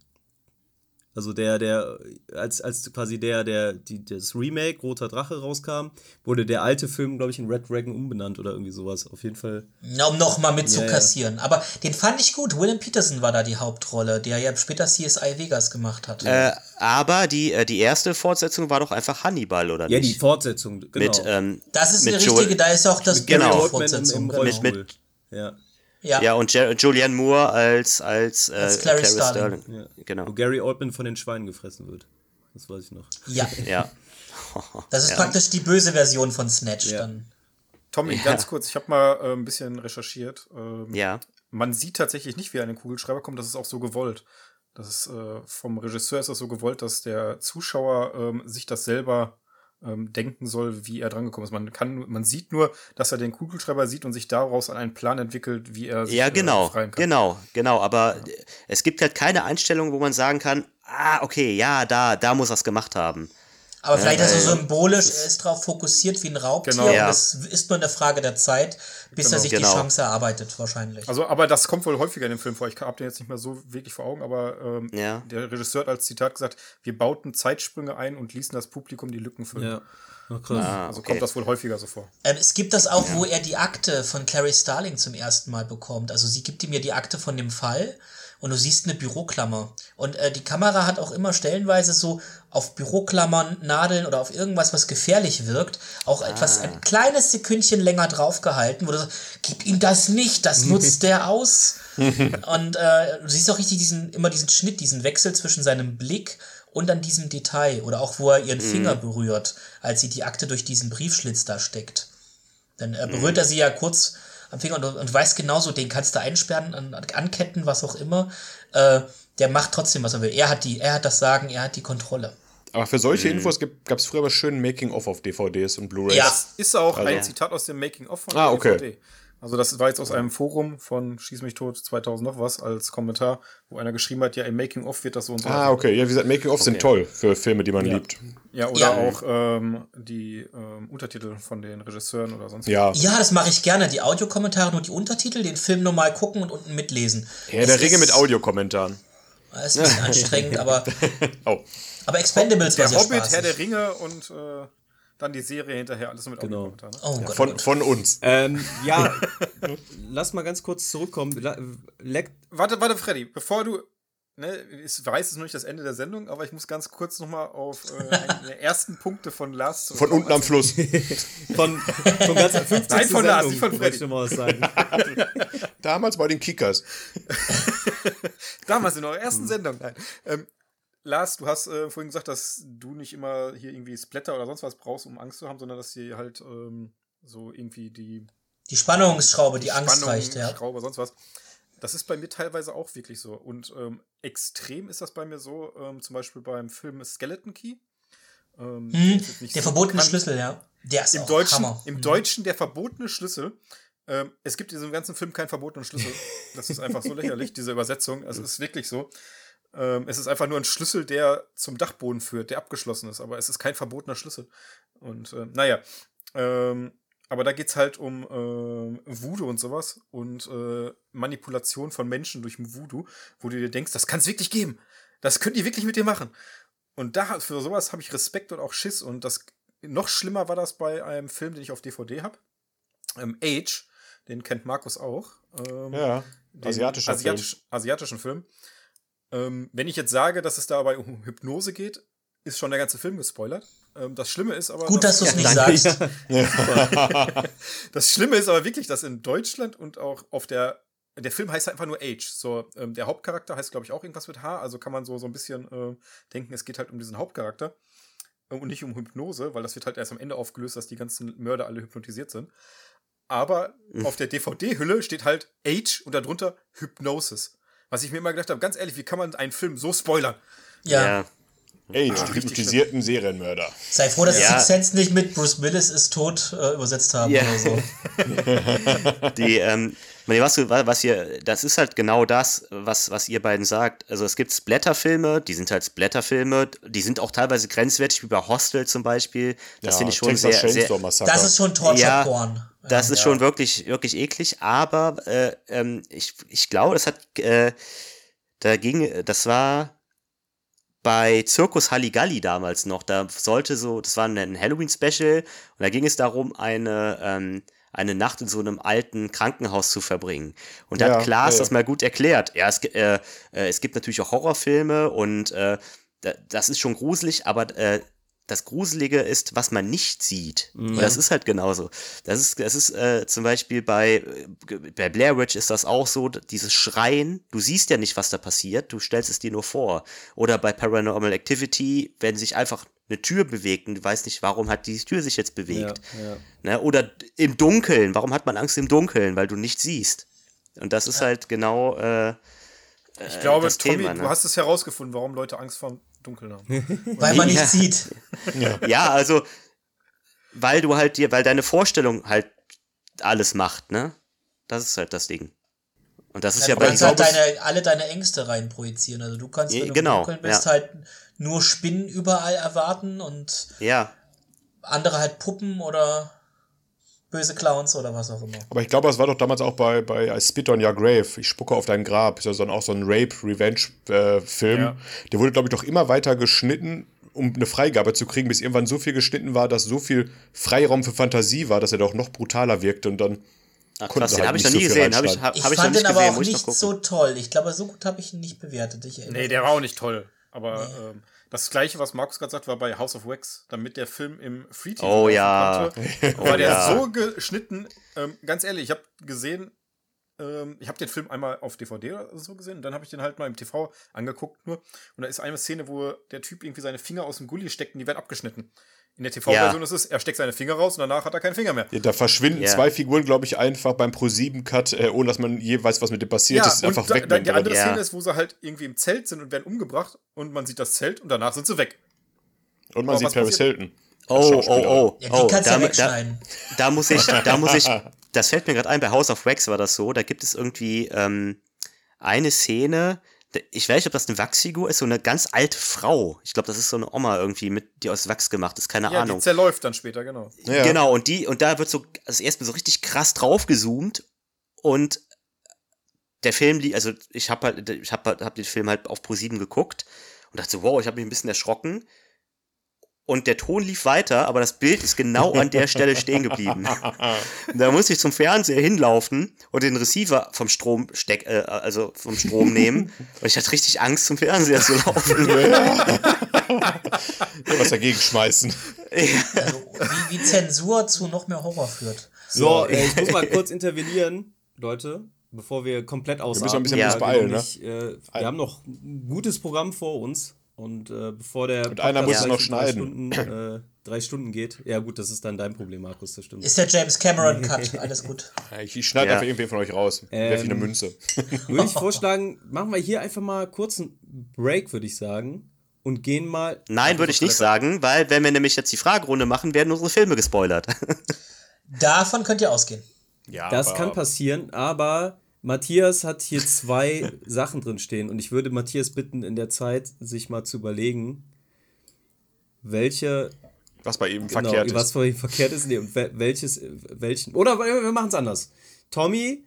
Also der, der, als, als quasi der, der, die, das Remake Roter Drache rauskam, wurde der alte Film, glaube ich, in Red Dragon umbenannt oder irgendwie sowas. Auf jeden Fall. Ja, um nochmal mit zu Ja, ja. kassieren. Aber den fand ich gut. Willem Peterson war da die Hauptrolle, der ja später CSI Vegas gemacht hat. Äh, aber die, äh, die erste Fortsetzung war doch einfach Hannibal, oder Ja, die nicht? Fortsetzung, genau. Mit, ähm, das ist mit eine Joel- richtige, da ist auch das Genau. Buch Oldman im, Fortsetzung. im drin. Rollstuhl. mit- ja. Ja. ja, und Je Julianne Moore als, als, äh, Als Clarice Clarice Starling. Starling. Wo Genau. Gary Oldman von den Schweinen gefressen wird. Das weiß ich noch. ja. Ja. [LAUGHS] Das ist Ja. praktisch die böse Version von Snatch Ja. dann. Tommy, Ja. ganz kurz, ich habe mal äh, ein bisschen recherchiert. Ähm, Ja. Man sieht tatsächlich nicht, wie ein Kugelschreiber kommt, das ist auch so gewollt. Das ist äh, vom Regisseur ist das so gewollt, dass der Zuschauer ähm, sich das selber ähm, denken soll, wie er drangekommen ist. Man kann, man sieht nur, dass er den Kugelschreiber sieht und sich daraus einen Plan entwickelt, wie er sich Ja, äh, genau, befreien kann. genau, genau. Aber es gibt halt keine Einstellung, wo man sagen kann, ah, okay, ja, da, da muss er es gemacht haben. Aber vielleicht ist er symbolisch, er ist darauf fokussiert wie ein Raubtier. Genau. Und Ja. es ist nur eine Frage der Zeit, bis er Genau. sich Genau. die Chance erarbeitet, wahrscheinlich. Also, aber das kommt wohl häufiger in dem Film vor. Ich habe den jetzt nicht mehr so wirklich vor Augen, aber ähm, Ja. der Regisseur hat als Zitat gesagt, wir bauten Zeitsprünge ein und ließen das Publikum die Lücken füllen. Ja. Ach, krass. Ah, Also okay. kommt das wohl häufiger so vor. Ähm, es gibt das auch, wo er die Akte von Clarice Starling zum ersten Mal bekommt. Also sie gibt ihm ja die Akte von dem Fall und du siehst eine Büroklammer. Und äh, die Kamera hat auch immer stellenweise so auf Büroklammern, Nadeln oder auf irgendwas, was gefährlich wirkt, auch etwas ein kleines Sekündchen länger draufgehalten, wo du sagst, gib ihm das nicht, das nutzt [LAUGHS] der aus. und äh, du siehst auch richtig diesen, immer diesen Schnitt, diesen Wechsel zwischen seinem Blick und dann diesem Detail oder auch wo er ihren Finger berührt, als sie die Akte durch diesen Briefschlitz da steckt. Dann äh, berührt er sie ja kurz am Finger und, und weiß genauso, den kannst du einsperren, an, anketten, was auch immer. Äh, der macht trotzdem, was er will. Er hat die, er hat das Sagen, er hat die Kontrolle. Aber für solche Mhm. Infos gab es früher aber schön Making-of auf DVDs und Blu-rays. Ja. Das ist auch Also- ein Zitat aus dem Making-of von Ah, okay. DVD. Also das war jetzt aus einem Forum von Schieß mich tot 2000 noch was als Kommentar, wo einer geschrieben hat, ja im Making-of wird das so und so. Ah, okay. Ja, wie gesagt, Making-of sind toll für Filme, die man liebt. Ja, oder Ja. auch ähm, die ähm, Untertitel von den Regisseuren oder sonst Ja. Ja, das mache ich gerne. Die Audiokommentare, nur die Untertitel, den Film normal gucken und unten mitlesen. Ja, der Ringe ist- mit Audiokommentaren. Das ist ein [LAUGHS] bisschen anstrengend, aber, Oh. aber Expendables war Der sehr Hobbit, spaßig. Herr der Ringe und äh, dann die Serie hinterher, alles mit Genau. Audiokommentaren. Ne? oh Gott, oh Von, Gott. von uns. Ähm, ja, [LAUGHS] lass mal ganz kurz zurückkommen. Leck, Warte, warte, Freddy, bevor du. Ne, ich weiß, es ist noch nicht das Ende der Sendung, aber ich muss ganz kurz nochmal auf äh, [LAUGHS] einen der ersten Punkte von Lars Von unten am Fluss. [LAUGHS] von, von ganz 50. Nein, von Lars, Sendung, nicht von Freddy. mal sagen. Damals bei den Kickers. Damals in eurer ersten Sendung. Nein. Ähm, Lars, du hast äh, vorhin gesagt, dass du nicht immer hier irgendwie Splatter oder sonst was brauchst, um Angst zu haben, sondern dass sie halt ähm, so irgendwie die Die Spannungsschraube, die Angst Spannung, reicht, ja. Schraube, sonst was. Das ist bei mir teilweise auch wirklich so. Und ähm, extrem ist das bei mir so, ähm, zum Beispiel beim Film Skeleton Key. Ähm, Hm, der so verbotene bekannt. Schlüssel, ja. Der ist Im auch Deutschen, Hammer. Im Mhm. Deutschen der verbotene Schlüssel. Ähm, es gibt in diesem ganzen Film keinen verbotenen Schlüssel. Das ist einfach so [LAUGHS] lächerlich, diese Übersetzung. Es ist wirklich so. Ähm, es ist einfach nur ein Schlüssel, der zum Dachboden führt, der abgeschlossen ist, aber es ist kein verbotener Schlüssel. Und ähm, naja, ähm, aber da geht es halt um ähm, Voodoo und sowas und äh, Manipulation von Menschen durch Voodoo, wo du dir denkst, das kann es wirklich geben. Das könnt ihr wirklich mit dir machen. Und da für sowas habe ich Respekt und auch Schiss. Und das noch schlimmer war das bei einem Film, den ich auf DVD habe. Ähm, Age, den kennt Markus auch. Ähm, Ja. Asiatischer asiatisch, asiatischen Film. Ähm, wenn ich jetzt sage, dass es dabei um Hypnose geht, ist schon der ganze Film gespoilert. Ähm, das Schlimme ist aber. Gut, dass du es nicht danke. sagst. [LAUGHS] Das Schlimme ist aber wirklich, dass in Deutschland und auch auf der. Der Film heißt einfach nur Age. So, ähm, der Hauptcharakter heißt, glaube ich, auch irgendwas mit H. Also kann man so, so ein bisschen äh, denken, es geht halt um diesen Hauptcharakter. Äh, Und nicht um Hypnose, weil das wird halt erst am Ende aufgelöst, dass die ganzen Mörder alle hypnotisiert sind. Aber auf der DVD-Hülle steht halt Age und darunter Hypnosis. Was ich mir immer gedacht habe, ganz ehrlich, wie kann man einen Film so spoilern? Ja. Ja. Ah, die richtig hypnotisierten Serienmörder. Sei froh, dass Ja. Sixth Sense nicht mit Bruce Willis ist tot äh, übersetzt haben Ja. oder so. [LAUGHS] Die, ähm, was, was ihr, das ist halt genau das, was, was ihr beiden sagt. Also es gibt Splatterfilme, die sind halt Splatterfilme, die sind auch teilweise grenzwertig, wie bei Hostel zum Beispiel. Das Ja, finde ich schon Texas sehr, sehr. Das ist schon Torture-Porn. Das ist schon wirklich, wirklich eklig, aber äh, ähm, ich, ich glaube, das hat, äh, da ging, das war bei Zirkus Halligalli damals noch. Da sollte so, das war ein Halloween-Special und da ging es darum, eine, ähm, eine Nacht in so einem alten Krankenhaus zu verbringen. Und da Ja, hat Klaas ja, das mal gut erklärt. Ja, es, äh, äh, es gibt natürlich auch Horrorfilme und äh, da- das ist schon gruselig, aber äh, das Gruselige ist, was man nicht sieht. Und das ist halt genauso. Das ist, das ist äh, zum Beispiel bei, äh, bei Blair Witch ist das auch so, dieses Schreien, du siehst ja nicht, was da passiert, du stellst es dir nur vor. Oder bei Paranormal Activity, wenn sich einfach eine Tür bewegt und du weißt nicht, warum hat die Tür sich jetzt bewegt. Ja, ja. Ne? Oder im Dunkeln, warum hat man Angst im Dunkeln? Weil du nicht siehst. Und das ist halt genau äh, Ich glaube, das Tommy, Thema, ne? du hast es herausgefunden, warum Leute Angst vor dem Dunkeln haben. [LAUGHS] Weil man Ja. nicht sieht. Ja, also, weil du halt dir, weil deine Vorstellung halt alles macht, ne? Das ist halt das Ding. Und das ist ja, du bei kannst halt deine, alle deine Ängste rein projizieren. Also du kannst, wenn Ja, du genau, im Dunkeln bist, ja. halt nur Spinnen überall erwarten und Ja, andere halt Puppen oder böse Clowns oder was auch immer. Aber ich glaube, das war doch damals auch bei, bei I Spit on Your Grave. Ich spucke auf dein Grab. Ist ja so ein, auch so ein Rape-Revenge-Film. Ja. Der wurde, glaube ich, doch immer weiter geschnitten, um eine Freigabe zu kriegen, bis irgendwann so viel geschnitten war, dass so viel Freiraum für Fantasie war, dass er doch noch brutaler wirkte. Und dann Ach, krass, den halt habe ich nicht noch nie so viel gesehen. Hab ich, hab, Ich hab ich fand nicht den aber gesehen, auch ich nicht so toll. Ich glaube, so gut habe ich ihn nicht bewertet. Ich erinnere Nee, der war auch nicht toll. Aber ähm, das gleiche, was Markus gerade sagt, war bei House of Wax, damit der Film im Free TV Oh ja. konnte, [LAUGHS] war Oh der ja. so geschnitten. Ähm, ganz ehrlich, ich habe gesehen, ähm, ich habe den Film einmal auf DVD oder so gesehen, und dann habe ich den halt mal im TV angeguckt nur. Und da ist eine Szene, wo der Typ irgendwie seine Finger aus dem Gully steckt und die werden abgeschnitten. In der TV-Version Ja. ist es, er steckt seine Finger raus und danach hat er keinen Finger mehr. Ja, da verschwinden Ja. zwei Figuren, glaube ich, einfach beim Pro-7-Cut, äh, ohne dass man je weiß, was mit dem passiert ist. Ist und einfach da, weg. da, die andere Ja. Szene ist, wo sie halt irgendwie im Zelt sind und werden umgebracht und man sieht das Zelt und danach sind sie weg. Und man Aber sieht Paris passiert? Hilton. Oh, oh, oh. Ja, die oh, kannst du da, ja da, wegschneiden. da muss ich, [LAUGHS] da muss ich, das fällt mir gerade ein, bei House of Wax war das so, da gibt es irgendwie ähm, eine Szene, ich weiß nicht, ob das eine Wachsfigur ist, so eine ganz alte Frau. Ich glaube, das ist so eine Oma irgendwie, mit, die aus Wachs gemacht ist, keine Ja, Ahnung. die zerläuft dann später, genau. Ja. Genau, und die, und da wird so, also erstmal so richtig krass draufgezoomt und der Film, also ich habe halt, ich habe hab den Film halt auf Pro7 geguckt und dachte so, wow, ich habe mich ein bisschen erschrocken. Und der Ton lief weiter, aber das Bild ist genau an der Stelle stehen geblieben. [LAUGHS] da musste ich zum Fernseher hinlaufen und den Receiver vom Strom steck, äh, also vom Strom nehmen. Und ich hatte richtig Angst, zum Fernseher zu laufen. [LAUGHS] was dagegen schmeißen. Also, wie, wie Zensur zu noch mehr Horror führt. So, äh, ich muss mal kurz intervenieren, Leute, bevor wir komplett ausatmen. ein bisschen Ja. beeilen, wir, ne? nicht, äh, wir haben noch ein gutes Programm vor uns. Und äh, bevor der Und einer muss Podcast noch in drei schneiden. Stunden, äh, drei Stunden geht. Ja gut, das ist dann dein Problem, Markus, das stimmt. Ist der James Cameron Cut. Alles gut. [LAUGHS] Ich, ich schneide Ja. einfach irgendwen von euch raus. Werf ich eine Ähm, Münze. [LAUGHS] Würde ich vorschlagen, machen wir hier einfach mal kurz einen Break, würde ich sagen. Und gehen mal. Nein, würde ich nicht sagen, weil wenn wir nämlich jetzt die Fragerunde machen, werden unsere Filme gespoilert. [LAUGHS] Davon könnt ihr ausgehen. Ja, Das aber- kann passieren, aber Matthias hat hier zwei [LAUGHS] Sachen drin stehen und ich würde Matthias bitten, in der Zeit sich mal zu überlegen, welche Was bei ihm genau, verkehrt was ist. für ihn verkehrt ist nee, und welches welchen oder wir machen es anders. Tommy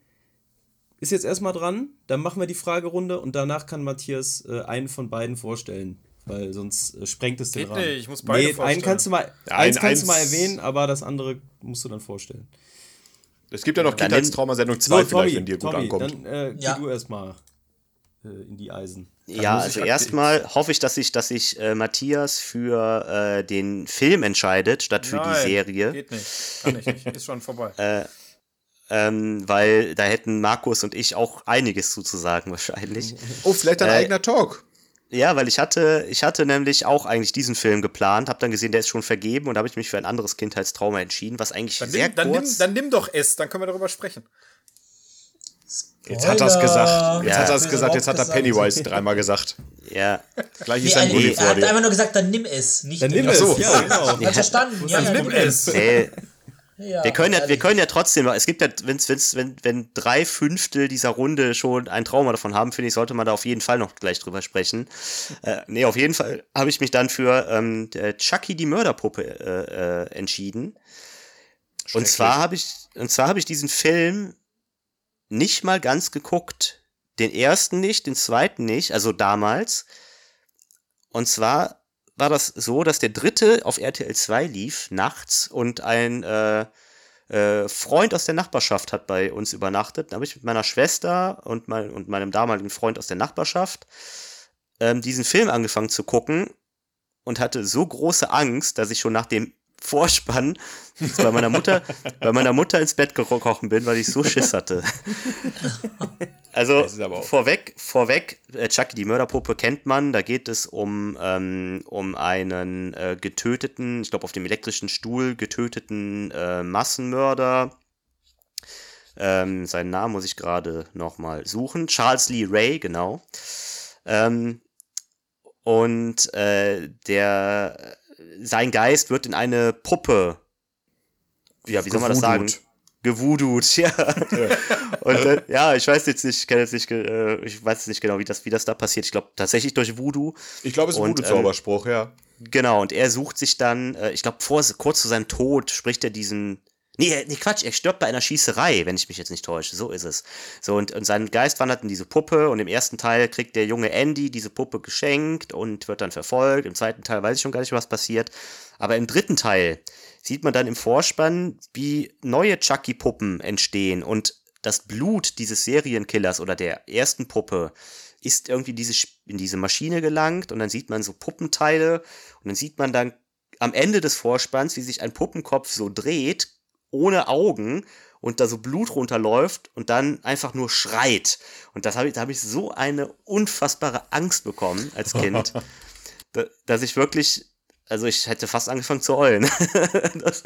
ist jetzt erstmal dran, dann machen wir die Fragerunde und danach kann Matthias äh, einen von beiden vorstellen, weil sonst äh, sprengt es den Geht Rahmen. nicht, ich muss beide nee, einen vorstellen. kannst du mal Ja, eins ein- kannst du mal erwähnen, aber das andere musst du dann vorstellen. Es gibt ja noch Dann Kindheitstraumasendung 2 So, vielleicht, wenn dir gut Tommy, ankommt. dann äh, Ja. geh du erstmal äh, in die Eisen. Ja, muss ich also erstmal [LAUGHS] hoffe ich, dass sich dass sich äh, Matthias für äh, den Film entscheidet, statt für Nein, die Serie. Geht nicht. Kann ich nicht. [LAUGHS] Ist schon vorbei. Ähm, weil da hätten Markus und ich auch einiges zuzusagen wahrscheinlich. Oh, vielleicht dein Äh, eigener Talk. Ja, weil ich hatte, ich hatte nämlich auch eigentlich diesen Film geplant, habe dann gesehen, der ist schon vergeben und da habe ich mich für ein anderes Kindheitstrauma entschieden, was eigentlich Dann sehr nimm, dann, nimm, kurz. dann nimm doch es, dann können wir darüber sprechen. Jetzt hat er es gesagt. Jetzt Ja. hat er es gesagt. Jetzt hat er Pennywise dreimal gesagt. ja, Gleich Nee, ist ein er, Bulli er vor hat einfach nur gesagt, dann nimm es. Nicht Dann nimm es. so. ja, genau. Hat verstanden. Ja, Dann ja, nimm es. nee, Ja, wir können ja, wir können ja trotzdem, es gibt ja, wenn's, wenn's, wenn, wenn drei Fünftel dieser Runde schon ein Trauma davon haben, finde ich, sollte man da auf jeden Fall noch gleich drüber sprechen. Äh, nee, auf jeden Fall habe ich mich dann für ähm, der Chucky die Mörderpuppe äh, äh, entschieden. Und zwar habe ich, und zwar habe ich diesen Film nicht mal ganz geguckt. Den ersten nicht, den zweiten nicht, also damals. Und zwar war das so, dass der dritte auf RTL 2 lief, nachts, und ein äh, äh, Freund aus der Nachbarschaft hat bei uns übernachtet. Da habe ich mit meiner Schwester und, mein, und meinem damaligen Freund aus der Nachbarschaft ähm, diesen Film angefangen zu gucken und hatte so große Angst, dass ich schon nach dem Vorspann bei meiner Mutter, bei meiner Mutter ins Bett gekrochen bin, weil ich so Schiss hatte. [LAUGHS] Also vorweg, vorweg, äh, Chucky die Mörderpuppe kennt man. Da geht es um, ähm, um einen äh, getöteten, ich glaube auf dem elektrischen Stuhl getöteten äh, Massenmörder. Ähm, seinen Namen muss ich gerade nochmal suchen. Charles Lee Ray, genau. Ähm, und äh, der sein Geist wird in eine Puppe. Ja, wie soll man das sagen? Gewudut. [LAUGHS] Gewudut, ja. Und äh, ja, ich weiß jetzt nicht, ich kenne jetzt nicht, äh, ich weiß jetzt nicht genau, wie das, wie das da passiert. Ich glaube tatsächlich durch Voodoo. Ich glaube, es ist ein ähm, Voodoo-Zauberspruch, ja. Genau, und er sucht sich dann, äh, ich glaube, vor, kurz zu seinem Tod spricht er diesen. Nee, er- nee, Quatsch, er stirbt bei einer Schießerei, wenn ich mich jetzt nicht täusche. So ist es. So, und, und sein Geist wandert in diese Puppe und im ersten Teil kriegt der junge Andy diese Puppe geschenkt und wird dann verfolgt. Im zweiten Teil weiß ich schon gar nicht, was passiert. Aber im dritten Teil sieht man dann im Vorspann, wie neue Chucky-Puppen entstehen und das Blut dieses Serienkillers oder der ersten Puppe ist irgendwie diese, in diese Maschine gelangt und dann sieht man so Puppenteile und dann sieht man dann am Ende des Vorspanns, wie sich ein Puppenkopf so dreht, ohne Augen und da so Blut runterläuft und dann einfach nur schreit. Und das hab ich, da habe ich so eine unfassbare Angst bekommen als Kind, [LAUGHS] da, dass ich wirklich, also ich hätte fast angefangen zu heulen. [LAUGHS] das,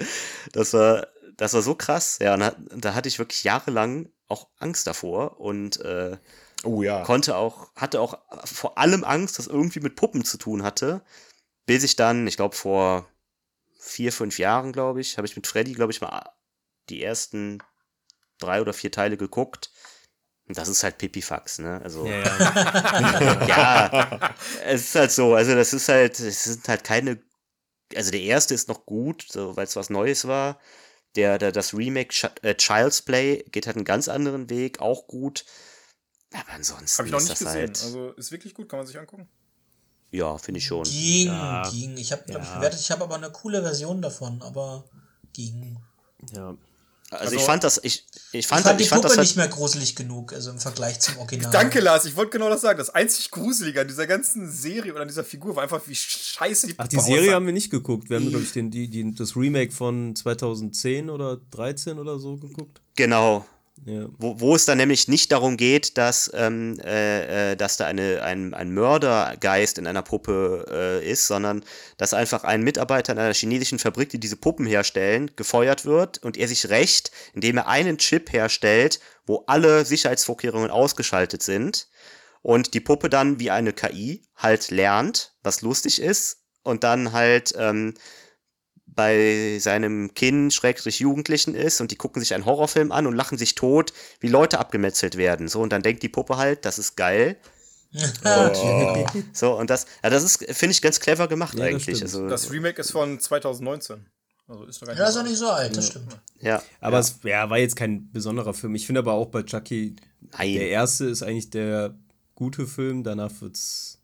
das, war, das war so krass. Ja, und da, da hatte ich wirklich jahrelang auch Angst davor und äh, Oh ja. konnte auch, hatte auch vor allem Angst, dass irgendwie mit Puppen zu tun hatte, bis ich dann, ich glaube vor vier, fünf Jahren, glaube ich, habe ich mit Freddy, glaube ich, mal die ersten drei oder vier Teile geguckt. Und das ist halt Pipifax, ne? Also, Ja, [LAUGHS] ja. [LAUGHS] ja, es ist halt so, also das ist halt, es sind halt keine, also der erste ist noch gut, so, weil es was Neues war. Der, der, das Remake Ch äh, Child's Play geht halt einen ganz anderen Weg, auch gut. Aber ansonsten Habe ich noch ist nicht das gesehen. halt, Also ist wirklich gut, kann man sich angucken. Ja, finde ich schon. Ging, Ja. ging. Ich habe, glaube ich, Ja. bewertet, ich habe aber eine coole Version davon, aber ging. ja. Also, ich Also- fand das, ich, ich Ich fand, fand, das, ich die fand Puppe das nicht halt, mehr gruselig genug, also im Vergleich zum Original. Danke, Lars. Ich wollte genau das sagen. Das einzig Gruselige an dieser ganzen Serie oder an dieser Figur war einfach, wie scheiße die Ach, die Puppe Serie haben wir nicht geguckt. Wir haben, glaube ich, den, die, die, das Remake von 2010 oder 13 oder so geguckt. genau, Ja. wo, wo es dann nämlich nicht darum geht, dass, ähm, äh, äh, dass da eine, ein, ein Mördergeist in einer Puppe äh, ist, sondern dass einfach ein Mitarbeiter in einer chinesischen Fabrik, die diese Puppen herstellen, gefeuert wird und er sich rächt, indem er einen Chip herstellt, wo alle Sicherheitsvorkehrungen ausgeschaltet sind und die Puppe dann wie eine KI halt lernt, was lustig ist und dann halt ähm, bei seinem Kind, Schrägstrich Jugendlichen ist und die gucken sich einen Horrorfilm an und lachen sich tot, wie Leute abgemetzelt werden. So, und dann denkt die Puppe halt, das ist geil. [LAUGHS] Oh. So, und das, ja, das ist, finde ich, ganz clever gemacht Ja, das eigentlich. stimmt. Also, Das Remake ist von 2019. Also ist doch gar Ja, das ist auch nicht so alt, das stimmt. ja. Aber es ja, war jetzt kein besonderer Film. Ich finde aber auch bei Chucky, Nein. der erste ist eigentlich der gute Film. Danach wird's.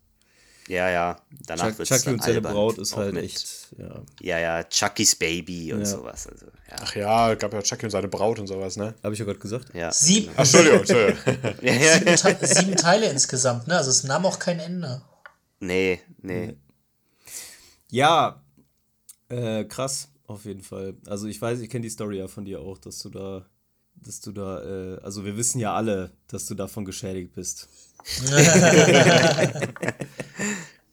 Ja, ja. Danach Chuck, wird's Chucky und seine albern, Braut ist auch halt mit- echt. Ja. Ja, ja, Chuckys Baby und Ja. sowas. Also, ja. Ach ja, gab ja Chucky und seine Braut und sowas, ne? Habe ich ja gerade gesagt. ja. Sieb, Ach, Entschuldigung, Entschuldigung. ja, [LAUGHS] ja. sieben, Te sieben Teile insgesamt, ne? Also es nahm auch kein Ende. Nee, nee. Ja, äh, krass, auf jeden Fall. Also ich weiß, ich kenne die Story ja von dir auch, dass du da, dass du da, äh, also wir wissen ja alle, dass du davon geschädigt bist. [LAUGHS] [LAUGHS]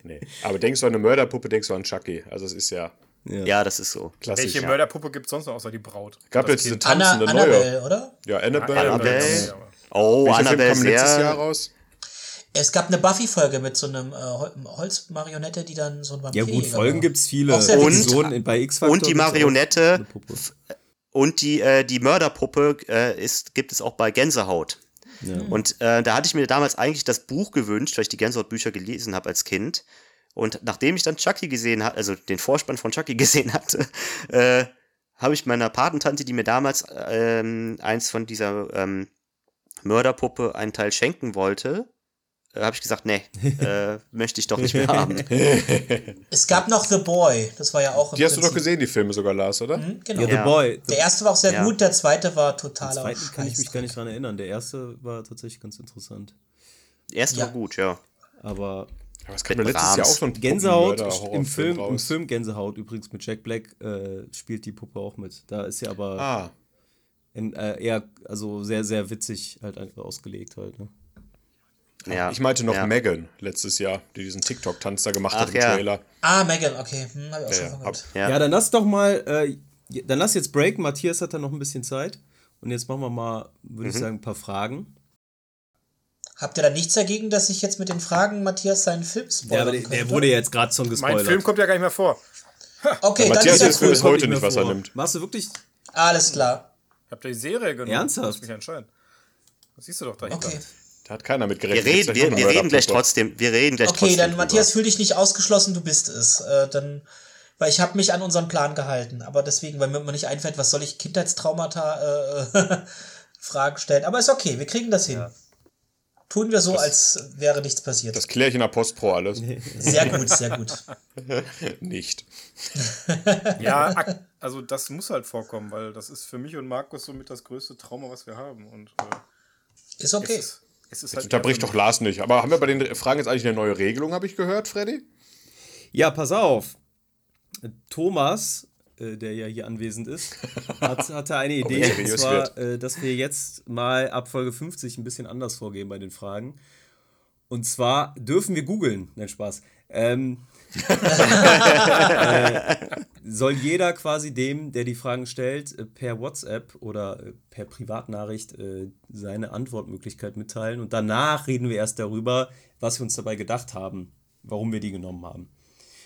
Nee. Aber denkst du an eine Mörderpuppe, denkst du an Chucky. Also es ist ja Ja, das ist so. klassisch. Welche ja. Mörderpuppe gibt es sonst noch außer die Braut? Gab Das jetzt eine Kind. Anna, tanzende neue. Annabelle, oder? Ja, Annabelle. Annabelle. Ja, Oh, Welcher Film Annabelle kam letztes Jahr raus? Es gab eine Buffy-Folge mit so einem äh, Hol- Holzmarionette, die dann so ein Vampir Ja gut. Folgen gibt's viele. Auch sehr Und- bei Und die Marionette und die, äh, die Mörderpuppe äh, ist, gibt es auch bei Gänsehaut. Ja. Und äh, da hatte ich mir damals eigentlich das Buch gewünscht, weil ich die Gänsehaut-Bücher gelesen habe als Kind. Und nachdem ich dann Chucky gesehen hatte, also den Vorspann von Chucky [LAUGHS] gesehen hatte, äh, habe ich meiner Patentante, die mir damals ähm, eins von dieser ähm, Mörderpuppe einen Teil schenken wollte, habe ich gesagt, nee, [LAUGHS] äh, möchte ich doch nicht mehr haben. [LAUGHS] Es gab noch The Boy, das war ja auch im Die hast du doch gesehen, die Filme sogar, Lars, oder? Hm, Genau. Ja, The Ja. Boy. Der erste war auch sehr Ja. gut, der zweite war Den totaler zweiten kann ich mich gar nicht dran erinnern. Der erste war tatsächlich ganz interessant. Erst Ja. war gut, ja. Aber Aber es kam ja letztes Jahr Brahms. auch so ein Gänsehaut im Film, im. Film Gänsehaut übrigens mit Jack Black äh, spielt die Puppe auch mit. Da ist ja aber Ah, in, äh, eher also sehr sehr witzig halt ausgelegt halt. Ne? Ja. ich meinte noch ja. Megan letztes Jahr, die diesen TikTok-Tanz da gemacht Ach, hat im ja. Trailer. Ah, Megan, okay. Hm, hab ich auch schon Ja, gehört. Ja. Ja. dann lass doch mal, äh, dann lass jetzt breaken. Matthias hat da noch ein bisschen Zeit und jetzt machen wir mal, würde ich sagen, ein paar Fragen. Habt ihr da nichts dagegen, dass ich jetzt mit den Fragen Matthias seinen Film spoilern Ja, aber der, der könnte? wurde ja jetzt gerade schon Mein gespoilert. Film kommt ja gar nicht mehr vor. Okay, Ja, dann Matthias ist ja ist cool. bis heute nicht, was er nimmt. Machst du wirklich? Alles klar. Habt ihr die Serie genommen? Ernsthaft? Muss mich entscheiden. Das siehst du doch dahinter. Okay. Da hat keiner mit Wir gerechnet. reden, wir, gleich noch wir eine reden gleich trotzdem. Wir reden gleich Okay, trotzdem. dann drüber. Matthias, fühl dich nicht ausgeschlossen, du bist es. Äh, dann, weil ich habe mich an unseren Plan gehalten. Aber deswegen, weil mir immer nicht einfällt, was soll ich Kindheitstraumata äh, [LAUGHS] Fragen stellen. Aber ist okay, wir kriegen das hin. Tun wir so, als wäre nichts passiert. Das kläre ich in der Post-Pro alles. Sehr gut, sehr gut. [LAUGHS] Nicht. [LAUGHS] Ja, also das muss halt vorkommen, weil das ist für mich und Markus somit das größte Trauma, was wir haben. Und äh, Ist okay. ist, es ist halt Unterbricht doch Lars nicht. Aber haben wir bei den Fragen jetzt eigentlich eine neue Regelung, habe ich gehört, Freddy? Ja, pass auf. Thomas, äh, der ja hier anwesend ist, [LAUGHS] hat, hatte eine Idee. Und zwar, äh, dass wir jetzt mal ab Folge 50 ein bisschen anders vorgehen bei den Fragen. Und zwar dürfen wir googeln. Nein, Spaß. Ähm, äh, soll jeder quasi dem, der die Fragen stellt, äh, per WhatsApp oder äh, per Privatnachricht äh, seine Antwortmöglichkeit mitteilen. Und danach reden wir erst darüber, was wir uns dabei gedacht haben, warum wir die genommen haben.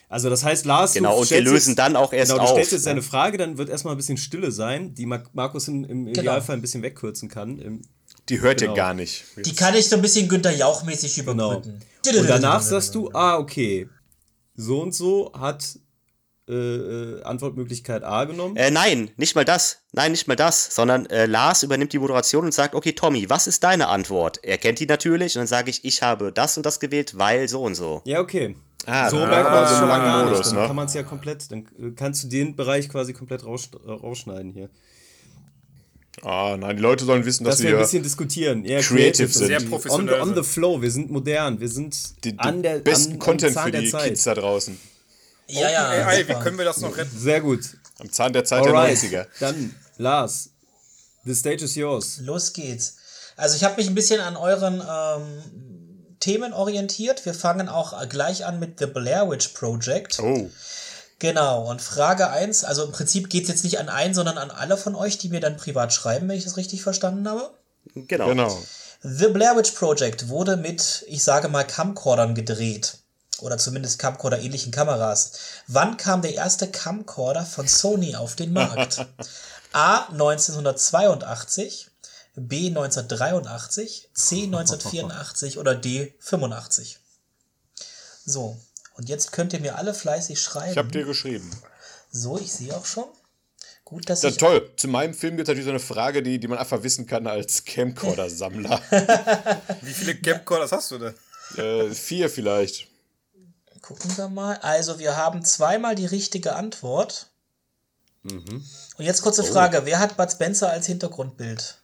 Also das heißt, Lars, Genau, du und wir stellst lösen jetzt, dann auch erst genau, du auf, stellst jetzt ne? deine Frage, dann wird erstmal ein bisschen Stille sein, die Mar- Markus im, im Idealfall ein bisschen wegkürzen kann. Im, Die hört Genau. ihr gar nicht. Die kann ich so ein bisschen Günter Jauch-mäßig Genau. überbrücken. Und danach sagst du, ah, okay, so und so hat äh, äh, Antwortmöglichkeit A genommen. Äh, nein, nicht mal das. Nein, nicht mal das. Sondern äh, Lars übernimmt die Moderation und sagt, okay, Tommy, was ist deine Antwort? Er kennt die natürlich und dann sage ich, ich habe das und das gewählt, weil so und so. Ja, okay. Ah, so merkt man es so gar Modus, nicht. Dann ne? kann man es ja komplett, dann äh, kannst du den Bereich quasi komplett raus, äh, rausschneiden hier. Ah, nein, die Leute sollen wissen, dass, Dass wir ein wir bisschen diskutieren. Ja, creative sind. Sehr on, professionell the, on the flow, wir sind modern, wir sind die, die an der besten an, Content für die Zeit. Kids da draußen. Ja, ja. Ey, ey, wie super. können wir das noch retten? Sehr gut. Am Zahn der Zeit Alright. der 90er. Dann, Lars, the stage is yours. Los geht's. Also ich habe mich ein bisschen an euren ähm, Themen orientiert. Wir fangen auch gleich an mit The Blair Witch Project. Oh. Genau, und Frage 1, also im Prinzip geht's jetzt nicht an einen, sondern an alle von euch, die mir dann privat schreiben, wenn ich das richtig verstanden habe. Genau. Genau. The Blair Witch Project wurde mit, ich sage mal, Camcordern gedreht. Oder zumindest Camcorder-ähnlichen Kameras. Wann kam der erste Camcorder von Sony auf den Markt? [LAUGHS] A. 1982, B. 1983, C. 1984 oder D. 85. So, und jetzt könnt ihr mir alle fleißig schreiben. Ich habe dir geschrieben. so, ich sehe auch schon. Gut, dass Ja, ich toll. Zu meinem Film gibt es natürlich so eine Frage, die, die man einfach wissen kann als Camcorder-Sammler. [LAUGHS] Wie viele Capcorders hast du denn? äh, vier vielleicht. Gucken wir mal. Also, wir haben zweimal die richtige Antwort. Mhm. Und jetzt kurze Oh. Frage: Wer hat Bud Spencer als Hintergrundbild?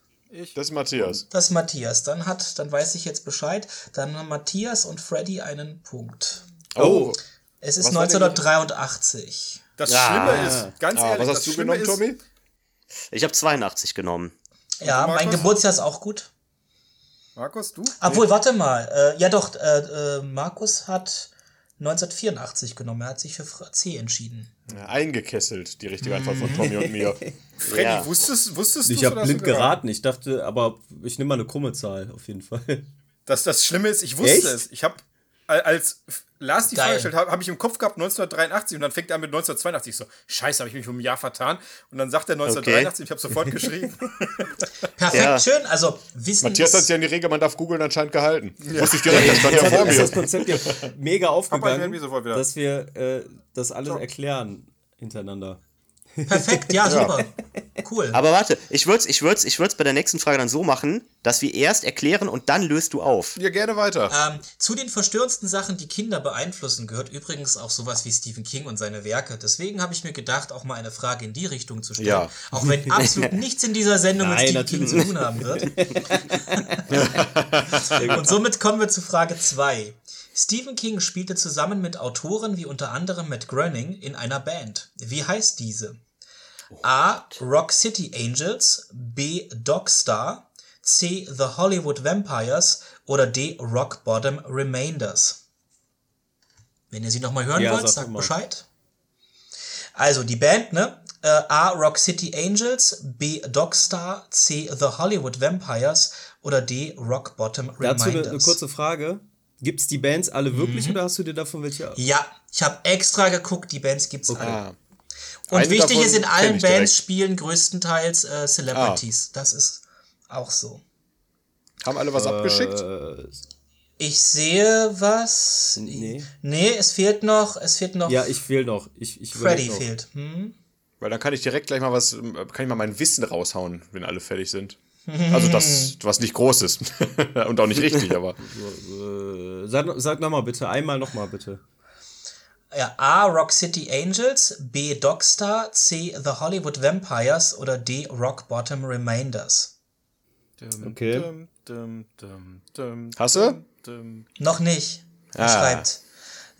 Das ist Matthias. Das ist Matthias. Dann hat, dann weiß ich jetzt Bescheid. Dann haben Matthias und Freddy einen Punkt. Oh. Es ist Was war denn 1983. Das Ja. Schlimme ist, ganz Ah, ehrlich, was das hast du Schlimme genommen, ist, Tommy? Ich habe 82 genommen. Ja, du, mein? Geburtsjahr ist auch gut. Markus, du? Obwohl, warte mal. Äh, ja, doch, äh, äh, Markus hat 1984 genommen. Er hat sich für C entschieden. Ja, eingekesselt, die richtige Antwort von Tommy und mir. [LAUGHS] Freddy, Ja. wusstest, wusstest Ich du's habe oder hast blind du geraten. Ich dachte, aber ich nehme mal eine krumme Zahl auf jeden Fall. Das, das Schlimme ist, ich wusste Echt? es. Ich habe, als Lars die Geil. Frage gestellt hat, habe ich im Kopf gehabt 1983 und dann fängt er an mit 1982. Ich so, scheiße, habe ich mich um ein Jahr vertan. Und dann sagt er 1983, ich habe sofort geschrieben. [LAUGHS] Perfekt, Ja. schön. Also, Wissen Matthias hat sich ja an die Regel, man darf googeln anscheinend gehalten. Wusste ich direkt, das stand ja ist das. Konzept ja mega aufgegangen, dass wir äh, das alles Ciao. erklären hintereinander. Perfekt, [LAUGHS] ja, super. Cool. Aber warte, ich würde es ich würd's, ich würd's bei der nächsten Frage dann so machen, dass wir erst erklären und dann löst du auf. Ja, gerne weiter. Ähm, zu den verstörendsten Sachen, die Kinder beeinflussen, gehört übrigens auch sowas wie Stephen King und seine Werke. Deswegen habe ich mir gedacht, auch mal eine Frage in die Richtung zu stellen. Ja. Auch wenn absolut [LAUGHS] nichts in dieser Sendung mit Nein, Stephen King zu tun haben wird. [LAUGHS] und somit kommen wir zu Frage 2. Stephen King spielte zusammen mit Autoren wie unter anderem Matt Groening in einer Band. Wie heißt diese? A. Rock City Angels, B. Dogstar, C. The Hollywood Vampires oder D. Rock Bottom Remainders. Wenn ihr sie nochmal hören Ja, wollt, sag sagt. Bescheid. Also die Band, ne? Äh, A. Rock City Angels, B. Dogstar, C. The Hollywood Vampires oder D. Rock Bottom Dazu Remainders. eine, eine kurze Frage. Gibt es die Bands alle wirklich oder hast du dir davon welche? Ja, ich habe extra geguckt, die Bands gibt's alle. Ah. Und Eine wichtig ist, in allen Bands direkt. spielen größtenteils äh, Celebrities. Das ist auch so. Haben alle was abgeschickt? Äh, Ich sehe was. Nee. Nee, es fehlt noch, es fehlt noch. ja, ich fehl noch. Ich, ich Freddy noch. fehlt. Hm? Weil dann kann ich direkt gleich mal was, kann ich mal mein Wissen raushauen, wenn alle fertig sind. Also das, was nicht groß ist. [LAUGHS] Und auch nicht richtig, [LAUGHS] aber. Sag sag nochmal bitte, einmal nochmal bitte. Ja, A. Rock City Angels, B. Dogstar, C. The Hollywood Vampires oder D. Rock Bottom Remainders. Okay. Dum, dum, dum, dum, Hast du? Noch nicht. Er Ah. schreibt.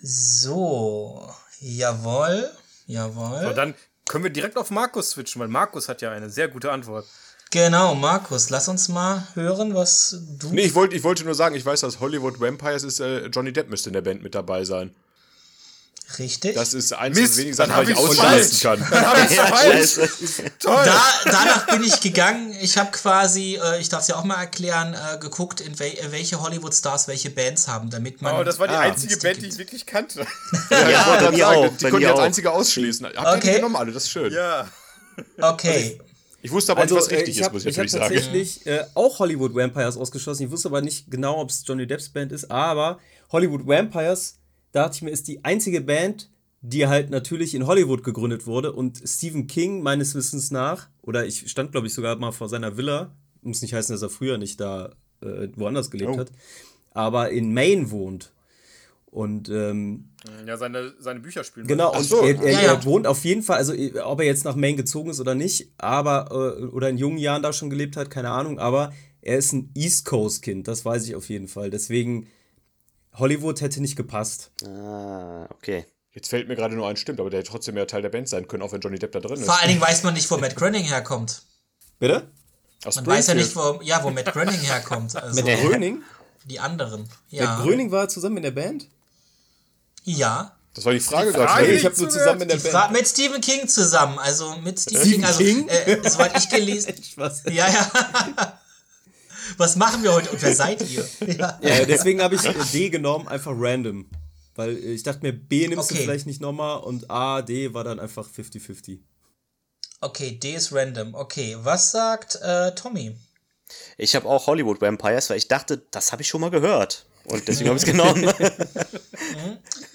So. Jawohl. Jawohl. dann können wir direkt auf Markus switchen, weil Markus hat ja eine sehr gute Antwort. Genau, Markus, lass uns mal hören, was du. Nee, ich wollte ich wollte nur sagen, ich weiß, dass Hollywood Vampires ist, äh, Johnny Depp müsste in der Band mit dabei sein. Richtig. Das ist eins der wenigen dann Sachen, die ich hab ich's ausschließen [LAUGHS] kann. Ja, scheiße. Toll! Da, danach bin ich gegangen. Ich habe quasi, äh, ich darf es ja auch mal erklären, äh, geguckt, in wel äh, welche Hollywood-Stars welche Bands haben, damit man. oh, das war die Ah, einzige Band, die ich wirklich kannte. Ja, [LAUGHS] ich Ja, wollte gerade mir sagen, auch, die konnte ich als einzige ausschließen. Habt ihr die Okay. genommen alle? Das ist schön. ja. Okay. Ich wusste aber Also, nicht, was äh, richtig ich ist, habe muss ich ich hab natürlich sagen. tatsächlich äh, auch Hollywood Vampires ausgeschlossen. Ich wusste aber nicht genau, ob es Johnny Depps Band ist, aber Hollywood Vampires, da dachte ich mir, ist die einzige Band, die halt natürlich in Hollywood gegründet wurde und Stephen King meines Wissens nach, oder ich stand glaube ich sogar mal vor seiner Villa, muss nicht heißen, dass er früher nicht da äh, woanders gelebt Oh. hat, aber in Maine wohnt. Und ähm, Ja, seine, seine Bücher spielen. Genau, und so. er, er, Ja, ja. er wohnt auf jeden Fall, also ob er jetzt nach Maine gezogen ist oder nicht, aber, äh, oder in jungen Jahren da schon gelebt hat, keine Ahnung, aber er ist ein East Coast Kind, das weiß ich auf jeden Fall. Deswegen, Hollywood hätte nicht gepasst. Ah, okay. Jetzt fällt mir gerade nur ein, stimmt, aber der hätte trotzdem ja Teil der Band sein können, auch wenn Johnny Depp da drin ist. Vor allen Dingen weiß man nicht, wo Matt Groening herkommt. Bitte? Aus Man weiß ja nicht, wo, ja, wo Matt Groening herkommt. [LAUGHS] Also Mit Gröning? die anderen. Ja. Mit Gröning war er zusammen in der Band? Ja. Das war die Frage Frage gerade. Nicht ich habe nur zusammen in der Die Band. Fra mit Stephen King zusammen. Also mit Stephen, Stephen King. Also, King? Äh, soweit ich gelesen. [LAUGHS] Spaß. Ja, ja. Was machen wir heute und wer seid ihr? Ja. Ja, deswegen habe ich äh, D genommen, einfach random. Weil äh, ich dachte mir, B nimmst du Okay. vielleicht nicht nochmal und A, D war dann einfach 50-50. Okay, D ist random. Okay, was sagt äh, Tommy? Ich habe auch Hollywood Vampires, weil ich dachte, das habe ich schon mal gehört. Und deswegen habe ich es genommen. [LAUGHS] [LAUGHS]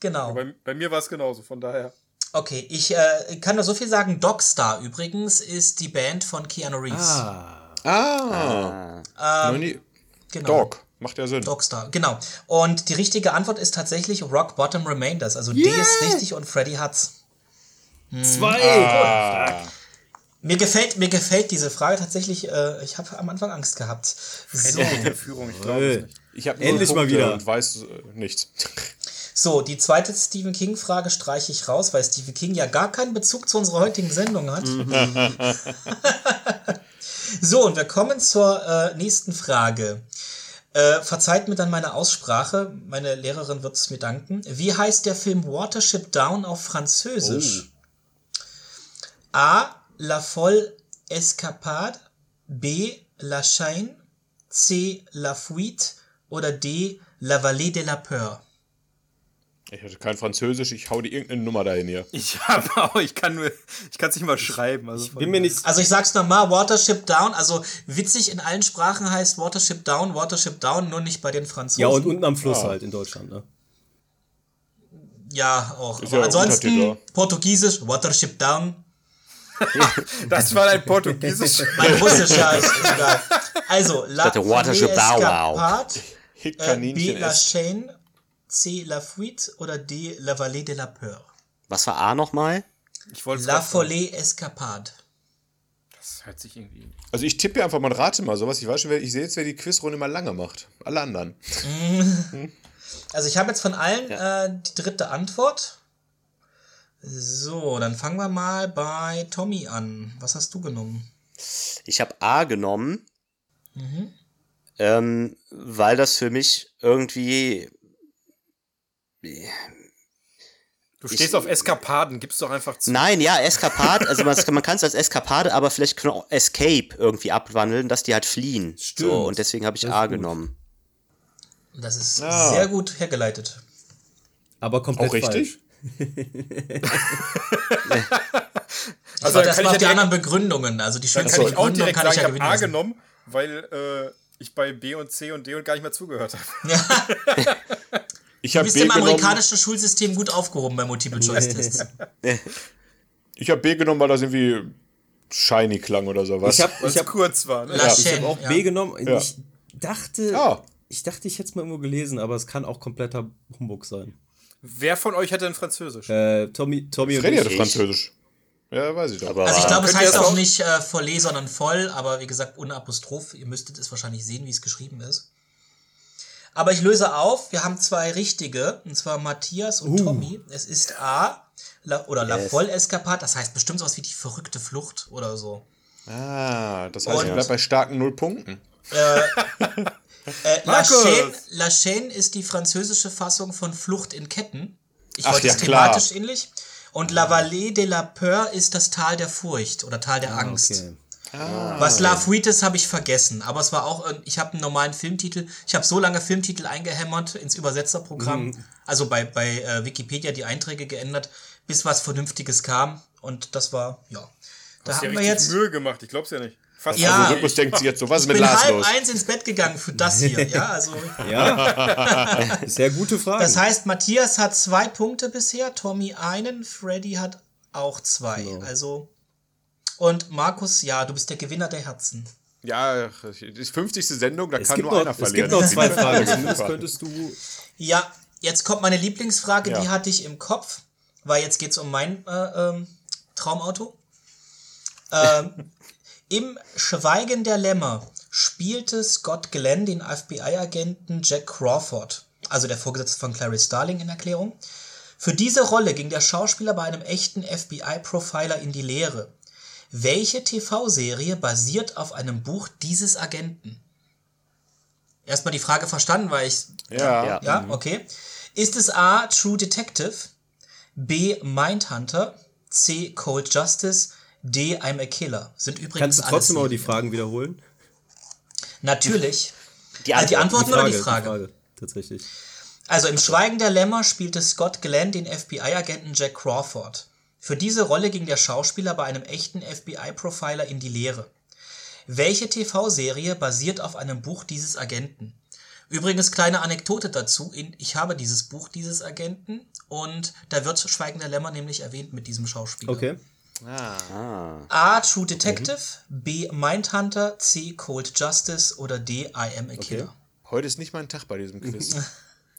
Genau. Bei, bei mir war es genauso, von daher. Okay, ich äh, kann nur so viel sagen. Dogstar übrigens ist die Band von Keanu Reeves. Ah. Ah, Ah, nie. genau. Dog. Macht ja Sinn. Dogstar, genau. Und die richtige Antwort ist tatsächlich Rock Bottom Remainders. Also D ist richtig und Freddy hat's. Zwei! Mir gefällt, mir gefällt diese Frage tatsächlich. Äh, ich habe am Anfang Angst gehabt. So, In der Führung, ich glaube Äh, nicht. Ich habe Endlich mal wieder. und weiß äh, nichts. So die zweite Stephen King Frage streiche ich raus, weil Stephen King ja gar keinen Bezug zu unserer heutigen Sendung hat. [LAUGHS] so und wir kommen zur äh, nächsten Frage. Äh, verzeiht mir dann meine Aussprache, meine Lehrerin wird es mir danken. Wie heißt der Film Watership Down auf Französisch? A. La Folle Escapade, B. La Chaine, C. La Fuite oder D. La Vallée de la Peur. Ich hatte kein Französisch, ich hau dir irgendeine Nummer dahin hier. [LAUGHS] Ich habe auch, ich kann nur, ich kann es nicht mal schreiben. Also Bin mir nicht. Also ich sag's nochmal, Watership Down, also witzig in allen Sprachen heißt Watership Down, Watership Down, nur nicht bei den Franzosen. Ja, und unten am Ah. Fluss halt in Deutschland, ne? Ja, auch. Ist Aber ja ansonsten Untertitel. Portugiesisch, Watership Down. [LAUGHS] Das war dein Portugiesisch. [LAUGHS] Mein Russischer ist egal. Also, La Watership Bow Wow. Äh, B. La essen. C. La Fuite oder D. La Vallée de la Peur. Was war A nochmal? Ich wollte La Folie Escapade. Das hört sich irgendwie. Also ich tippe hier einfach mal, rate mal sowas. Ich weiß schon, wer- ich sehe jetzt, wer die Quizrunde mal lange macht. Alle anderen. [LAUGHS] Also ich habe jetzt von allen äh, die dritte Antwort. So, dann fangen wir mal bei Tommy an. Was hast du genommen? Ich habe A genommen, ähm, weil das für mich irgendwie Du stehst auf Eskapaden, gib's doch einfach zu. Nein, ja, Eskapade, also man, man kann es als Eskapade, aber vielleicht kann man auch Escape irgendwie abwandeln, dass die halt fliehen. Stimmt. So, und deswegen habe ich A gut. genommen. Das ist Ah. sehr gut hergeleitet. Aber komplett Auch richtig? Ich Also, [LAUGHS] also, das kann war ich die ja anderen Begründungen. Also die Dann schönste kann ich auch Begründung direkt kann sagen, ich ich ja habe gewinnen A genommen, weil äh, ich bei B und C und D und gar nicht mehr zugehört habe. [LAUGHS] [LAUGHS] Ich Du habe bist B im genommen. amerikanischen Schulsystem gut aufgehoben bei Multiple-Choice-Tests. Ich habe B genommen, weil das irgendwie shiny klang oder sowas. Ich habe hab, kurz war. Ne? La ich Chaîne, hab auch ja. B genommen. Ja. Ich dachte, Ah. ich dachte, ich hätte es mal irgendwo gelesen, aber es kann auch kompletter Humbug sein. Wer von euch hätte denn Französisch? Äh, Tommy, Tommy und Freddy ich. hatte Französisch. Ja, weiß ich doch. Aber Also ich glaube, es heißt auch nicht äh, volley, sondern voll, aber wie gesagt, ohne Apostroph. Ihr müsstet es wahrscheinlich sehen, wie es geschrieben ist. Aber ich löse auf, wir haben zwei richtige, und zwar Matthias und Tommy. Es ist A La, oder La Yes. Folle Escapade, das heißt bestimmt sowas wie die verrückte Flucht oder so. ah, das heißt, Und- ich bleib bei starken null Punkten. Äh, La, [LAUGHS] Markus! Chaîne, La Chaîne ist die französische Fassung von Flucht in Ketten. Ich Ach wollte ja, es klar. thematisch ähnlich. Und La Vallée de la Peur ist das Tal der Furcht oder Tal der Angst. Okay. Was La Fuite ist, habe ich vergessen. Aber es war auch, irgend- ich habe einen normalen Filmtitel. Ich habe so lange Filmtitel eingehämmert ins Übersetzerprogramm, Mhm. also bei, bei äh, Wikipedia die Einträge geändert, bis was Vernünftiges kam. Und das war, ja. Da Hast haben wir richtig jetzt. Mühe gemacht, ich glaub's ja nicht. Fast Ja. Also Ah, Rhythmus denkt sich jetzt so, was ist Ich mit bin Lars halb los? eins ins Bett gegangen für das hier. [LAUGHS] Ja, also. Ja, [LAUGHS] sehr gute Frage. Das heißt, Matthias hat zwei Punkte bisher, Tommy einen, Freddy hat auch zwei. Genau. Also. Und Markus, ja, du bist der Gewinner der Herzen. Ja, die 50. Sendung, da es kann gibt, nur noch, einer es verlieren. gibt noch zwei [LAUGHS] Fragen. Zumindest könntest du. Ja, jetzt kommt meine Lieblingsfrage, Ja. die hatte ich im Kopf, weil jetzt geht's um mein äh, ähm, Traumauto. Ähm, [LAUGHS] Im Schweigen der Lämmer spielte Scott Glenn den FBI-Agenten Jack Crawford, also der Vorgesetzte von Clarice Starling in Erklärung. Für diese Rolle ging der Schauspieler bei einem echten FBI-Profiler in die Lehre. Welche TV-Serie basiert auf einem Buch dieses Agenten? Erstmal die Frage verstanden, weil ich Ja. Ja. ja, okay. Ist es A. True Detective, B. Mindhunter, C. Cold Justice, D. I'm a Killer? Sind übrigens Kannst du trotzdem aber die. Fragen wiederholen? Natürlich. Die Also die Antwort. Antworten oder die Frage? tatsächlich. Also im Schweigen der Lämmer spielte Scott Glenn den FBI-Agenten Jack Crawford. Für diese Rolle ging der Schauspieler bei einem echten FBI-Profiler in die Lehre. Welche TV-Serie basiert auf einem Buch dieses Agenten? Übrigens kleine Anekdote dazu. Ich habe dieses Buch dieses Agenten und da wird Schweigen der Lämmer nämlich erwähnt mit diesem Schauspieler. Okay. Ah. A. True Detective, B. Mindhunter, C. Cold Justice oder D. I Am a Killer. Heute ist nicht mein Tag bei diesem Quiz.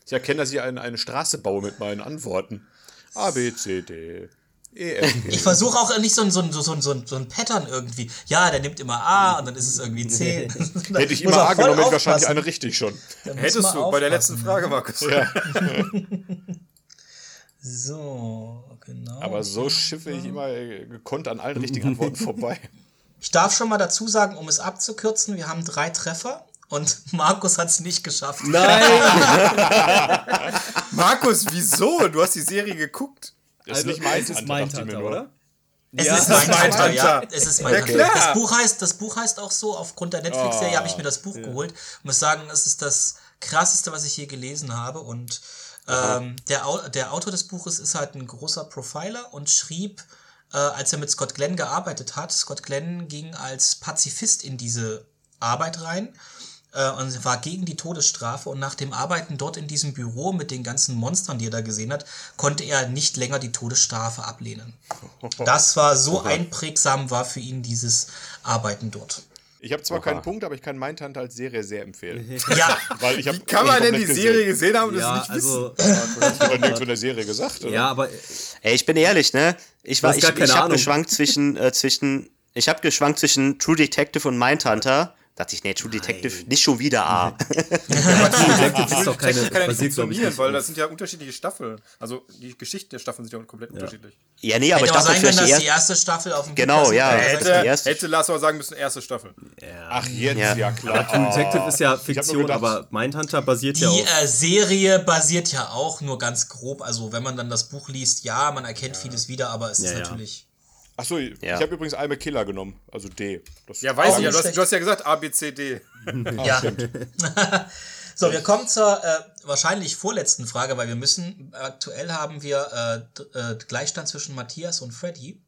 ich erkenne, dass ich eine, eine Straße baue mit meinen Antworten. A, B, C, D. Ich versuche auch nicht so ein, so, ein, so, ein, so, ein, so ein Pattern irgendwie. Ja, der nimmt immer A und dann ist es irgendwie C. [LAUGHS] Hätte ich immer A genommen, hätte ich wahrscheinlich aufpassen. eine richtig schon. Hättest du bei der letzten aufpassen. Frage, Markus. Ja. [LAUGHS] So, genau. Aber so schiffe ich immer äh, gekonnt an allen richtigen Antworten [LAUGHS] vorbei. Ich darf schon mal dazu sagen, um es abzukürzen, wir haben drei Treffer und Markus hat es nicht geschafft. Nein! Markus, wieso? Du hast die Serie geguckt. Das ist nicht mein dachte ich Mindhunter, mir oder? Es Ja, ist das ist Mindhunter, ja. Es ist Ja, Mindhunter. klar. das, Buch heißt, das Buch heißt auch so, aufgrund der Netflix-Serie habe ich mir das Buch geholt. Ich muss sagen, es ist das krasseste, was ich je gelesen habe. Und ähm, der, Au der Autor des Buches ist halt ein großer Profiler und schrieb, äh, als er mit Scott Glenn gearbeitet hat, Scott Glenn ging als Pazifist in diese Arbeit rein. Äh, und war gegen die Todesstrafe und nach dem Arbeiten dort in diesem Büro mit den ganzen Monstern, die er da gesehen hat, konnte er nicht länger die Todesstrafe ablehnen. [LAUGHS] Das war so einprägsam war für ihn dieses Arbeiten dort. Ich habe zwar keinen Punkt, aber ich kann Mindhunter als Serie sehr empfehlen. [LAUGHS] Ja, Weil ich hab, Kann man denn die komplett Serie gesehen haben und Ja, [LAUGHS] das nicht wissen? also, Ich habe nichts von der Serie gesagt, oder? ja, aber Ey, ich bin ehrlich, ne? Ich war, ich, ich habe geschwankt zwischen, äh, zwischen, ich habe geschwankt zwischen True Detective und Mindhunter. Dachte ich, nee, True Detective, nicht schon wieder A. [LAUGHS] [LAUGHS] Detective ist doch keine, kann ja nicht ich, funktionieren, nicht weil das sind ja unterschiedliche Staffeln. Also die Geschichten der Staffeln sind ja komplett unterschiedlich. Ja, nee, aber ich hätte auch dachte sein vielleicht dass die die erste. Staffel auf dem Genau, Kicker- ja. Äh, Das Hätte, die erste. hätte Lars aber sagen müssen, erste Staffel. Ach, jetzt, Ja. ja, klar. True Detective ist ja Fiktion, gedacht- aber Mindhunter basiert ja Die auf. äh, Serie basiert ja auch nur ganz grob. Also wenn man dann das Buch liest, ja, man erkennt vieles wieder, aber es ist Ja, ja. natürlich. Achso, ich Ja. habe übrigens I'm a Killer genommen, also D. Das Ja, weiß ich ja. Du hast, du hast ja gesagt A, B, C, D. [LAUGHS] Ja. [LAUGHS] so, wir kommen zur äh, wahrscheinlich vorletzten Frage, weil wir müssen, aktuell haben wir äh, äh, Gleichstand zwischen Matthias und Freddy.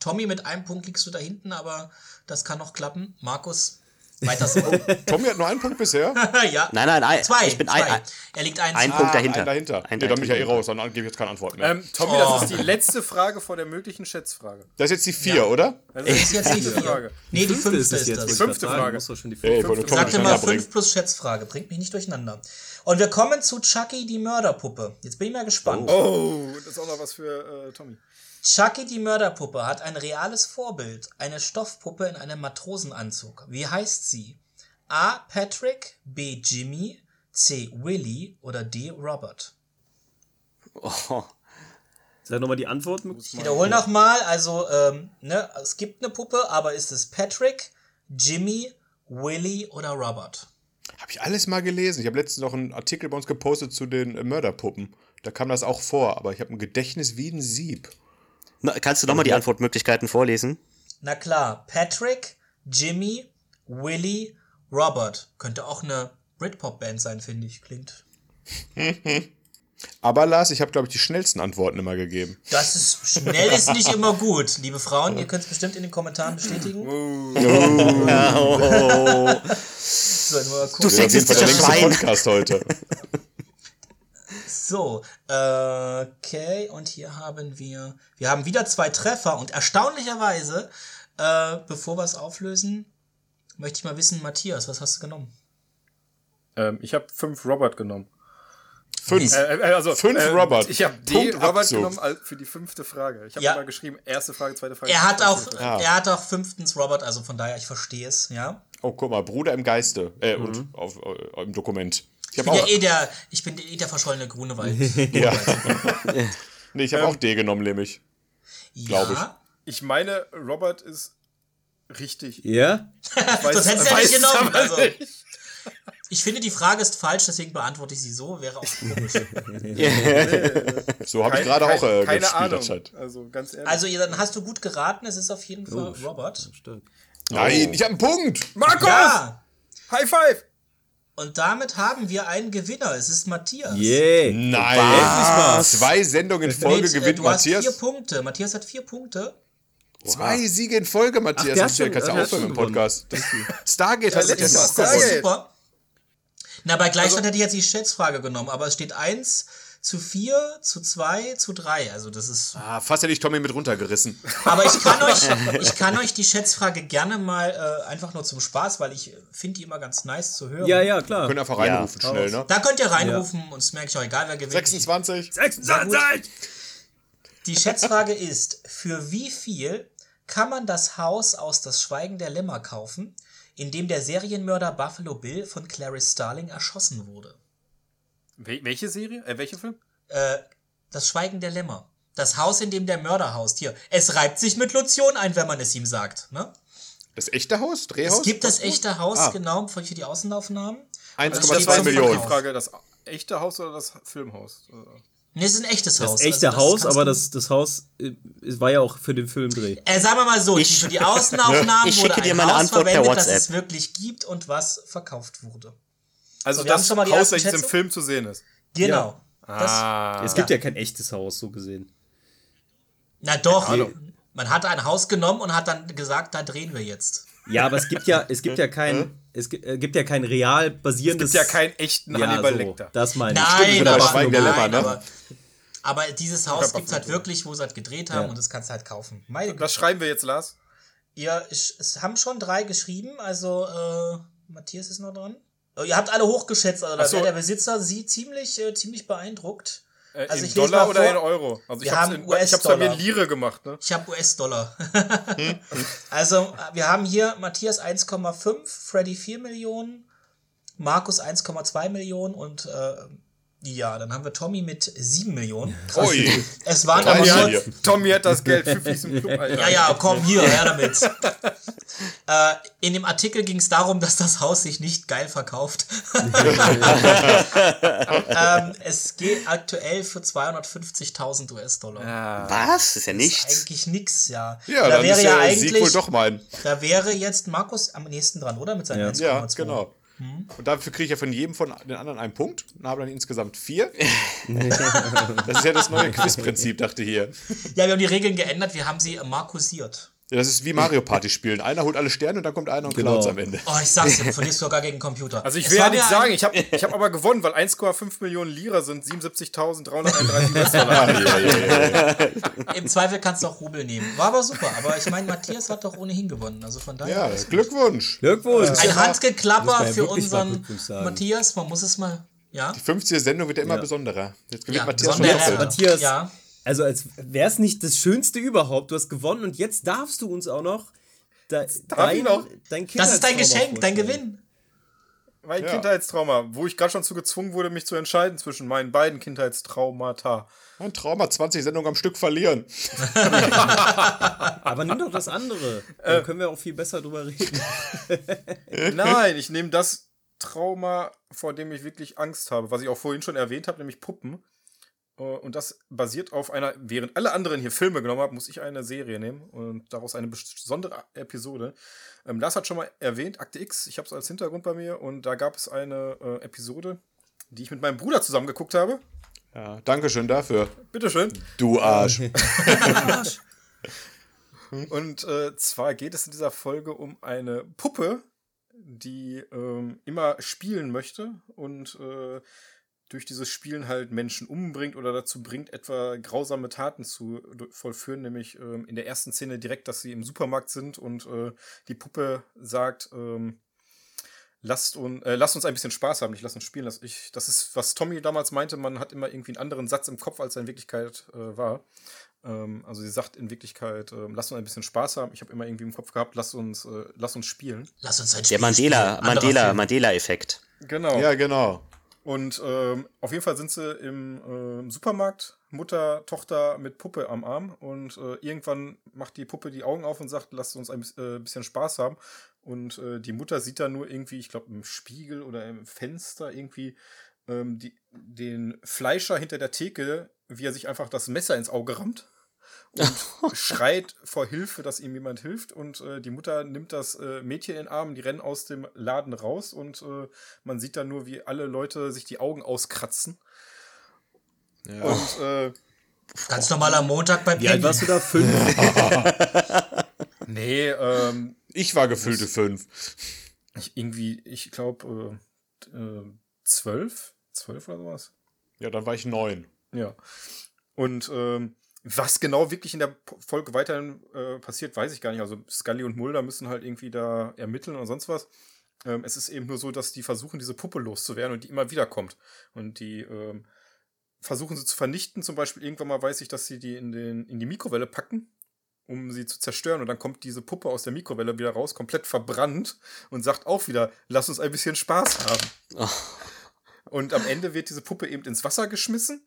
Tommy, mit einem Punkt liegst du da hinten, aber das kann noch klappen. Markus, weiter so. [LAUGHS] Tommy hat nur einen Punkt bisher. [LAUGHS] ja. Nein, nein, ein, Zwei. ich bin zwei. ein, ein, er liegt eins. ein vor. Punkt Ah, dahinter. Ein dahinter. Ein nee, dann bin ich ja eh raus, dann gebe ich jetzt keine Antwort mehr. Ähm, Tommy, Oh. das ist die letzte Frage vor der möglichen Schätzfrage. das ist jetzt die 4, Ja. oder? Das ist jetzt die fünfte vier. Nee, die fünfte ist, es jetzt. ich fünfte. Frage. Muss doch schon die Ey, fünfte. Tommy sagte mal durcheinander 5 bringen. plus Schätzfrage. Bringt mich nicht durcheinander. Und wir kommen zu Chucky, die Mörderpuppe. Jetzt bin ich mal gespannt. Oh, das ist auch noch was für äh, Tommy. Chucky, die Mörderpuppe, hat ein reales Vorbild. Eine Stoffpuppe in einem Matrosenanzug. Wie heißt sie? A. Patrick, B. Jimmy, C. Willy oder D. Robert? Oh, Sag nochmal die Antworten. Ich wiederhole nochmal. Also, ähm, ne, es gibt eine Puppe, aber ist es Patrick, Jimmy, Willy oder Robert? Habe ich alles mal gelesen. Ich habe letztens noch einen Artikel bei uns gepostet zu den äh, Mörderpuppen. Da kam das auch vor, aber ich habe ein Gedächtnis wie ein Sieb. Na, kannst du nochmal die Antwortmöglichkeiten vorlesen? Na klar, Patrick, Jimmy, Willy, Robert. Könnte auch eine Britpop-Band sein, finde ich. Klingt. [LAUGHS] Aber Lars, ich habe, glaube ich, die schnellsten Antworten immer gegeben. Das ist schnell ist nicht immer gut, liebe Frauen. Ihr könnt es bestimmt in den Kommentaren bestätigen. So, nur mal Du sexistischer Schwein. Podcast heute. [LAUGHS] So, äh, okay, und hier haben wir, wir haben wieder zwei Treffer und erstaunlicherweise, äh, bevor wir es auflösen, möchte ich mal wissen, Matthias, was hast du genommen? Ähm, ich habe fünf Robert genommen. Fünf. Äh, äh, also, Fünf äh, Robert. Ich habe D. Punkt Robert Abzug. genommen für die fünfte Frage. Ich habe Ja. immer geschrieben, erste Frage, zweite Frage. Er hat auch, Frage. Ah. er hat auch fünftens Robert, also von daher, ich verstehe es, ja. Oh, guck mal, Bruder im Geiste. Äh, und auf, äh, im Dokument. Ich Ich bin ja eh der, ich bin eh der verschollene Grunewald. [LAUGHS] ja. nee, ich habe auch D genommen, nämlich. Glaub ich. ja, Ich meine, Robert ist richtig. Ja? Weiß- Sonst hättest du ja nicht genommen. Also, nicht. ich finde, die Frage ist falsch, deswegen beantworte ich sie so, wäre auch komisch. [LAUGHS] [LAUGHS] So habe ich gerade auch äh, keine gespielt. Ahnung. Also ganz ehrlich. Also, dann hast du gut geraten, es ist auf jeden Fall Robert. Stark. Nein, ich habe einen Punkt. Markus! Ja, High five! Und damit haben wir einen Gewinner. Es ist Matthias. Yeah. Nein. Was? Zwei Sendungen in Folge Mit, gewinnt du hast vier Matthias. Punkte. Matthias hat vier Punkte. Zwei Siege in Folge, Matthias. der hat Das ist ja- schon- kannst du der aufhören im. Podcast. [LAUGHS] Stargate hat letztes Mal super. Na, bei Gleichstand Also- hätte ich jetzt die Schätzfrage genommen, aber es steht 1 zu 4, zu 2, zu 3. Also das ist. Ah, fast hätte ich Tommy mit runtergerissen. [LAUGHS] Aber ich kann euch, [LAUGHS] ich kann euch die Schätzfrage gerne mal äh, einfach nur zum Spaß, weil ich finde die immer ganz nice zu hören. Ja, ja, klar. Können einfach Ja. reinrufen schnell, ne? Da könnt ihr reinrufen und es merke ich auch egal, wer gewinnt. 26. 26! Die Schätzfrage ist, für wie viel kann man das Haus aus Das Schweigen der Lämmer kaufen, in dem der Serienmörder Buffalo Bill von Clarice Starling erschossen wurde? Wel welche Serie? Äh, welcher Film? Äh, das Schweigen der Lämmer. Das Haus, in dem der Mörder haust. Hier, es reibt sich mit Lotion ein, wenn man es ihm sagt. Ne? Das echte Haus? Drehhaus? Es gibt das echte Haus, Ah. genau, für die Außenaufnahmen. 1,2 Das war Millionen. Die Frage, das echte Haus oder das Filmhaus? Äh, Ne, es ist ein echtes Haus. Das echte Also Haus, kannst aber du- das, das Haus äh, es war ja auch für den Filmdreh. Äh, sagen wir mal so, Ich- für die Außenaufnahmen [LAUGHS] Ich wurde schicke dir ein meine Haus Antwort per verwendet, das es wirklich gibt und was verkauft wurde. Also So, das schon mal die Haus, welches im? Film zu sehen ist. Genau. Das, Ah. Es gibt ja kein echtes Haus, so gesehen. na doch, Ahnung. man hat ein Haus genommen und hat dann gesagt, da drehen wir jetzt. Ja, aber es gibt ja, es gibt ja kein, es gibt, äh, gibt ja kein real Es basierendes. gibt ja keinen echten ja, Hannibal so, Lecter. Das meine ich. Nein, oder aber, der Lämmer, nein ne? aber, aber dieses Haus gibt es halt wirklich, wo sie halt gedreht haben Ja. und das kannst du halt kaufen. Meine Was schreiben wir jetzt, Lars? Ja, ich, es haben schon drei geschrieben, also äh, Matthias ist noch dran. Ihr habt alle hochgeschätzt, also so. wäre der Besitzer sie ziemlich, äh, ziemlich beeindruckt. Äh, Also in ich Dollar oder vor. in Euro? Also ich Wir haben in, ich hab's bei mir in. Lire gemacht, ne? Ich habe US-Dollar. [LAUGHS] also, äh, wir haben hier Matthias 1,5, Freddy 4 Millionen, Markus 1,2 Millionen und äh, ja, dann haben wir Tommy mit 7 Millionen. Krass. Ui. Es waren Tommy aber hat- nur, Tommy hat das Geld für Fies im Club, [LAUGHS] Alter. Ja, ja, komm hier, her damit. [LAUGHS] äh, in dem Artikel ging es darum, dass das Haus sich nicht geil verkauft. [LAUGHS] ähm, es geht aktuell für 250.000 US-Dollar. Was? Das ist ja Das ist nichts. eigentlich nix, ja. Ja, da dann wäre ist ja der Sieg wohl eigentlich, doch mein. da wäre jetzt Markus am nächsten dran, oder? Mit seinen Ja. 1,2. Ja, genau. Und dafür kriege ich ja von jedem von den anderen einen Punkt und habe dann insgesamt vier. [LAUGHS] das ist ja das neue Quizprinzip, dachte ich hier. Ja, wir haben die Regeln geändert, wir haben sie markusiert. Ja, das ist wie Mario Party spielen. Einer holt alle Sterne und dann kommt einer und Genau. klaut's am Ende. Oh, ich sag's dir, du verlierst sogar gegen den Computer. Also ich Es will ja ein- sagen, ich habe ich hab aber gewonnen, weil 1,5 Millionen Lira sind 77.331 US-Dollar. [LAUGHS] Ja, ja, ja, ja. Im Zweifel kannst du auch Rubel nehmen. War aber super. Aber ich meine, Matthias hat doch ohnehin gewonnen. Also von daher. ja. Glückwunsch. Glückwunsch. Ein Handgeklapper für unseren. Matthias. Man muss es mal. Ja. Die 50. Sendung wird ja immer Ja. besonderer. Jetzt gewinnt Ja, Matthias schon. Matthias, Ja. Also als wäre es nicht das Schönste überhaupt. Du hast gewonnen und jetzt darfst du uns auch noch de, dein, noch? dein Das ist dein Geschenk, dein. Gewinn. Mein Ja. Kindheitstrauma, wo ich gerade schon zu gezwungen wurde, mich zu entscheiden zwischen meinen beiden Kindheitstraumata. Ein Trauma, 20 Sendungen am Stück verlieren. Aber nimm doch das andere. Dann können wir auch viel besser drüber reden. [LAUGHS] Nein, ich nehme das Trauma, vor dem ich wirklich Angst habe, was ich auch vorhin schon erwähnt habe, nämlich Puppen. Äh, Und das basiert auf einer, während alle anderen hier Filme genommen haben, muss ich eine Serie nehmen und daraus eine besondere Episode. Ähm, Lars hat schon mal erwähnt, Akte X, ich habe es als Hintergrund bei mir und da gab es eine äh, Episode, die ich mit meinem Bruder zusammen geguckt habe. Ja, Dankeschön dafür. Bitteschön. Du Arsch. [LAUGHS] Und äh, zwar geht es in dieser Folge um eine Puppe, die ähm, immer spielen möchte und äh, durch dieses Spielen halt Menschen umbringt oder dazu bringt, etwa grausame Taten zu vollführen, nämlich ähm, in der ersten Szene direkt, dass sie im Supermarkt sind und äh, die Puppe sagt, ähm, lasst, un, äh, lasst uns ein bisschen Spaß haben, nicht lasst uns spielen. Lass ich, das ist, was Tommy damals meinte, man hat immer irgendwie einen anderen Satz im Kopf, als er in Wirklichkeit äh, war. Ähm, also sie sagt in Wirklichkeit, ähm, lasst uns ein bisschen Spaß haben. Ich habe immer irgendwie im Kopf gehabt, lasst uns, äh, lasst uns spielen. Lass uns ein Der Spiel Mandela, spielen. Anderer Mandela, Film. Mandela-Effekt. Genau. Ja, genau. Und ähm, auf jeden Fall sind sie im ähm, Supermarkt, Mutter, Tochter mit Puppe am Arm. Und äh, irgendwann macht die Puppe die Augen auf und sagt, lasst uns ein äh, bisschen Spaß haben. Und äh, die Mutter sieht da nur irgendwie, ich glaube, im Spiegel oder im Fenster irgendwie ähm, die, den Fleischer hinter der Theke, wie er sich einfach das Messer ins Auge rammt. Und [LAUGHS] schreit vor Hilfe, dass ihm jemand hilft. Und äh, die Mutter nimmt das äh, Mädchen in den Arm, die rennen aus dem Laden raus und äh, man sieht dann nur, wie alle Leute sich die Augen auskratzen. Ja. Und äh, Ganz normaler Montag bei Wie alt warst du da? Fünf? [LAUGHS] nee, ähm, Ich war gefüllte fünf. ich, irgendwie, ich glaube, äh, äh, zwölf? Zwölf oder sowas? Ja, dann war ich neun. Ja. Und ähm, was genau wirklich in der Folge weiterhin äh, passiert, weiß ich gar nicht. Also Scully und Mulder müssen halt irgendwie da ermitteln oder sonst was. Ähm, es ist eben nur so, dass die versuchen, diese Puppe loszuwerden und die immer wieder kommt. Und die ähm, versuchen sie zu vernichten. Zum Beispiel irgendwann mal weiß ich, dass sie die in, den, in die Mikrowelle packen, um sie zu zerstören. Und dann kommt diese Puppe aus der Mikrowelle wieder raus, komplett verbrannt und sagt auch wieder, lass uns ein bisschen Spaß haben. Und am Ende wird diese Puppe eben ins Wasser geschmissen.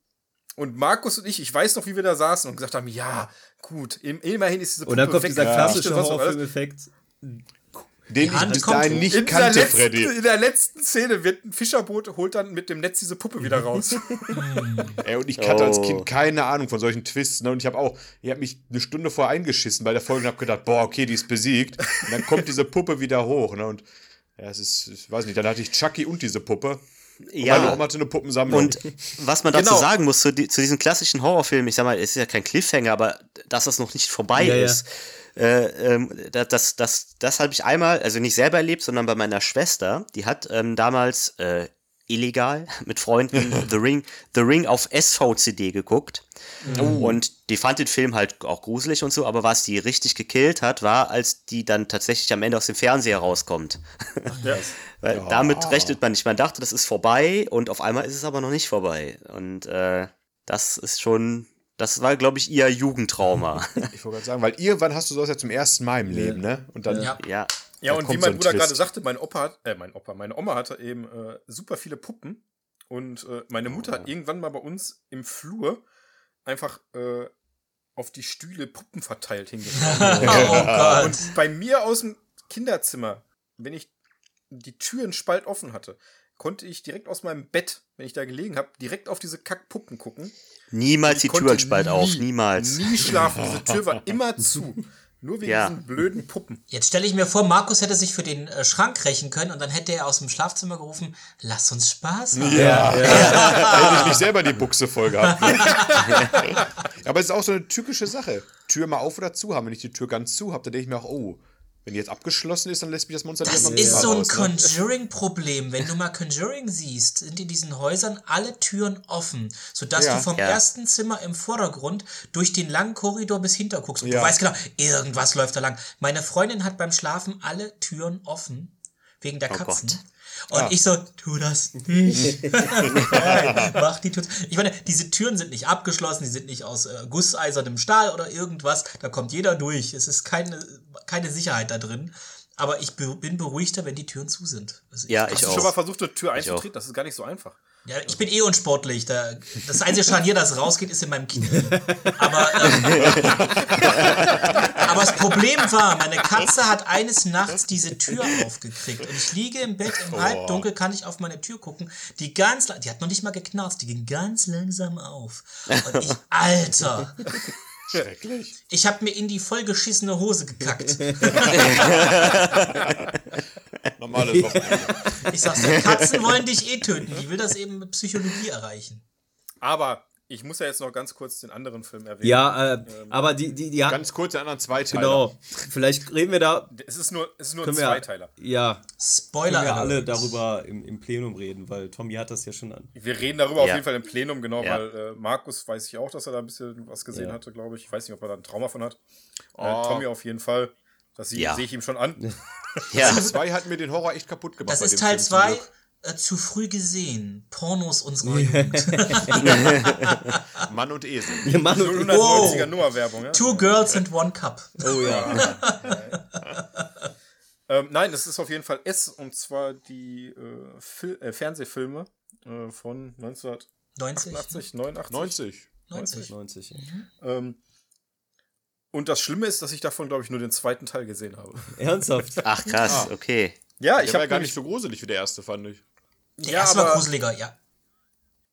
Und Markus und ich, ich weiß noch, wie wir da saßen und gesagt haben, ja, gut, im- immerhin ist diese Puppe Und dann kommt weg. dieser Ja. klassische. Horrorfilmeffekt. Den ich bis kommt dahin nicht In der, kannte, letzten, Freddy. in der letzten Szene wird ein Fischerboot, holt dann mit dem Netz diese Puppe wieder raus. [LAUGHS] Ey, und ich hatte als Oh. Kind keine Ahnung von solchen Twists. Ne? Und ich habe auch, ich habe mich eine Stunde vor eingeschissen bei der Folge und habe gedacht, boah, okay, die ist besiegt. Und dann kommt diese Puppe wieder hoch. Ne? Und ja, es ist, ich weiß nicht, dann hatte ich Chucky und diese Puppe. Und meine Ja. Oma hatte eine Puppensammlung. Und was man dazu Genau. sagen muss, zu, zu diesen klassischen Horrorfilmen, ich sag mal, es ist ja kein Cliffhanger, aber dass das noch nicht vorbei Ja, ja. ist. Äh, ähm, das, das, das, das habe ich einmal, also nicht selber erlebt, sondern bei meiner Schwester. Die hat ähm, damals äh, illegal mit Freunden [LAUGHS] The Ring, The Ring auf SVCD geguckt. Und die fand den Film halt auch gruselig und so, aber was die richtig gekillt hat, war, als die dann tatsächlich am Ende aus dem Fernseher rauskommt. [LAUGHS] Weil damit rechnet man nicht. Man dachte, das ist vorbei und auf einmal ist es aber noch nicht vorbei. Und äh, das ist schon, das war, glaube ich, ihr Jugendtrauma. [LAUGHS] Ich wollte gerade sagen, weil irgendwann hast du sowas ja zum ersten Mal im Leben, ne? Und dann Ja. ja. Ja, und wie so mein ein Bruder gerade sagte, mein Opa hat, äh, mein Opa, meine Oma hatte eben äh, super viele Puppen und äh, meine Mutter hat irgendwann mal bei uns im Flur einfach äh, auf die Stühle Puppen verteilt [LAUGHS] hingestellt. Oh Gott. und bei mir aus dem Kinderzimmer, wenn ich die Türen spalt offen hatte, konnte ich direkt aus meinem Bett, wenn ich da gelegen habe, direkt auf diese Kackpuppen gucken. Niemals die Türen spalt auf, nie- niemals. Nie schlafen. Diese Tür war [LAUGHS] immer zu. Nur wegen Ja. diesen blöden Puppen. Jetzt stelle ich mir vor, Markus hätte sich für den äh, Schrank rächen können und dann hätte er aus dem Schlafzimmer gerufen, lass uns Spaß haben. Ja. Da hätte ich nicht selber die Buchse voll gehabt. Ne? [LAUGHS] Aber es ist auch so eine tückische Sache. Tür mal auf oder zu haben. Wenn ich die Tür ganz zu habe, dann denke ich mir auch, oh, wenn die jetzt abgeschlossen ist, dann lässt mich das Monster Das wieder ist so ein ne? Conjuring-Problem. Wenn du mal Conjuring siehst, sind in diesen Häusern alle Türen offen, sodass Ja. du vom Ja. ersten Zimmer im Vordergrund durch den langen Korridor bis hinter guckst. Und Ja. du weißt genau, irgendwas läuft da lang. Meine Freundin hat beim Schlafen alle Türen offen, wegen der Oh Katzen. Gott. Und ich so, tu das nicht. [LAUGHS] Nein, mach die Tür. zu. Ich meine, diese Türen sind nicht abgeschlossen, die sind nicht aus äh, gusseisernem Stahl oder irgendwas. Da kommt jeder durch. Es ist keine, keine Sicherheit da drin. Aber ich be bin beruhigter, wenn die Türen zu sind. Also Ja, Hast ich du schon mal versucht, eine Tür Ich einzutreten? Das ist gar nicht so einfach. Ja, ich bin eh unsportlich. Da, das einzige Scharnier, das rausgeht, ist in meinem Knie. Aber, ähm, [LAUGHS] [LAUGHS] aber das Problem war, meine Katze hat eines Nachts diese Tür aufgekriegt. Und ich liege im Bett im Halbdunkel, kann ich auf meine Tür gucken. Die ganz, die hat noch nicht mal geknarzt, die ging ganz langsam auf. Und ich, Alter, Schrecklich. ich habe mir in die vollgeschissene Hose gekackt. [LAUGHS] Normales Wochenende. Ich sag's dir, Katzen wollen dich eh töten. Die will das eben mit Psychologie erreichen. Aber ich muss ja jetzt noch ganz kurz den anderen Film erwähnen. Ja, äh, aber die, die, die hat, Ganz kurz die anderen zwei Teile. genau. Vielleicht reden wir da, Es ist nur, es ist nur ein können wir, Zweiteiler. ja, können Spoiler wir alle darüber im, im Plenum reden, weil Tommy hat das ja schon an. Wir reden darüber auf Ja. jeden Fall im Plenum, genau, Ja. weil äh, Markus weiß ich auch, dass er da ein bisschen was gesehen Ja. hatte, glaube ich. Ich weiß nicht, ob er da ein Trauma von hat. Oh. Äh, Tommy auf jeden Fall. Das sehe ich ihm schon an. [LAUGHS] [LAUGHS] Ja. Zwei hat mir den Horror echt kaputt gemacht. Das ist Teil Film zum 2. Äh, zu früh gesehen. Pornos unserer Jugend. [LAUGHS] Mann und Esel. Mann und, 190er Nummerwerbung, ja? Two Girls and One Cup. oh ja. [LAUGHS] Ähm, nein, das ist auf jeden Fall S und zwar die äh, äh, Fernsehfilme äh, von 1988, 90? 89. 90. 90. 90. Ähm, und das Schlimme ist, dass ich davon, glaube ich, nur den zweiten Teil gesehen habe. Ernsthaft? Ach krass, okay. Ja, Ich habe ja gar nicht so gruselig wie der erste, fand ich. Der Ja, erste war aber- gruseliger, ja.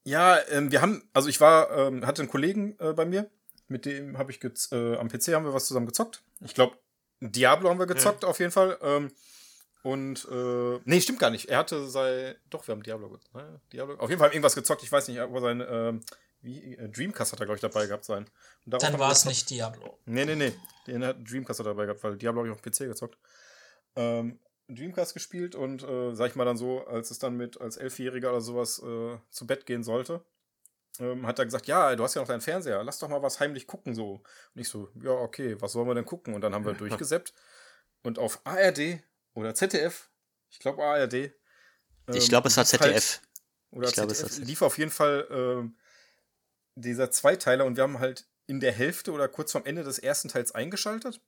Ja, ähm, wir haben, also ich war, ähm, hatte einen Kollegen äh, bei mir, mit dem habe ich gez- äh, am PC haben wir was zusammen gezockt. Ich glaube, Diablo haben wir gezockt auf jeden Fall. Ähm, und äh, nee, stimmt gar nicht. Er hatte sein, doch, wir haben Diablo, ge- ne? Diablo. Auf jeden Fall irgendwas gezockt. Ich weiß nicht, aber sein ähm, wie äh, Dreamcast hat er glaube ich dabei gehabt sein. Dann haben war es gezockt. nicht Diablo. Nee, nee, nee. Den hat Dreamcast hat dabei gehabt, weil Diablo habe ich auf dem PC gezockt. Ähm, Dreamcast gespielt und äh, sag ich mal dann so, als es dann mit als Elfjähriger oder sowas äh, zu Bett gehen sollte, ähm, hat er gesagt, ja, du hast ja noch deinen Fernseher, lass doch mal was heimlich gucken so. Und ich so, ja, okay, was sollen wir denn gucken? Und dann haben wir [LAUGHS] durchgesäppt und auf ARD oder ZDF, ich glaube ARD. Ich ähm, glaube, es war lief halt- ZDF. oder Ich glaube, es ZDF war ZDF. lief auf jeden Fall ähm, dieser Zweiteiler und wir haben halt in der Hälfte oder kurz vorm Ende des ersten Teils eingeschaltet.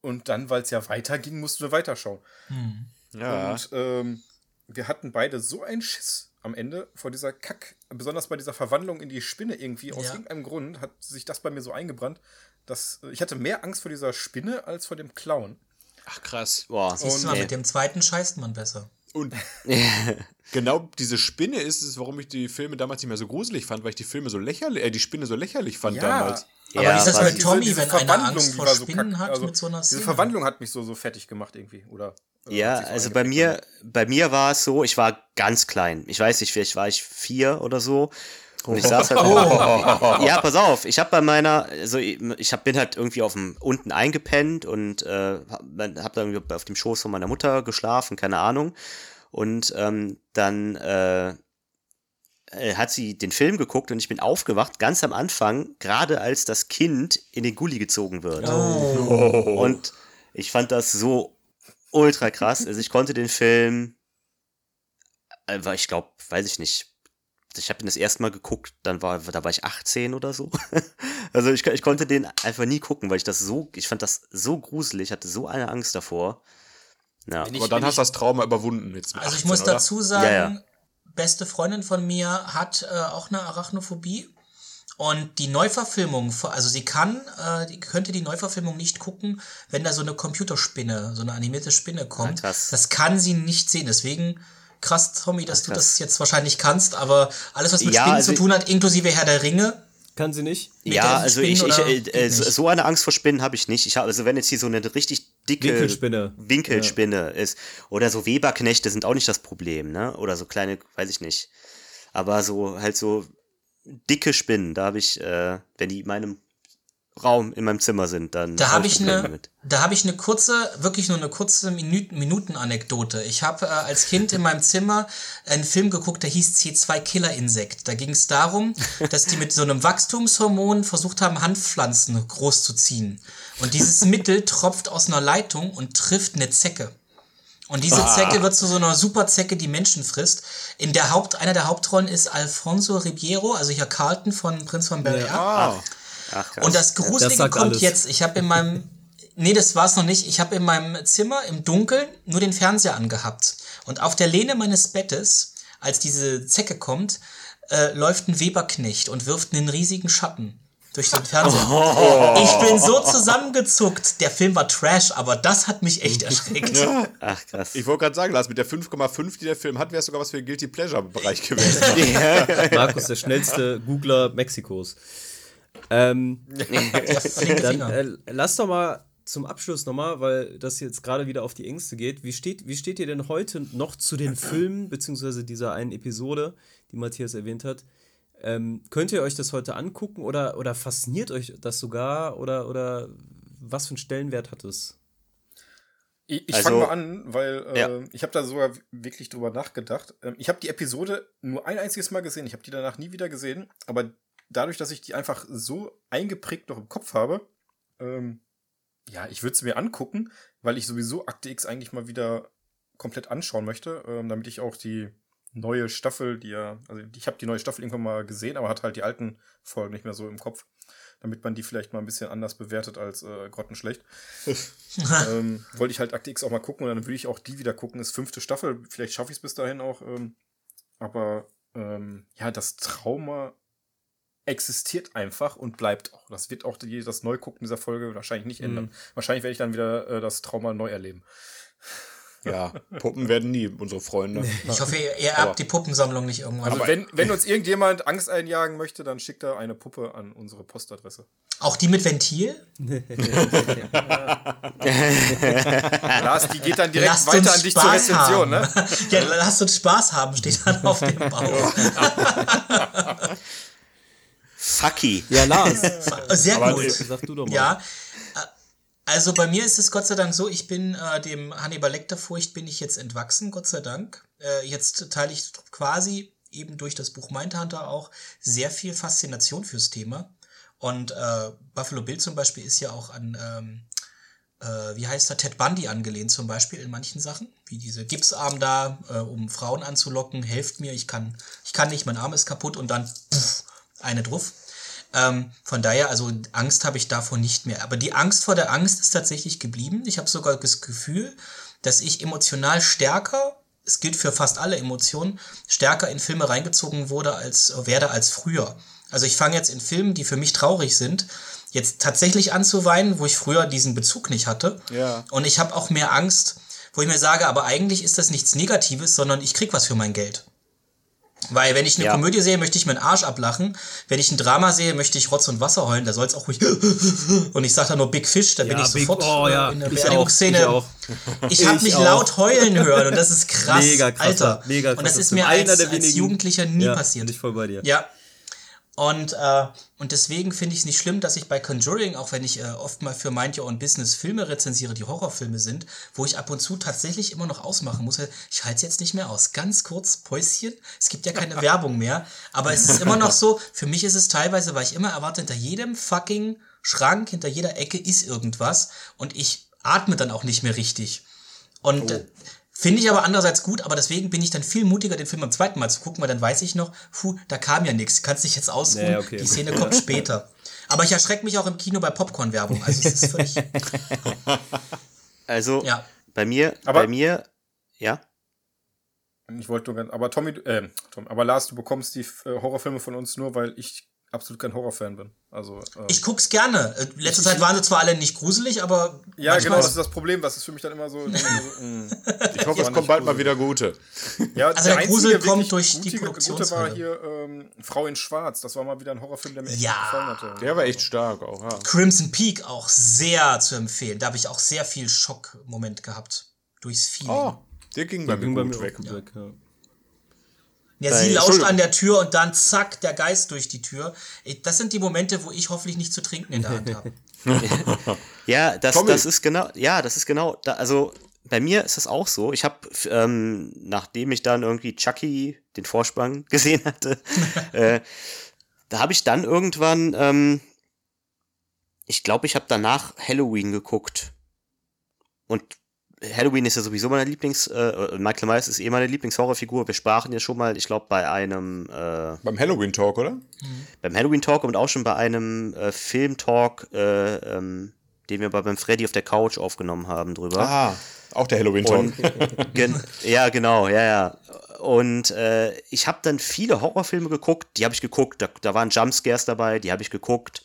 Und dann, weil es ja weiterging, mussten wir weiterschauen. Hm. Ja. Und ähm, wir hatten beide so einen Schiss am Ende vor dieser Kack, besonders bei dieser Verwandlung in die Spinne irgendwie. Aus Ja. irgendeinem Grund hat sich das bei mir so eingebrannt, dass äh, ich hatte mehr Angst vor dieser Spinne als vor dem Clown. Ach krass. Boah, Siehst du mal, nee. mit dem zweiten scheißt man besser. Und [LAUGHS] genau diese Spinne ist es, warum ich die Filme damals nicht mehr so gruselig fand, weil ich die Filme so lächerlich, äh, die Spinne so lächerlich fand damals. Aber Ja, wie ist das mit Diese- Tommy, diese wenn einer Verwandlung, Angst die vor so Spinnen kack- hat also mit so einer Diese Szene? Verwandlung hat mich so, so fertig gemacht irgendwie. Oder, Ja, so also bei mir, bei mir war es so, ich war ganz klein. Ich weiß nicht, vielleicht war ich vier oder so. Und ich saß halt. [LAUGHS] Oh. Ja, pass auf, ich habe bei meiner, also ich hab, bin halt irgendwie auf dem, unten eingepennt und äh, hab, dann irgendwie auf dem Schoß von meiner Mutter geschlafen, keine Ahnung. Und ähm, dann äh, äh, hat sie den Film geguckt und ich bin aufgewacht, ganz am Anfang, gerade als das Kind in den Gully gezogen wird. Und ich fand das so ultra krass. Also ich konnte den Film, äh, ich glaube, weiß ich nicht, ich habe ihn das erste Mal geguckt, dann war, da war ich 18 oder so. [LAUGHS] also ich, ich konnte den einfach nie gucken, weil ich das so, ich fand das so gruselig, hatte so eine Angst davor. Ja. Ich- Aber dann hast du das Trauma überwunden jetzt. mit Also ich 18, muss oder? dazu sagen, Ja, ja. beste Freundin von mir hat äh, auch eine Arachnophobie. Und die Neuverfilmung, also sie kann, äh, die könnte die Neuverfilmung nicht gucken, wenn da so eine Computerspinne, so eine animierte Spinne kommt. Krass. Das kann sie nicht sehen. Deswegen krass, Tommy, dass du krass. das jetzt wahrscheinlich kannst, aber alles, was mit Ja, Spinnen also zu tun hat, inklusive Herr der Ringe, Kann sie nicht? mit Ja, also ich, ich äh, äh, so eine Angst vor Spinnen habe ich nicht. Ich habe also wenn jetzt hier so eine richtig dicke Winkelspinne. Winkelspinne ist oder so Weberknechte sind auch nicht das Problem, ne? Oder so kleine, weiß ich nicht. Aber so halt so dicke Spinnen, da habe ich, äh, wenn die in meinem Raum in meinem Zimmer sind, dann Da hab habe ich eine, da habe ich eine kurze, wirklich nur eine kurze Minuten, Minutenanekdote. Ich habe äh, als Kind in meinem Zimmer einen Film geguckt, der hieß C2 Killer Insekt. Da ging es darum, dass die mit so einem Wachstumshormon versucht haben, Handpflanzen groß zu ziehen. Und dieses [LAUGHS] Mittel tropft aus einer Leitung und trifft eine Zecke. Und diese Zecke wird zu so einer Superzecke, die Menschen frisst. In der Haupt, einer der Hauptrollen ist Alfonso Ribeiro, also hier Carlton von Prinz von Bel Air. Ah, Ach, krass. Und das Gruselige Das kommt alles. jetzt. Ich habe in meinem, nee, das war's noch nicht. Ich habe in meinem Zimmer im Dunkeln nur den Fernseher angehabt. Und auf der Lehne meines Bettes, als diese Zecke kommt, äh, läuft ein Weberknecht und wirft einen riesigen Schatten durch den Fernseher. Oh. Ich bin so zusammengezuckt. Der Film war Trash, aber das hat mich echt erschreckt. [LAUGHS] Ach krass. ich wollte gerade sagen, Lars, mit der 5,5, die der Film hat, wäre es sogar was für den Guilty Pleasure-Bereich gewesen. [LAUGHS] Markus, der schnellste Googler Mexikos. Ähm, [LAUGHS] dann äh, lass doch mal zum Abschluss nochmal, weil das jetzt gerade wieder auf die Ängste geht. Wie steht, wie steht ihr denn heute noch zu den [CLEARS THROAT] Filmen, beziehungsweise dieser einen Episode, die Matthias erwähnt hat? Ähm, könnt ihr euch das heute angucken oder, oder fasziniert euch das sogar? Oder, oder was für einen Stellenwert hat es? Ich, ich Also- fange mal an, weil äh, Ja. ich habe da sogar wirklich drüber nachgedacht. Ähm, ich habe die Episode nur ein einziges Mal gesehen. Ich habe die danach nie wieder gesehen. Aber dadurch, dass ich die einfach so eingeprägt noch im Kopf habe, ähm, ja, ich würde sie mir angucken, weil ich sowieso Akte X eigentlich mal wieder komplett anschauen möchte, ähm, damit ich auch die neue Staffel, die ja, also ich habe die neue Staffel irgendwann mal gesehen, aber hat halt die alten Folgen nicht mehr so im Kopf, damit man die vielleicht mal ein bisschen anders bewertet als äh, grottenschlecht [LAUGHS] ähm, wollte ich halt Akte X auch mal gucken und dann würde ich auch die wieder gucken. Ist fünfte Staffel, vielleicht schaffe ich es bis dahin auch. Ähm, aber ähm, ja, das Trauma existiert einfach und bleibt auch. Das wird auch die, das Neugucken dieser Folge wahrscheinlich nicht ändern. Wahrscheinlich werde ich dann wieder äh, das Trauma neu erleben. ja, Puppen werden nie unsere Freunde. Ich hoffe, ihr, ihr Aber- erbt die Puppensammlung nicht irgendwann. Also wenn, wenn uns irgendjemand Angst einjagen möchte, dann schickt er eine Puppe an unsere Postadresse. Auch die mit Ventil? [LAUGHS] Lars, die geht dann direkt Lasst weiter uns an dich zur Spaß Rezension, haben. ne? ja, lasst uns Spaß haben, steht dann auf dem Bauch. [LAUGHS] Fucky. Ja, Lars, [LAUGHS] Sehr Aber gut. sag du doch mal. Ja. äh, Also bei mir ist es Gott sei Dank so, ich bin äh, dem Hannibal Lecter Furcht bin ich jetzt entwachsen, Gott sei Dank. Äh, jetzt teile ich quasi eben durch das Buch Mindhunter auch sehr viel Faszination fürs Thema. Und äh, Buffalo Bill zum Beispiel ist ja auch an, ähm, äh, wie heißt er, Ted Bundy angelehnt zum Beispiel in manchen Sachen, wie diese Gipsarm da, äh, um Frauen anzulocken, helft mir, ich kann, ich kann nicht, mein Arm ist kaputt und dann puff, eine drauf. Ähm, von daher, also Angst habe ich davor nicht mehr. Aber die Angst vor der Angst ist tatsächlich geblieben. Ich habe sogar das Gefühl, dass ich emotional stärker, es gilt für fast alle Emotionen, stärker in Filme reingezogen wurde als werde als früher. Also ich fange jetzt in Filmen, die für mich traurig sind, jetzt tatsächlich an zu weinen, wo ich früher diesen Bezug nicht hatte. Ja. Und ich habe auch mehr Angst, wo ich mir sage, aber eigentlich ist das nichts Negatives, sondern ich krieg was für mein Geld. Weil wenn ich eine Ja. Komödie sehe, möchte ich meinen Arsch ablachen. Wenn ich ein Drama sehe, möchte ich Rotz und Wasser heulen. Da soll es auch ruhig. [LAUGHS] Und ich sage da nur Big Fish, da bin Ja, ich Big- sofort oh, ja, in der ich Beerdigungsszene. Ich habe Ich mich auch. laut heulen hören und das ist [LAUGHS] krass. Mega krasser, Alter. mega Und das ist mir Einer als, der als Jugendlicher nie ja, passiert. Bin ich voll bei dir. Ja. Und, äh, und deswegen finde ich es nicht schlimm, dass ich bei Conjuring, auch wenn ich äh, oft mal für Mind Your Own Business Filme rezensiere, die Horrorfilme sind, wo ich ab und zu tatsächlich immer noch ausmachen muss. Ich halte es jetzt nicht mehr aus. Ganz kurz, Päuschen. Es gibt ja keine [LAUGHS] Werbung mehr. Aber es ist immer noch so, für mich ist es teilweise, weil ich immer erwarte, hinter jedem fucking Schrank, hinter jeder Ecke ist irgendwas. Und ich atme dann auch nicht mehr richtig. Und äh, Finde ich aber andererseits gut, aber deswegen bin ich dann viel mutiger, den Film beim zweiten Mal zu gucken, weil dann weiß ich noch, puh, da kam ja nichts. Kannst dich jetzt ausruhen, Nee, okay. die Szene kommt später. Aber ich erschrecke mich auch im Kino bei Popcorn-Werbung. Also es ist völlig. [LAUGHS] Also Ja. bei mir, Aber- bei mir, ja. Ich wollte nur ganz, aber Tommy, äh, Tom, aber Lars, du bekommst die äh, Horrorfilme von uns nur, weil ich absolut kein Horrorfan bin. Also, äh, Ich guck's gerne. Äh, Letzte Zeit waren sie zwar alle nicht gruselig, aber. ja, genau, das ist das Problem. Das ist für mich dann immer so. so mm. [LAUGHS] Ich hoffe, es kommen bald mal wieder gute. Ja, Also der Grusel einzige kommt durch die gute, Gute war hier ähm, Frau in Schwarz. Das war mal wieder ein Horrorfilm, der mir echt Ja. gefallen hatte. Der war echt stark auch, ja. Crimson Peak auch sehr zu empfehlen. Da habe ich auch sehr viel Schockmoment gehabt. Durchs Feeling. Oh, der ging bei Ging mir bei gut mir weg. weg. Ja. Ja, sie lauscht an der Tür und dann zack, der Geist durch die Tür. Ich- Das sind die Momente, wo ich hoffentlich nicht zu trinken in der Hand habe. [LAUGHS] Ja, das, Tommy. das ist genau, ja, das ist genau, da, also bei mir ist das auch so. Ich habe, ähm, nachdem ich dann irgendwie Chucky, den Vorspann, [LAUGHS] gesehen hatte, äh, da habe ich dann irgendwann, ähm, ich glaube, ich habe danach Halloween geguckt. Und Halloween ist ja sowieso meine Lieblings, äh, Michael Myers ist eh meine Lieblingshorrorfigur. Wir sprachen ja schon mal, ich glaube, bei einem, äh, Beim Halloween-Talk, oder? beim Halloween Talk und auch schon bei einem äh, Film-Talk, äh, ähm, den wir bei beim Freddy auf der Couch aufgenommen haben drüber. Ah, auch der Halloween-Talk. Und, gen ja, genau, ja, ja. Und äh, ich habe dann viele Horrorfilme geguckt, die habe ich geguckt, da, da waren Jumpscares dabei, die habe ich geguckt.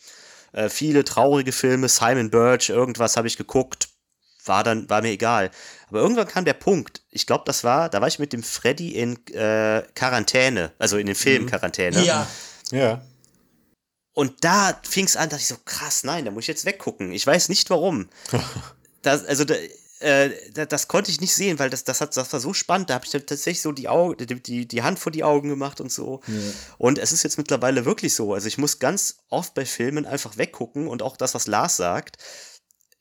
Äh, viele traurige Filme, Simon Birch, irgendwas habe ich geguckt, war dann, war mir egal. Aber irgendwann kam der Punkt, ich glaube, das war, da war ich mit dem Freddy in äh, Quarantäne, also in den Film Quarantäne. Ja, Ja. Und da fing es an, dass ich so, krass, nein, da muss ich jetzt weggucken. Ich weiß nicht warum. [LAUGHS] das, also, da, äh, da, das konnte ich nicht sehen, weil das, das, hat, das war so spannend. Da habe ich dann tatsächlich so die, Augen, die, die, die Hand vor die Augen gemacht und so. Und es ist jetzt mittlerweile wirklich so. Also, ich muss ganz oft bei Filmen einfach weggucken und auch das, was Lars sagt,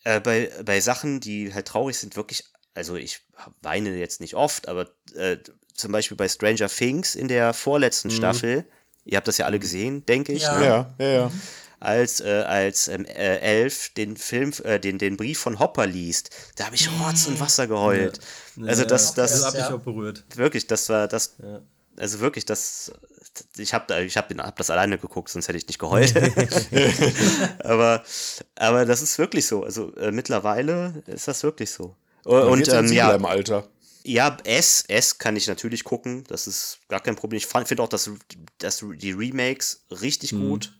äh, bei, bei Sachen, die halt traurig sind, wirklich. Also, ich weine jetzt nicht oft, aber äh, zum Beispiel bei Stranger Things in der vorletzten Staffel. Ihr habt das ja alle gesehen, denke ich. Ja. Ne? Ja, ja, ja. als, äh, als ähm, äh, Elf den Film, äh, den, den Brief von Hopper liest, da habe ich Rotz und Wasser geheult. Also das, Das das, hat mich ja. auch berührt. wirklich, das war das, Ja. also wirklich, das, ich habe ich hab den, hab das alleine geguckt, sonst hätte ich nicht geheult. [LAUGHS] [LAUGHS] aber, aber das ist wirklich so. Also äh, mittlerweile ist das wirklich so. Man Und ähm, ja, im Alter. ja, S, S kann ich natürlich gucken. Das ist gar kein Problem. Ich finde auch das, das, die Remakes richtig gut.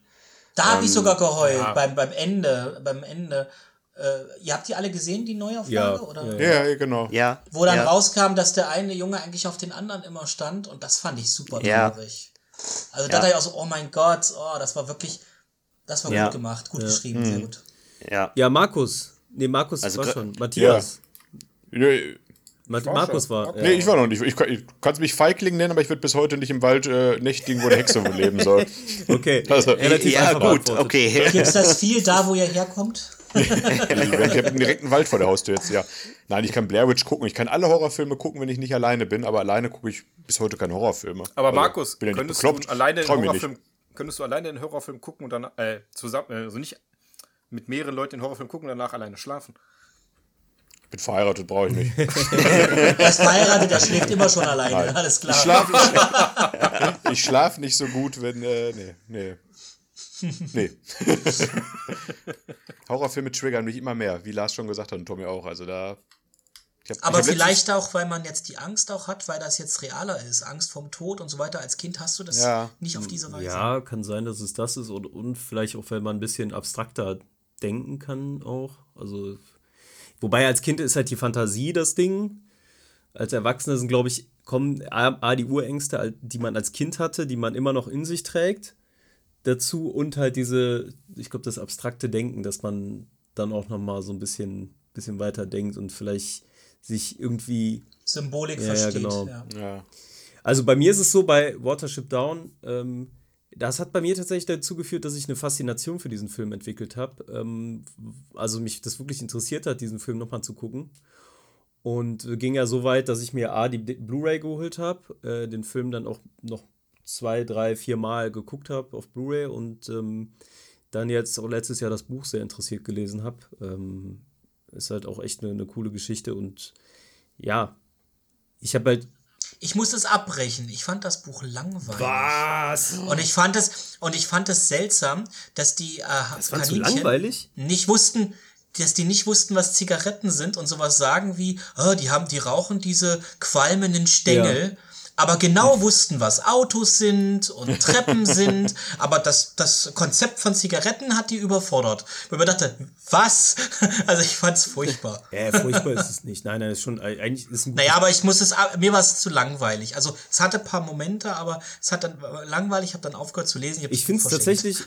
da habe ich Ähm, sogar geheult beim, beim Ende. Beim Ende. Äh, ihr habt die alle gesehen, die Neuauflage? Ja, oder? ja, Ja, ja, genau. Ja. Wo dann ja. rauskam, dass der eine Junge eigentlich auf den anderen immer stand und das fand ich super Ja. traurig. Also da Ja. dachte ich auch so, oh mein Gott, oh, das war wirklich, das war Ja. gut gemacht, gut geschrieben, sehr gut. Ja. Ja, Markus. Nee, Markus Also war schon. Matthias. Nee, Ma war Markus schon. war. Okay. ja. nee, ich war noch nicht. Ich, kann- ich kannst mich Feigling nennen, aber ich würde bis heute nicht im Wald äh, nächtigen, wo eine Hexe leben soll. [LAUGHS] Okay. Also- Relativ Ja, einfach gut, okay. Gibt's das viel da, wo ihr herkommt? Ich habe direkt einen Wald vor der Haustür jetzt, ja. Nein, ich kann Blair Witch gucken. Ich kann alle Horrorfilme gucken, wenn ich nicht alleine bin, aber alleine gucke ich bis heute keine Horrorfilme. Aber Also, Markus, bin ja könntest bekloppt. du alleine mich Horrorfilm, könntest du alleine den Horrorfilm gucken und dann äh, zusammen, äh, also nicht mit mehreren Leuten den Horrorfilm gucken und danach alleine schlafen? Ich bin verheiratet, brauche ich nicht. [LAUGHS] Er ist verheiratet, der schläft immer schon alleine, Nein. alles klar. Ich schlafe [LAUGHS] ich schlaf nicht so gut, wenn. Äh, nee, nee. Nee. [LAUGHS] Horrorfilme triggern mich immer mehr, wie Lars schon gesagt hat und Tommy auch. Also da. Ich hab, Aber vielleicht auch, weil man jetzt die Angst auch hat, weil das jetzt realer ist. Angst vorm Tod und so weiter. Als Kind hast du das Ja. nicht auf diese Weise. Ja, kann sein, dass es das ist und, und vielleicht auch, wenn man ein bisschen abstrakter denken kann auch. Also, wobei als Kind ist halt die Fantasie das Ding. Als Erwachsene sind, glaube ich, kommen A, A, die Urängste, die man als Kind hatte, die man immer noch in sich trägt, dazu und halt diese, ich glaube, das abstrakte Denken, dass man dann auch noch mal so ein bisschen, bisschen weiter denkt und vielleicht sich irgendwie Symbolik Ja, ja, versteht. genau. Ja. Ja. Also bei mir ist es so, bei Watership Down, ähm, das hat bei mir tatsächlich dazu geführt, dass ich eine Faszination für diesen Film entwickelt habe. Ähm, also mich das wirklich interessiert hat, diesen Film nochmal zu gucken. Und ging ja so weit, dass ich mir A, die Blu-ray geholt habe, äh, den Film dann auch noch zwei, drei, vier Mal geguckt habe auf Blu-ray und ähm, dann jetzt auch letztes Jahr das Buch sehr interessiert gelesen habe. Ähm, ist halt auch echt eine, eine coole Geschichte und ja, ich habe halt ich muss es abbrechen. Ich fand das Buch langweilig. Was? Und ich fand es und ich fand es seltsam, dass die äh, das langweilig? nicht wussten, dass die nicht wussten, was Zigaretten sind und sowas sagen wie, oh, die haben, die rauchen diese qualmenden Stängel. Ja aber genau wussten, was Autos sind und [LAUGHS] Treppen sind. Aber das, das Konzept von Zigaretten hat die überfordert. Weil man dachte, was? [LAUGHS] Also ich fand's furchtbar. [LAUGHS] Ja, furchtbar ist es nicht. Nein, nein, ist schon eigentlich ist ein Naja, aber ich muss es, mir war es zu langweilig. Also es hatte ein paar Momente, aber es hat dann langweilig, ich habe dann aufgehört zu lesen. Ich, ich finde es tatsächlich,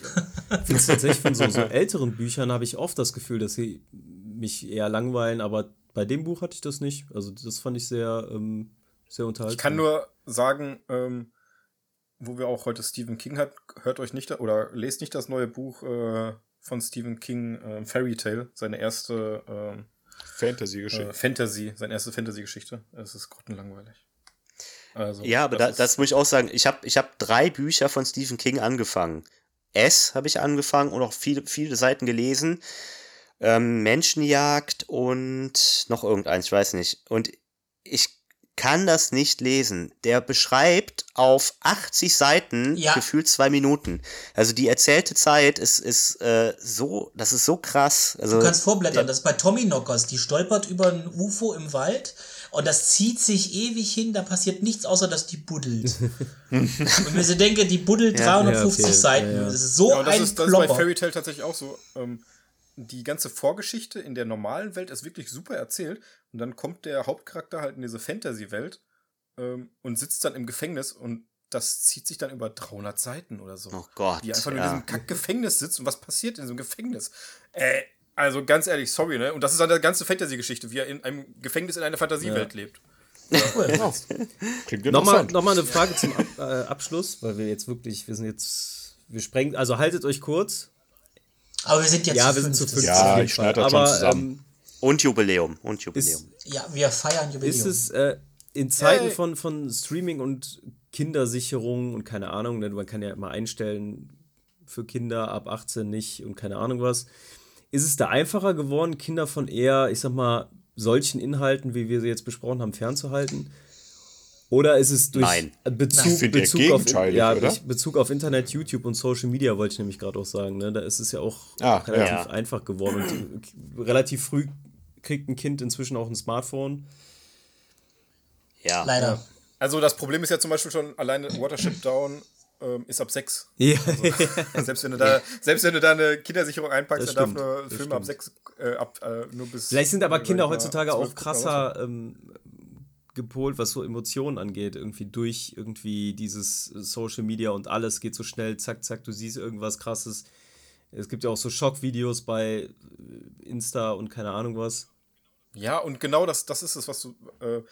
find's tatsächlich von so, so älteren Büchern habe ich oft das Gefühl, dass sie mich eher langweilen, aber bei dem Buch hatte ich das nicht. Also das fand ich sehr, ähm, sehr unterhaltsam. Ich kann nur sagen, ähm, wo wir auch heute Stephen King hat, hört euch nicht oder lest nicht das neue Buch äh, von Stephen King, äh, Fairy Tale, seine erste äh, Fantasy-Geschichte. Äh, Fantasy, seine erste Fantasy-Geschichte. Es ist grottenlangweilig. Also, ja, aber das, da, das muss ich auch sagen. Ich habe ich hab drei Bücher von Stephen King angefangen. S habe ich angefangen und auch viele, viele Seiten gelesen. Ähm, Menschenjagd und noch irgendeins, ich weiß nicht. Und ich kann das nicht lesen. Der beschreibt auf 80 Seiten ja. gefühlt zwei Minuten. Also die erzählte Zeit ist, ist äh, so, das ist so krass. Also, du kannst vorblättern, das ist bei Tommy Knockers, die stolpert über ein UFO im Wald und das zieht sich ewig hin, da passiert nichts, außer dass die buddelt. [LAUGHS] und wenn sie denke, die buddelt ja, 350 ja, okay. Seiten. Das ist so ja, das ein ist, Das ist bei Fairy Tale tatsächlich auch so. Ähm, die ganze Vorgeschichte in der normalen Welt ist wirklich super erzählt. Und dann kommt der Hauptcharakter halt in diese Fantasy-Welt ähm, und sitzt dann im Gefängnis und das zieht sich dann über 300 Seiten oder so. Oh Gott. Wie einfach ja. in diesem Kack-Gefängnis sitzt und was passiert in diesem Gefängnis? Äh, also ganz ehrlich, sorry, ne? Und das ist dann eine ganze Fantasy-Geschichte, wie er in einem Gefängnis in einer Fantasiewelt ja. lebt. Ja, genau. [LAUGHS] Klingt nochmal, nochmal eine Frage zum Ab äh, Abschluss, weil wir jetzt wirklich, wir sind jetzt, wir sprengen, also haltet euch kurz. Aber wir sind jetzt ja, wir sind zu fünf. Ja, ich schneide das schon zusammen. Ähm, und Jubiläum. Und Jubiläum. Ist, ja, wir feiern Jubiläum. Ist es äh, in Zeiten von, von Streaming und Kindersicherung und keine Ahnung, denn man kann ja immer einstellen für Kinder ab 18 nicht und keine Ahnung was. Ist es da einfacher geworden, Kinder von eher, ich sag mal, solchen Inhalten, wie wir sie jetzt besprochen haben, fernzuhalten? Oder ist es durch Nein. Bezug, Nein. Bezug, auf, ja, Bezug auf Internet, YouTube und Social Media, wollte ich nämlich gerade auch sagen. Ne? Da ist es ja auch ah, relativ ja. einfach geworden. Und relativ früh kriegt ein Kind inzwischen auch ein Smartphone. Ja. Leider. Also das Problem ist ja zum Beispiel schon alleine Watership Down ähm, ist ab 6. Ja. Also, selbst, wenn du da, selbst wenn du da eine Kindersicherung einpackst, dann darf nur Filme ab 6 äh, ab, äh, nur bis. Vielleicht sind aber Kinder heutzutage auch krasser ähm, gepolt, was so Emotionen angeht, irgendwie durch irgendwie dieses Social Media und alles geht so schnell, zack, zack, du siehst irgendwas krasses. Es gibt ja auch so Schockvideos bei Insta und keine Ahnung was. Ja, und genau das, das ist es, was du äh,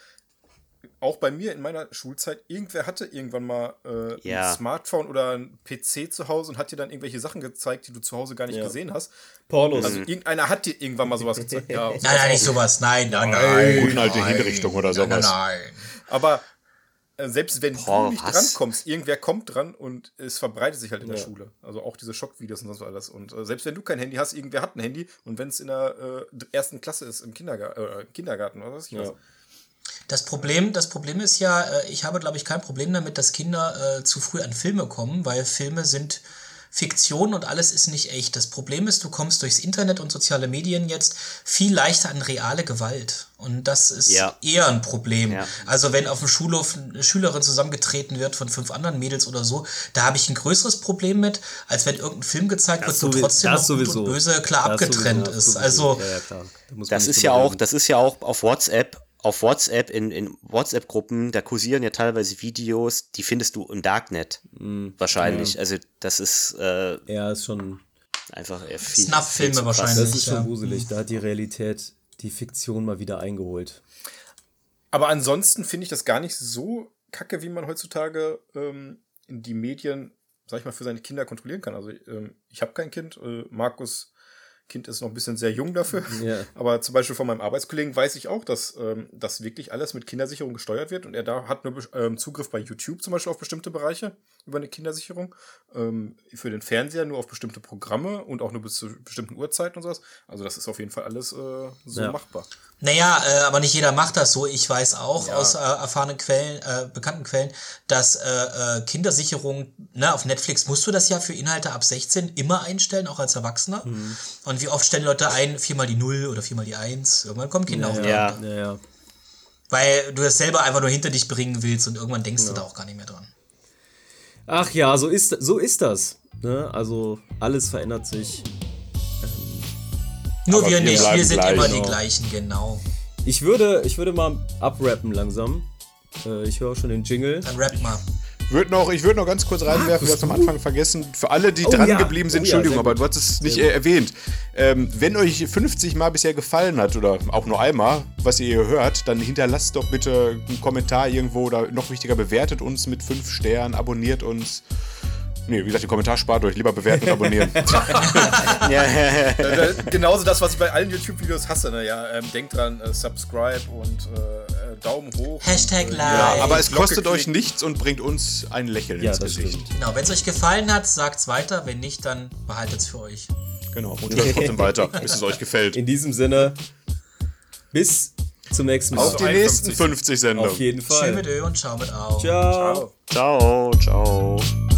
auch bei mir in meiner Schulzeit, irgendwer hatte irgendwann mal äh, ja. ein Smartphone oder ein PC zu Hause und hat dir dann irgendwelche Sachen gezeigt, die du zu Hause gar nicht ja. gesehen hast. Pornos. Also irgendeiner hat dir irgendwann mal sowas gezeigt. Ja, [LAUGHS] nein, nein, nicht sowas. Nein, nein, nein. Unalte Hinrichtung oder sowas. Nein, nein. Aber äh, selbst wenn Boah, du nicht was? drankommst, irgendwer kommt dran und es verbreitet sich halt in ja. der Schule. Also auch diese Schockvideos und so alles. Und äh, selbst wenn du kein Handy hast, irgendwer hat ein Handy und wenn es in der äh, ersten Klasse ist, im Kindergar äh, Kindergarten oder was ich weiß. Das Problem, das Problem ist ja, äh, ich habe, glaube ich, kein Problem damit, dass Kinder äh, zu früh an Filme kommen, weil Filme sind Fiktion und alles ist nicht echt. Das Problem ist, du kommst durchs Internet und soziale Medien jetzt viel leichter an reale Gewalt. Und das ist ja. eher ein Problem. Ja. Also wenn auf dem Schulhof eine Schülerin zusammengetreten wird von fünf anderen Mädels oder so, da habe ich ein größeres Problem mit, als wenn irgendein Film gezeigt das wird, wo trotzdem noch gut und böse klar das abgetrennt ist. Also ja, da das ist ja auch, das ist ja auch auf WhatsApp auf WhatsApp, in, in WhatsApp-Gruppen, da kursieren ja teilweise Videos, die findest du im Darknet. Mm, wahrscheinlich. Ja. Also, das ist. Äh, ja, ist schon. Einfach viel. Snuff-Filme wahrscheinlich. Das ist schon gruselig. Da hat die Realität die Fiktion mal wieder eingeholt. Aber ansonsten finde ich das gar nicht so kacke, wie man heutzutage ähm, die Medien sag ich mal, für seine Kinder kontrollieren kann. Also ähm, ich habe kein Kind, äh, Markus Kind ist noch ein bisschen sehr jung dafür. Ja. [LAUGHS] Aber zum Beispiel von meinem Arbeitskollegen weiß ich auch, dass ähm, das wirklich alles mit Kindersicherung gesteuert wird und er da hat nur ähm, Zugriff bei YouTube zum Beispiel auf bestimmte Bereiche über eine Kindersicherung, ähm, für den Fernseher nur auf bestimmte Programme und auch nur bis zu bestimmten Uhrzeiten und sowas. Also das ist auf jeden Fall alles äh, so Ja. machbar. Naja, äh, aber nicht jeder macht das so. Ich weiß auch Ja. aus äh, erfahrenen Quellen, äh, bekannten Quellen, dass äh, äh, Kindersicherung, ne, auf Netflix musst du das ja für Inhalte ab 16 immer einstellen, auch als Erwachsener. Mhm. Und wie oft stellen Leute ein, viermal die Null oder viermal die Eins? Irgendwann kommen Kinder auf. Ja. ja, ja. Weil du das selber einfach nur hinter dich bringen willst und irgendwann denkst du da auch gar nicht mehr dran. Ach ja, so ist, so ist das. Ne? Also alles verändert sich. Nur wir wir nicht, wir sind gleich. immer die gleichen, genau. Ich würde, ich würde mal abrappen langsam. Äh, ich höre auch schon den Jingle. Dann rap mal. Würd noch, ich würde noch ganz kurz reinwerfen, wir haben es am Anfang vergessen. Für alle, die Oh dran ja, geblieben sind, oh ja, Entschuldigung, sehr aber du hast es nicht äh, erwähnt. Ähm, wenn euch 50 Mal bisher gefallen hat oder auch nur einmal, was ihr hier hört, dann hinterlasst doch bitte einen Kommentar irgendwo oder noch wichtiger, bewertet uns mit 5 Sternen, abonniert uns. Nee, wie gesagt, den Kommentar spart euch, lieber bewerten und abonnieren. [LAUGHS] Äh, äh, genauso das, was ich bei allen YouTube-Videos hasse. Ne? Ja, ähm, denkt dran, äh, subscribe und äh, äh, Daumen hoch. Hashtag und, äh, like. ja, aber es Glocke kostet euch nichts und bringt uns ein Lächeln Ja, ins das Gesicht. stimmt. Genau, wenn es euch gefallen hat, sagt's weiter. Wenn nicht, dann behaltet es für euch. Genau, und hört trotzdem weiter, [LAUGHS] bis es euch gefällt. In diesem Sinne, bis zum nächsten Mal. Auf die 51. nächsten 50 Sendungen. Auf jeden Fall. mit Ö und ciao mit Au. Ciao. Ciao. Ciao, ciao.